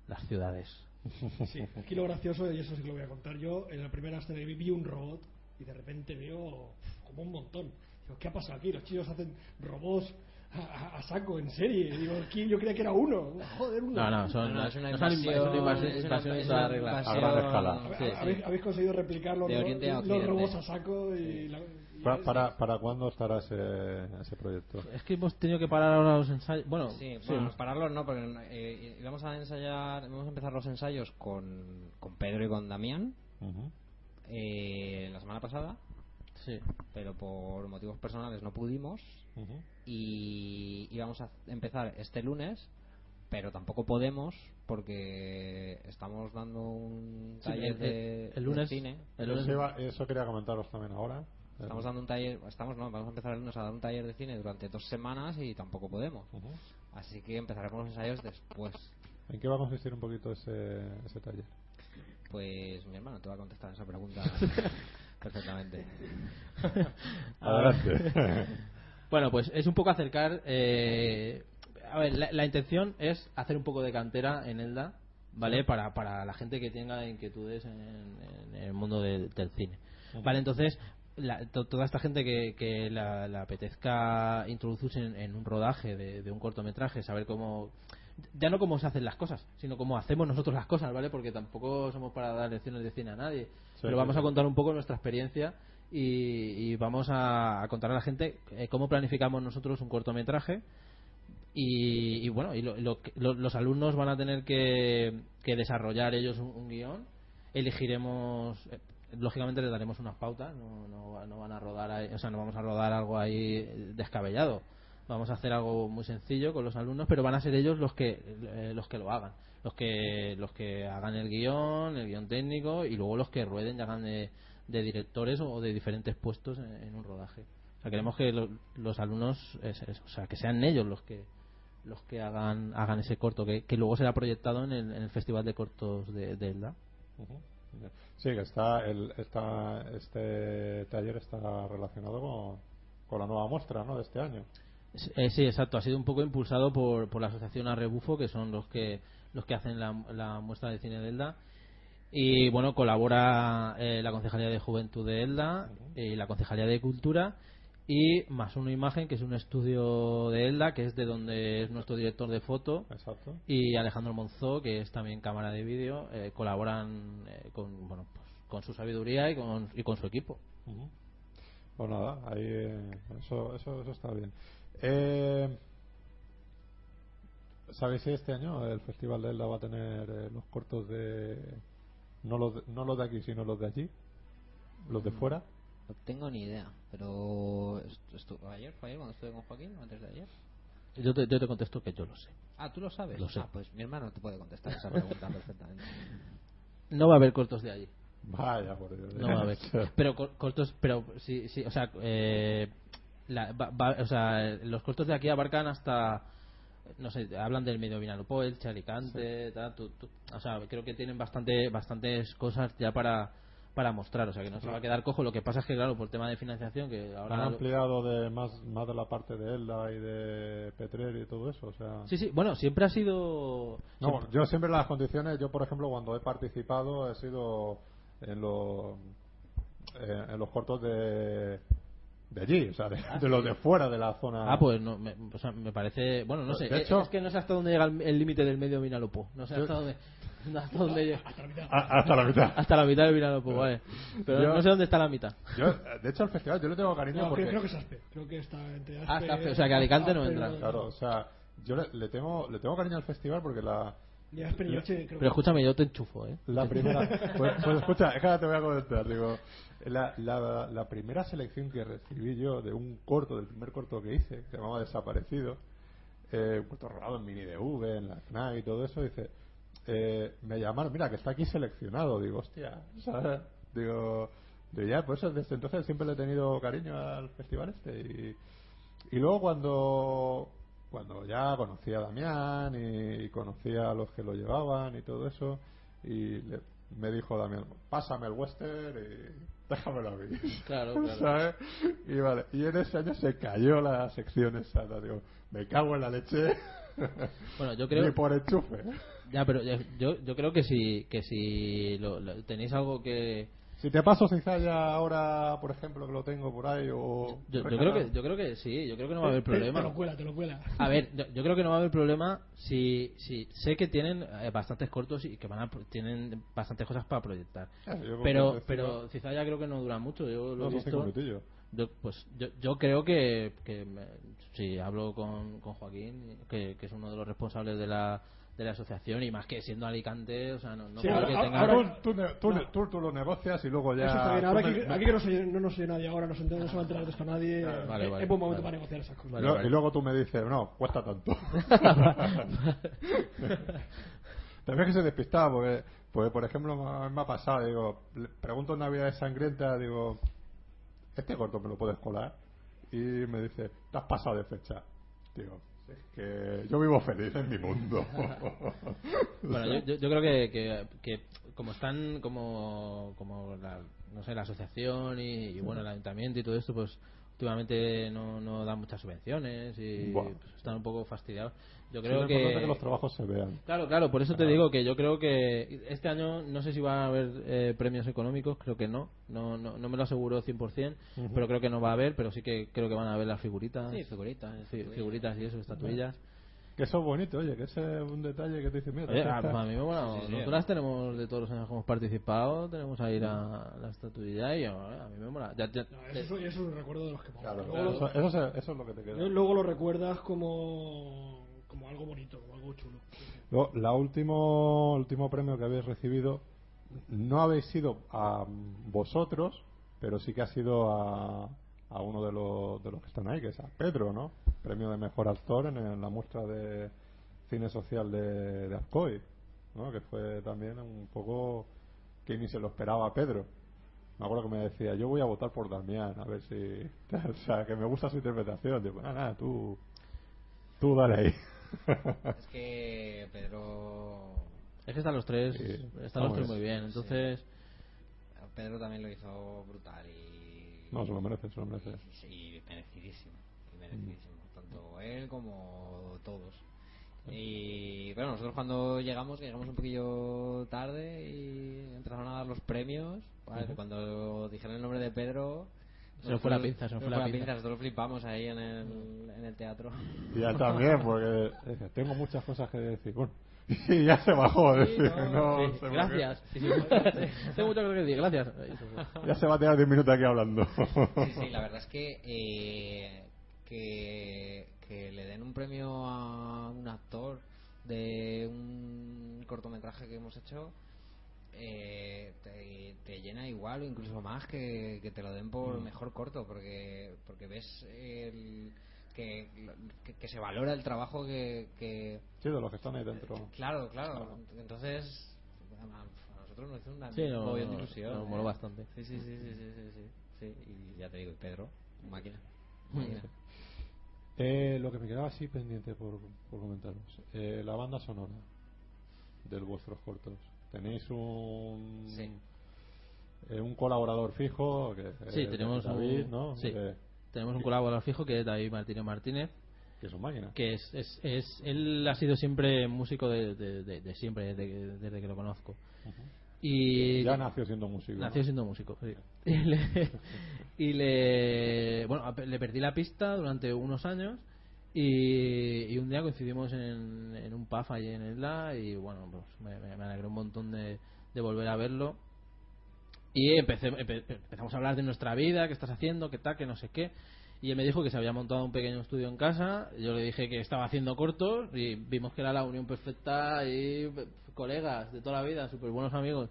las ciudades. <laughs> Sí, aquí lo gracioso, y eso sí que lo voy a contar yo, en la primera escena que vi, vi un robot y de repente veo como un montón. Digo, ¿qué ha pasado aquí? Los chinos hacen robots a, a- a saco, en serie. Digo, aquí yo creía que era uno. Joder, uno. No, no, son, No, no, es una no invasión, inva- son es una- es una A gran escala. Sí, sí. ¿Habéis, habéis conseguido replicar los, ro- los robots a saco y, la- y Pa- es- para, ¿Para cuándo estará ese, ese proyecto? Es que hemos tenido que parar ahora los ensayos. Bueno, Sí, sí, bueno, hemos- pararlos no, porque eh, íbamos a ensayar, vamos a empezar los ensayos con, con Pedro y con Damián eh, la semana pasada, sí. pero por motivos personales no pudimos Ujú. y íbamos a empezar este lunes, pero tampoco podemos porque estamos dando un Sí, taller el- de, el lunes- de cine. el lunes- Eso, iba- eso quería comentaros también ahora. Estamos dando un taller, estamos no, vamos a empezar el lunes a dar un taller de cine durante dos semanas y tampoco podemos. Así que empezaremos los ensayos después. ¿En qué va a consistir un poquito ese, ese taller? Pues mi hermano te va a contestar esa pregunta <laughs> perfectamente. <laughs> Adelante. <laughs> Bueno, pues es un poco acercar. eh, a ver, la, la intención es hacer un poco de cantera en Elda, ¿vale? Para, para la gente que tenga inquietudes en, en el mundo del cine. Vale, entonces, la- to- toda esta gente que, que la, la apetezca introducirse en, en un rodaje de, de un cortometraje, saber cómo. Ya no cómo se hacen las cosas, sino cómo hacemos nosotros las cosas, ¿vale? Porque tampoco somos para dar lecciones de cine a nadie. pero vamos sí. a contar un poco nuestra experiencia y, y vamos a, a contar a la gente eh, cómo planificamos nosotros un cortometraje y, y bueno y lo- lo lo- los alumnos van a tener que, que desarrollar ellos un, un guion elegiremos eh, lógicamente les daremos unas pautas no, no, no van a rodar ahí- o sea no vamos a rodar algo ahí descabellado. Vamos a hacer algo muy sencillo con los alumnos pero van a ser ellos los que eh, los que lo hagan los que los que hagan el guion el guion técnico y luego los que rueden y hagan de, de directores o de diferentes puestos en, un rodaje. O sea queremos que lo- los alumnos es- o sea que sean ellos los que los que hagan hagan ese corto que, que luego será proyectado en el, en el festival de cortos de, de Elda. Sí, que está, el, está este taller está relacionado con, con la nueva muestra ¿no? de este año. Eh, sí, exacto. Ha sido un poco impulsado por, por la asociación Arrebufo, que son los que los que hacen la, la muestra de cine de Elda. Y bueno, colabora eh, la Concejalía de Juventud de Elda y la Concejalía de Cultura y más una imagen que es un estudio de Elda, que es de donde es nuestro director de foto Exacto. y Alejandro Monzó, que es también cámara de vídeo, eh, colaboran eh, con bueno pues, con su sabiduría y con, y con su equipo. Ujú. Pues nada, ahí eh, eso, eso, eso está bien. Eh, ¿Sabéis si este año el Festival de Elda va a tener eh, los cortos de no los de, no los de aquí, sino los de allí? ¿Los de fuera? No tengo ni idea, pero ayer fue ayer cuando estuve con Joaquín, o antes de ayer. Yo te, yo te contesto que yo lo sé. Ah, tú lo sabes. Lo sé. Ah, pues mi hermano te puede contestar esa pregunta <laughs> perfectamente. No va a haber cortos de allí. Vaya, por Dios. No va a haber. <laughs> Pero cor- cortos, pero sí, sí, o sea, eh, la- va- va- o sea, los cortos de aquí abarcan hasta no sé, hablan del medio Vinalopó, el Alicante, tal, tú- tú- o sea, creo que tienen bastante bastantes cosas ya para para mostrar, o sea, que no se va a quedar cojo. Lo que pasa es que claro, por tema de financiación que ahora Han ampliado de más, más de la parte de Elda y de Petrer y todo eso, o sea... Sí, sí, bueno, siempre ha sido No, siempre- yo siempre las condiciones, yo por ejemplo cuando he participado he sido en los eh, en los cortos de de allí, o sea, de, de los de fuera de la zona. Ah, pues no, me, o sea, me parece. Bueno, no sé. De eh, hecho- es que no sé hasta dónde llega el el límite del medio Vinalopó. No sé hasta dónde. no hasta dónde llega. A- hasta la mitad. Hasta la mitad del Vinalopó, vale. Pero Yo- no sé dónde está la mitad. Yo, de hecho, al festival yo le tengo cariño No, porque. creo, que es Aspe. Creo que está entre Aspe. Ah, está Aspe, o sea, que Alicante no entra. Claro, o sea, yo le, le tengo le tengo cariño al festival porque la Creo Pero escúchame, yo te enchufo, ¿eh? la primera pues, pues escucha, es que ahora te voy a comentar, digo, la, la, la primera selección que recibí yo de un corto, del primer corto que hice, que se llamaba Desaparecido, eh, un corto rodado en mini DV, en la FNAC y todo eso, dice, eh, me llamaron, mira que está aquí seleccionado, digo, hostia, <laughs> ¿sabes? Digo, digo, ya, pues desde entonces siempre le he tenido cariño al festival este. Y, y luego cuando cuando ya conocí a Damián y, conocía a los que lo llevaban y todo eso, y le, me dijo Damián, pásame el western y <laughs> déjamelo a mí. Claro, <laughs> claro. ¿Sabes? Y, vale, y en ese año se cayó la sección esa. Digo, me cago en la leche. <laughs> Bueno, yo creo. Ni por enchufe. Ya, pero yo, yo creo que si, que si lo- lo- tenéis algo que. Si te paso Cizalla ahora, por ejemplo, que lo tengo por ahí, o. Yo, yo creo que yo creo que sí, yo creo que no va a haber Te problema. lo cuela, te lo cuela. A ver, yo, yo creo que no va a haber problema si, si sé que tienen eh, bastantes cortos y que van a tienen bastantes cosas para proyectar. Ah, Pero pero Cizalla creo que no dura mucho. Yo lo No, he visto. Yo, pues yo, yo creo que, que me- si hablo con, con Joaquín, que, que es uno de los responsables de la, de la asociación y más que siendo Alicante, o sea, no, no Sí, creo ahora- que tenga... ahora- Tú, tú, ne- tú, tú- tú lo negocias y luego ya. Eso está bien. Ahora aquí, me- aquí que no, soy- no nos oye nadie ahora, no se, no va a enterar de esto nadie. Vale, eh, vale, es buen momento vale. para negociar esas cosas. y luego- Y luego tú me dices, no, cuesta tanto. <laughs> También que se despistaba, porque, porque, por ejemplo, me me ha pasado, digo, le pregunto en Navidad Sangrienta, digo, ¿este corto me lo puedes colar? Y me dice, te has pasado de fecha. Digo, es que yo vivo feliz en mi mundo. <laughs> Bueno, yo, yo, yo creo que, que, que como están como, como la, no sé, la asociación y, y, bueno, el ayuntamiento y todo esto, pues últimamente no, no dan muchas subvenciones y pues, están un poco fastidiados. Yo Sí, creo que... que los trabajos se vean. Claro, claro, por eso te Claro. digo que yo creo que este año no sé si va a haber eh, premios económicos, creo que no, no, no, no me lo aseguro 100%, Ujú. pero creo que no va a haber, pero sí que creo que van a haber las figuritas. Sí, figuritas, fi- figuritas y eso, estatuillas. Que eso es bonito, oye, que ese es un detalle que te dice, mira, Oye, a, a mí me mola. Sí, sí, sí. Nosotros las tenemos de todos los años que hemos participado, tenemos ahí la, la estatuilla y yo, eh, a mí me mola. Ya- ya- No, eso, eso es un recuerdo de los que Claro, claro, eso, eso es lo que te queda. luego lo recuerdas como, como algo bonito, como algo chulo. La último último premio que habéis recibido no habéis sido a vosotros, pero sí que ha sido a, a uno de los, de los que están ahí, que es a Pedro, ¿no? Premio de mejor actor en, la muestra de cine social de, de Azcoy, ¿no? Que fue también un poco que ni se lo esperaba a Pedro. Me acuerdo que me decía, yo voy a votar por Damián, a ver si... <laughs> O sea, que me gusta su interpretación. Digo, nada, tú, tú dale ahí. <laughs> Es que Pedro. Es que están los tres, Sí, están los tres muy bien. Entonces, Pedro también lo hizo brutal y. No, se lo merece, se lo merece. Y merecidísimo. Y merecidísimo. Tanto él como todos. Y bueno, nosotros cuando llegamos, que llegamos un poquillo tarde y empezaron a dar los premios. Vale. Cuando dijeron el nombre de Pedro. Se nos fue la pinza, se nos fue la pinza. Nosotros flipamos ahí en el, en el teatro. Y él también, porque tengo muchas cosas que decir. Bueno, <laughs> y ya se bajó. Sí, decir, no, no sí, qué. gracias. Sí, sí, <laughs> Tengo mucho que decir, gracias. Ya se va a tirar 10 minutos aquí hablando. Sí, sí, la verdad es que, eh, que que le den un premio a un actor de un cortometraje que hemos hecho eh, te, te llena igual o incluso más que, que te lo den por Mm. mejor corto porque porque ves el, que, que, que se valora el trabajo que, que Sí, de los que están ahí dentro. claro, claro Claro. entonces a, nosotros nos hizo una Sí, no, no, ilusión nos ¿eh? bastante. Sí, sí, sí, sí, sí, sí, sí, sí. Y ya te digo, y Pedro, máquina. Máquina. Eh, lo que me quedaba así pendiente por, por comentaros. Eh, la banda sonora de vuestros cortos. Tenéis un Sí. eh, un colaborador fijo que Sí, es tenemos David, un, ¿no? sí, Que, tenemos un colaborador fijo que es David Martínez Martínez, que es un máquina. que es, es, es- él ha sido siempre músico de, de- de- de siempre, desde, desde que lo conozco. Ujú. Y ya nació siendo músico. Nació siendo músico, sí. <laughs> Y le, y le- bueno, le perdí la pista durante unos años y, y un día coincidimos en, un pub allí en Isla y bueno, pues me, me, alegró un montón de, de volver a verlo. Y empecé, empe- empezamos a hablar de nuestra vida, qué estás haciendo, qué tal, qué no sé qué. Y él me dijo que se había montado un pequeño estudio en casa. Yo le dije que estaba haciendo cortos y vimos que era la unión perfecta y eh, colegas de toda la vida, súper buenos amigos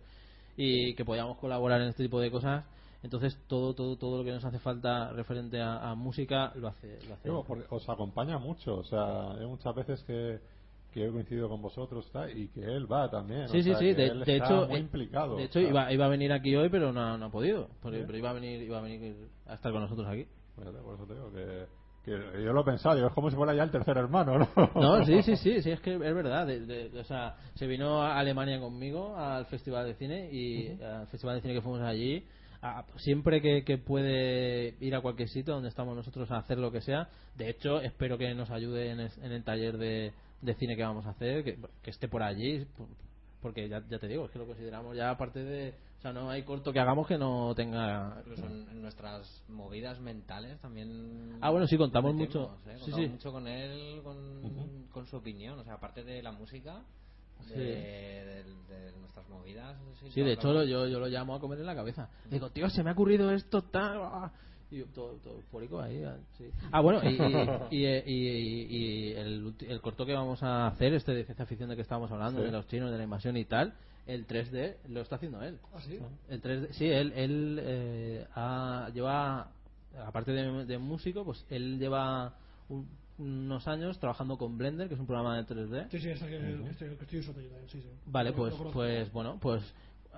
y que podíamos colaborar en este tipo de cosas. Entonces todo todo todo lo que nos hace falta referente a, a música lo hace lo hace. Porque os acompaña mucho, o sea, hay muchas veces que, que he coincidido con vosotros y que él va también. Sí, o sí, sea, sí. De, él de está hecho, muy eh, implicado. de hecho iba, iba a venir aquí hoy, pero no, no ha podido. Porque-. Pero iba a venir, iba a venir a estar con nosotros aquí. fíjate, por eso te digo que, que yo lo he pensado, digo, es como si fuera ya el tercer hermano, ¿no? No, sí, <laughs> sí, sí, sí, es que es verdad. de- de- o sea, se vino a Alemania conmigo al Festival de Cine y al Festival de Cine que fuimos allí. A- siempre que, que puede ir a cualquier sitio donde estamos nosotros a hacer lo que sea. De hecho, espero que nos ayude en, es- en el taller de, de cine que vamos a hacer, que, que esté por allí. por- Porque ya, ya te digo, es que lo consideramos ya aparte de. O sea, no hay corto que hagamos que no tenga. Incluso en, nuestras movidas mentales también. Ah, bueno, sí, contamos mucho. ¿eh? Sí, Contamos sí. mucho con él, con, con su opinión. O sea, aparte de la música, de, Sí. de- de nuestras movidas. Sí, Sí, de hecho lo- yo, yo lo llamo a comer en la cabeza. Digo, tío, se me ha ocurrido esto, tal. ah". Y yo, todo, todo eufórico ahí. ah, sí. Ah, bueno, y, y, <laughs> y- y- y el, el corto que vamos a hacer, este de ciencia ficción de que estábamos hablando, de los chinos, de la invasión y tal, el 3D lo está haciendo él. ¿Ah, sí? El 3D, sí, él, él eh, ha- lleva, aparte de, de músico, pues él lleva un- unos años trabajando con Blender, que es un programa de 3D. Sí, sí, esa que, estoy, que estoy usando yo también, sí, sí. Vale, pues, pues bueno, pues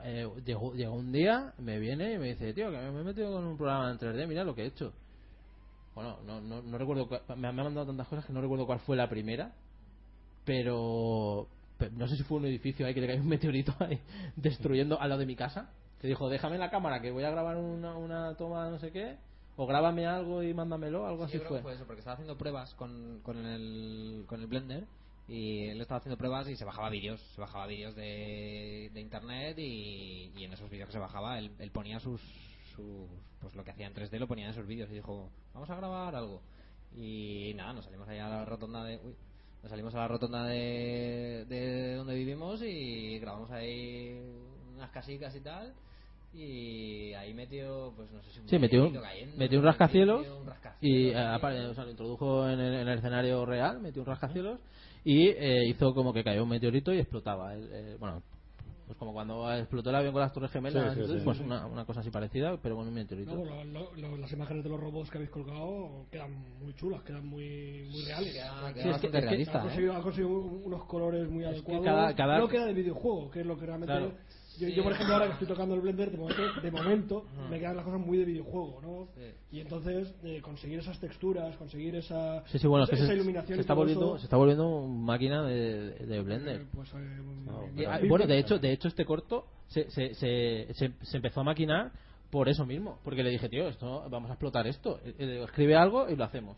eh, llegó, llegó un día, me viene y me dice, tío, que me he metido con un programa en 3D, mira lo que he hecho. Bueno, no, no, no recuerdo, me, ha- mandado tantas cosas que no recuerdo cuál fue la primera, pero, pe- no sé si fue un edificio ahí que le cayó un meteorito ahí destruyendo al lado de mi casa. Que dijo, déjame la cámara que voy a grabar una, una toma no sé qué, o grábame algo y mándamelo, algo Sí, así yo creo fue. que fue eso, porque estaba haciendo pruebas con, con, el, con el Blender y él estaba haciendo pruebas y se bajaba vídeos, se bajaba vídeos de, de internet y, y en esos vídeos que se bajaba él, él ponía sus, sus, pues lo que hacía en 3D lo ponía en esos vídeos y dijo, vamos a grabar algo. Y nada, nos salimos ahí a la rotonda de... uy, nos salimos a la rotonda de, de donde vivimos y grabamos ahí unas casitas y tal. Y ahí metió, pues no sé si un Sí, metió, cayendo, metió un rascacielos metió un rascacielos y eh, aparte, o sea, lo introdujo en el, en el escenario real, metió un rascacielos y eh, hizo como que cayó un meteorito y explotaba. El- el- bueno, pues como cuando explotó el avión con las torres gemelas, Sí, sí, entonces, sí. pues una, una cosa así parecida, pero con un meteorito. No, lo- lo- lo- las imágenes de los robots que habéis colgado quedan muy chulas, quedan muy, muy reales. Queda- queda Sí, es que- realista, ha, ¿eh? conseguido, ha conseguido unos colores muy adecuados. cada- cada- No queda de videojuego, que es lo que realmente. Claro. Yo, yo, por ejemplo, ahora que estoy tocando el Blender, de momento, de momento me quedan las cosas muy de videojuego, ¿no? Sí. Y entonces, eh, conseguir esas texturas, conseguir esa, Sí, sí, bueno, es esa, que esa se, iluminación. se está volviendo, eso, se está volviendo máquina de, de Blender. eh, pues, eh, ah, bueno, de hecho, de hecho este corto se, se, se, se, se empezó a maquinar por eso mismo, porque le dije, tío, esto vamos a explotar esto. Eh, escribe algo y lo hacemos.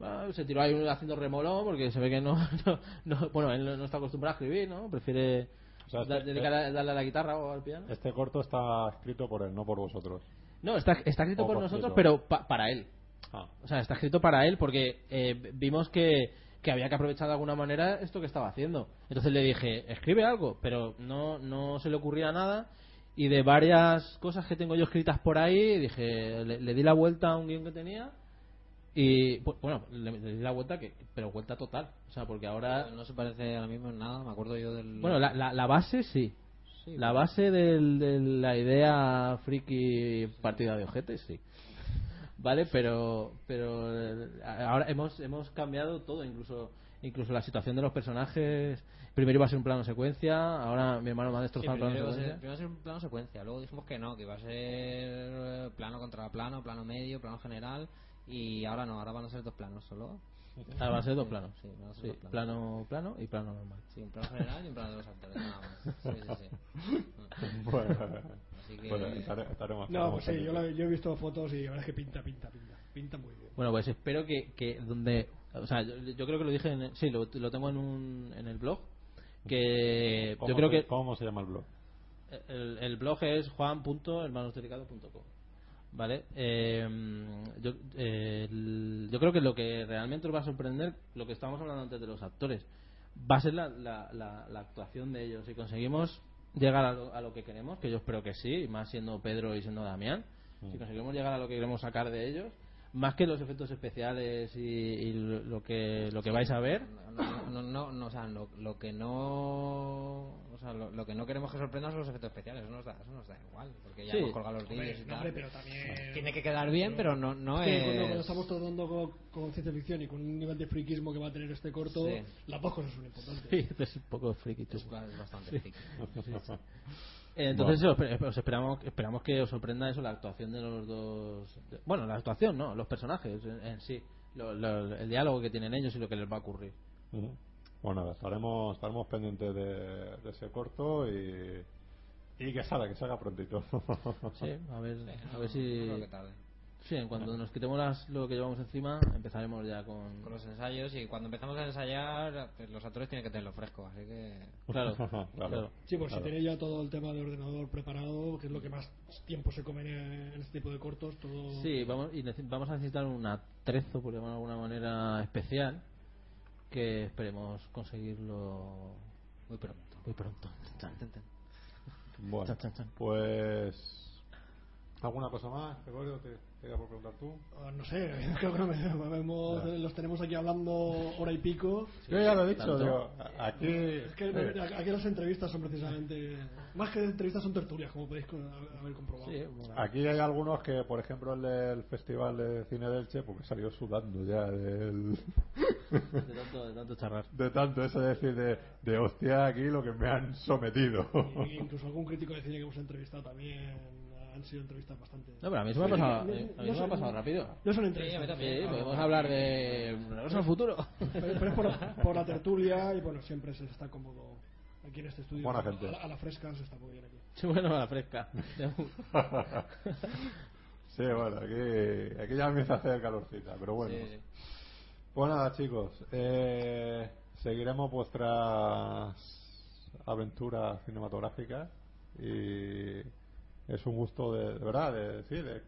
Ah, se tiró ahí haciendo remolón porque se ve que no, <laughs> no, no- bueno, él no está acostumbrado a escribir, ¿no? Prefiere O sea, este- darle a la guitarra o al piano. Este corto está escrito por él, no por vosotros. No, está, está escrito O por por nosotros, pero pa- para él. Ah, O sea, está escrito para él porque eh, vimos que, que había que aprovechar de alguna manera esto que estaba haciendo. Entonces le dije, escribe algo, pero no, no se le ocurría nada. Y de varias cosas que tengo yo escritas por ahí, dije, le, le di la vuelta a un guion que tenía. Y bueno, le, le di la vuelta, que, pero vuelta total. O sea, porque ahora. No se parece ahora mismo en nada, me acuerdo yo del... Bueno, la, la, la base sí. Sí, La base del- de la idea friki partida de ojetes, sí. Vale, pero pero eh, ahora hemos hemos cambiado todo, incluso incluso la situación de los personajes. Primero iba a ser un plano secuencia, ahora mi hermano me ha destrozado el plano primero, iba a ser, secuencia. primero iba a ser un plano secuencia, luego dijimos que no, que iba a ser eh, plano contra plano, plano medio, plano general, y ahora no, ahora van a ser dos planos solo. Ahora van a ser dos planos. Sí, van a ser Sí, dos planos. plano plano y plano normal. Sí, un plano general y un plano de los actores, nada más. Sí, sí, sí. <laughs> bueno, Así que... bueno, estare- estaremos. No, pues sí, yo, pendientes. la- yo he visto fotos y la verdad es que pinta, pinta, pinta. Pinta muy bien. Bueno, pues espero que, que donde. O sea, yo, yo creo que lo dije. En, sí, lo, lo tengo en, un, en el blog. Que ¿Cómo yo creo se- que. ¿Cómo se llama el blog? El, el blog es juan.hermanosdelicados.com. ¿Vale? Eh, yo, eh, el- yo creo que lo que realmente os va a sorprender, lo que estábamos hablando antes de los actores, va a ser la, la, la- la actuación de ellos. Si conseguimos llegar a lo, a lo que queremos, que yo espero que sí, y más siendo Pedro y siendo Damián, si conseguimos llegar a lo que queremos sacar de ellos, más que los efectos especiales y, y lo que lo que vais a ver no, no, no, no, o sea, lo, lo que no o sea, lo, lo que no queremos que sorprenda son los efectos especiales eso nos da, eso nos da igual porque ya Sí. hemos colgado los vídeos y no, tal hombre, pero también- tiene que quedar bien pero no, no Sí, es cuando, cuando estamos tratando con, con ciencia ficción y con un nivel de friquismo que va a tener este corto, Sí. las dos cosas son importantes. sí, <laughs> es un poco friki tú. es bastante friki. <laughs> Eh, Entonces os, os esperamos esperamos que os sorprenda eso la actuación de los dos de- bueno la actuación no los personajes en, en sí lo- lo- el diálogo que tienen ellos y lo que les va a ocurrir. Bueno, nada, estaremos, estaremos pendientes de, de ese corto y, y que salga, que salga prontito. sí a ver a ver si No. Sí en cuanto nos quitemos las- lo que llevamos encima empezaremos ya con con los ensayos y cuando empezamos a ensayar pues, los actores tienen que tenerlo fresco así que <laughs> claro <laughs> Claro. claro Sí, pues Claro. si tenéis ya todo el tema de ordenador preparado, que es lo que más tiempo se come en este tipo de cortos, todo... Sí, vamos, y vamos a necesitar un atrezo, por llamarlo de alguna manera, especial, que esperemos conseguirlo muy pronto muy pronto. Chan, chan, chan. bueno, Chan, chan, chan. pues. ¿Alguna cosa más, Gregorio? ¿Te te queda por preguntar tú? Ah, No sé, <laughs> creo que no me- vemos- los tenemos aquí hablando hora y pico. Yo ya lo he dicho, tanto. digo, aquí. Es que eh, aquí las entrevistas son precisamente... Más que entrevistas son tertulias, como podéis haber comprobado. Sí, bueno. Aquí hay algunos que, por ejemplo, el del Festival de Cine del Che, porque salió sudando ya del, de, tanto, de tanto charrar. <laughs> de tanto eso de decir de, de hostia aquí lo que me han sometido. Y incluso algún crítico de cine que hemos entrevistado también han sido entrevistas bastante... No, pero a mí se me ha Sí, pasado, no- a mí no se me ha son- pasado rápido. No son Sí, a entrevistas. mí también. Sí, podemos hablar de Regreso al futuro. Pero, pero es por, por la tertulia y bueno, siempre se está cómodo aquí en este estudio. Buena gente. A, la- a la fresca se está muy bien aquí. Sí, bueno, a la fresca. <laughs> sí, bueno, aquí, aquí ya empieza a hacer calorcita, pero bueno. Sí, sí. Pues nada, chicos, eh, seguiremos vuestras aventuras cinematográficas y es un gusto de, de verdad, de, decir, de,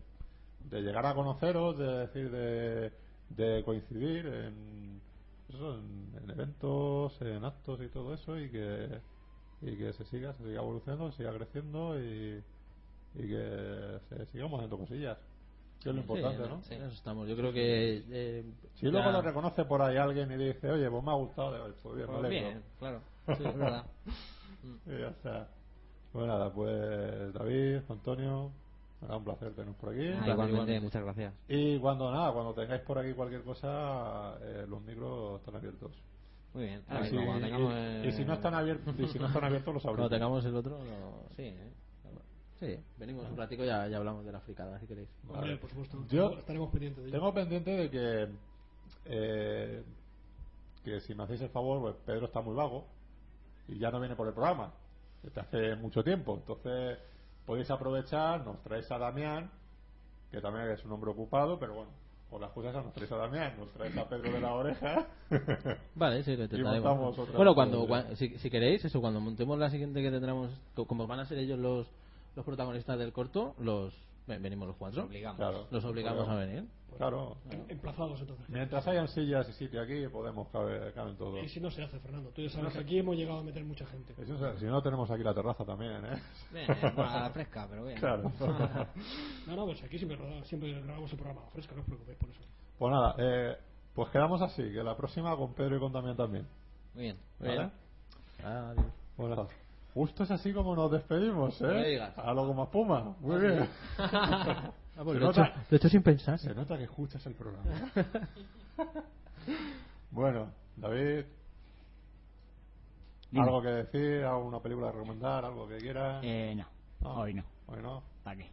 de llegar a conoceros, de decir, de, de coincidir en, eso, en, en eventos, en actos y todo eso y que y que se siga, se siga evolucionando, se siga creciendo y, y que se sigamos haciendo cosillas. Que es lo importante, Sí, ¿no? sí, eso estamos. Yo creo que. eh, Si luego lo reconoce por ahí alguien y dice, oye, pues me ha gustado, pues bien, Pues bien claro <laughs> sí, es verdad Y ya está. Pues nada, pues David, Antonio, será un placer teneros por aquí. Ah, igualmente muchas gracias Y cuando nada, cuando tengáis por aquí cualquier cosa, eh, los micros están abiertos. muy bien Y Ahora si, mismo, cuando tengamos, y- y si no están abiertos, y si no están abiertos los Cuando abrimos. tengamos el otro. lo- sí ¿eh? Sí, venimos un ratico y ya, ya hablamos de la fricada, si queréis. Vale. Hombre, por supuesto. Yo estaremos pendientes de ello. Tengo pendiente de que eh, que si me hacéis el favor, pues Pedro está muy vago y ya no viene por el programa desde hace mucho tiempo. Entonces podéis aprovechar, nos traéis a Damián, que también es un hombre ocupado, pero bueno, por las cosas nos traéis a Damián, nos traéis a Pedro de la oreja. <laughs> Vale, sí, lo intentaremos. Bueno, cuando, si, si queréis, eso, cuando montemos la siguiente que tendremos, co- como van a ser ellos los, los protagonistas del corto, los venimos los cuatro. Nos obligamos. Claro. Los obligamos a venir. Claro. Em- Emplazados entonces. Mientras hayan sillas y sitio aquí, podemos caber, caben todos. Y si no se hace, Fernando. Tú ya sabes que aquí hemos llegado a meter mucha gente. Si no, tenemos aquí la terraza también, ¿eh? Bien, eh, a la fresca pero bien Claro. <laughs> No, no, pues aquí siempre, siempre grabamos el programa fresco, no os preocupéis por eso. Pues nada, eh, pues quedamos así, que la próxima con Pedro y con Damián también. muy bien Muy bien. ¿Vale? Adiós. Bueno, justo es así como nos despedimos, No me ¿eh? digas. A lo como espuma. Muy bien. <laughs> Ah, pues Se lo, he hecho, nota- lo he hecho sin pensar. Se nota que escuchas el programa. <laughs> bueno, David, Dime. ¿algo que decir? ¿Alguna película que recomendar? ¿Algo que quieras? Eh, no, No. hoy no. Hoy no. ¿Para qué?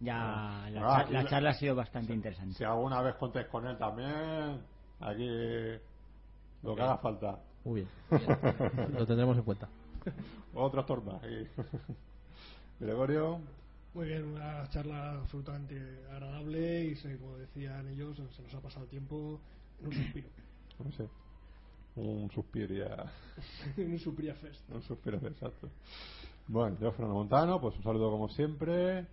Ya Ah. la, Ah, la la- charla ha sido bastante interesante. Si alguna vez contéis con él también, aquí lo que haga falta. Muy bien. <laughs> lo tendremos en cuenta. Otros tormas. aquí. Gregorio, Muy bien, una charla absolutamente agradable y se- como decían ellos, se nos ha pasado el tiempo en un suspiro. <coughs> no sé, un <laughs> en un suspiro fest. Un suspiro, exacto. Bueno, yo, Fernando Montano, pues un saludo como siempre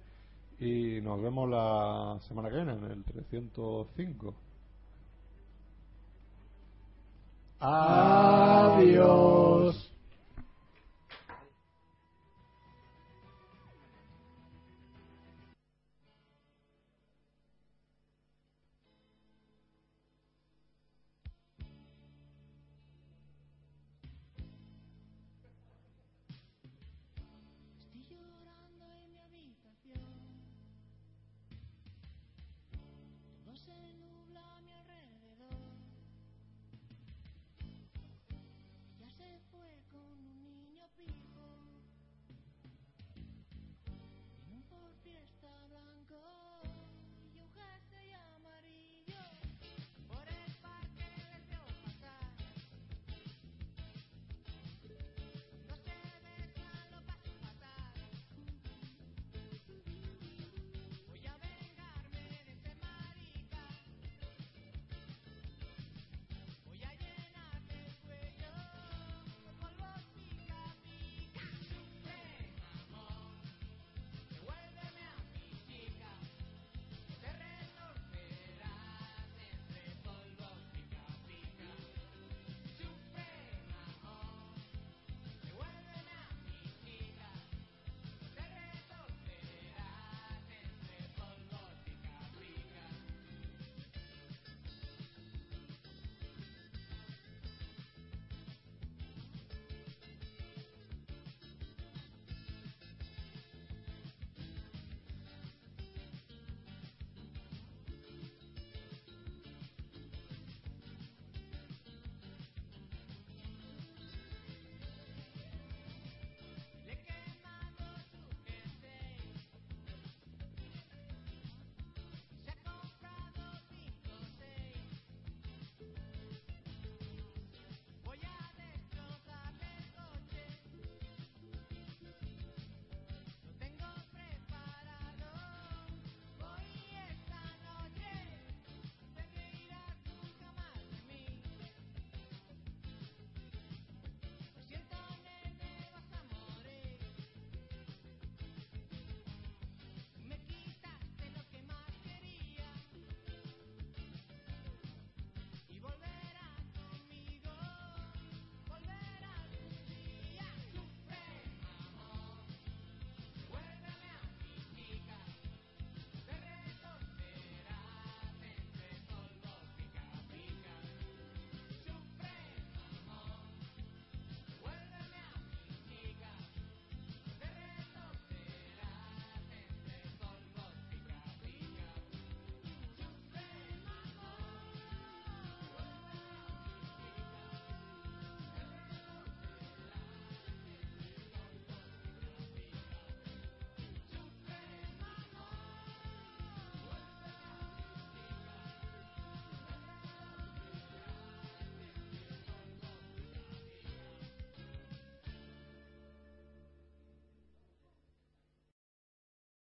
y nos vemos la semana que viene en el 305. Adiós.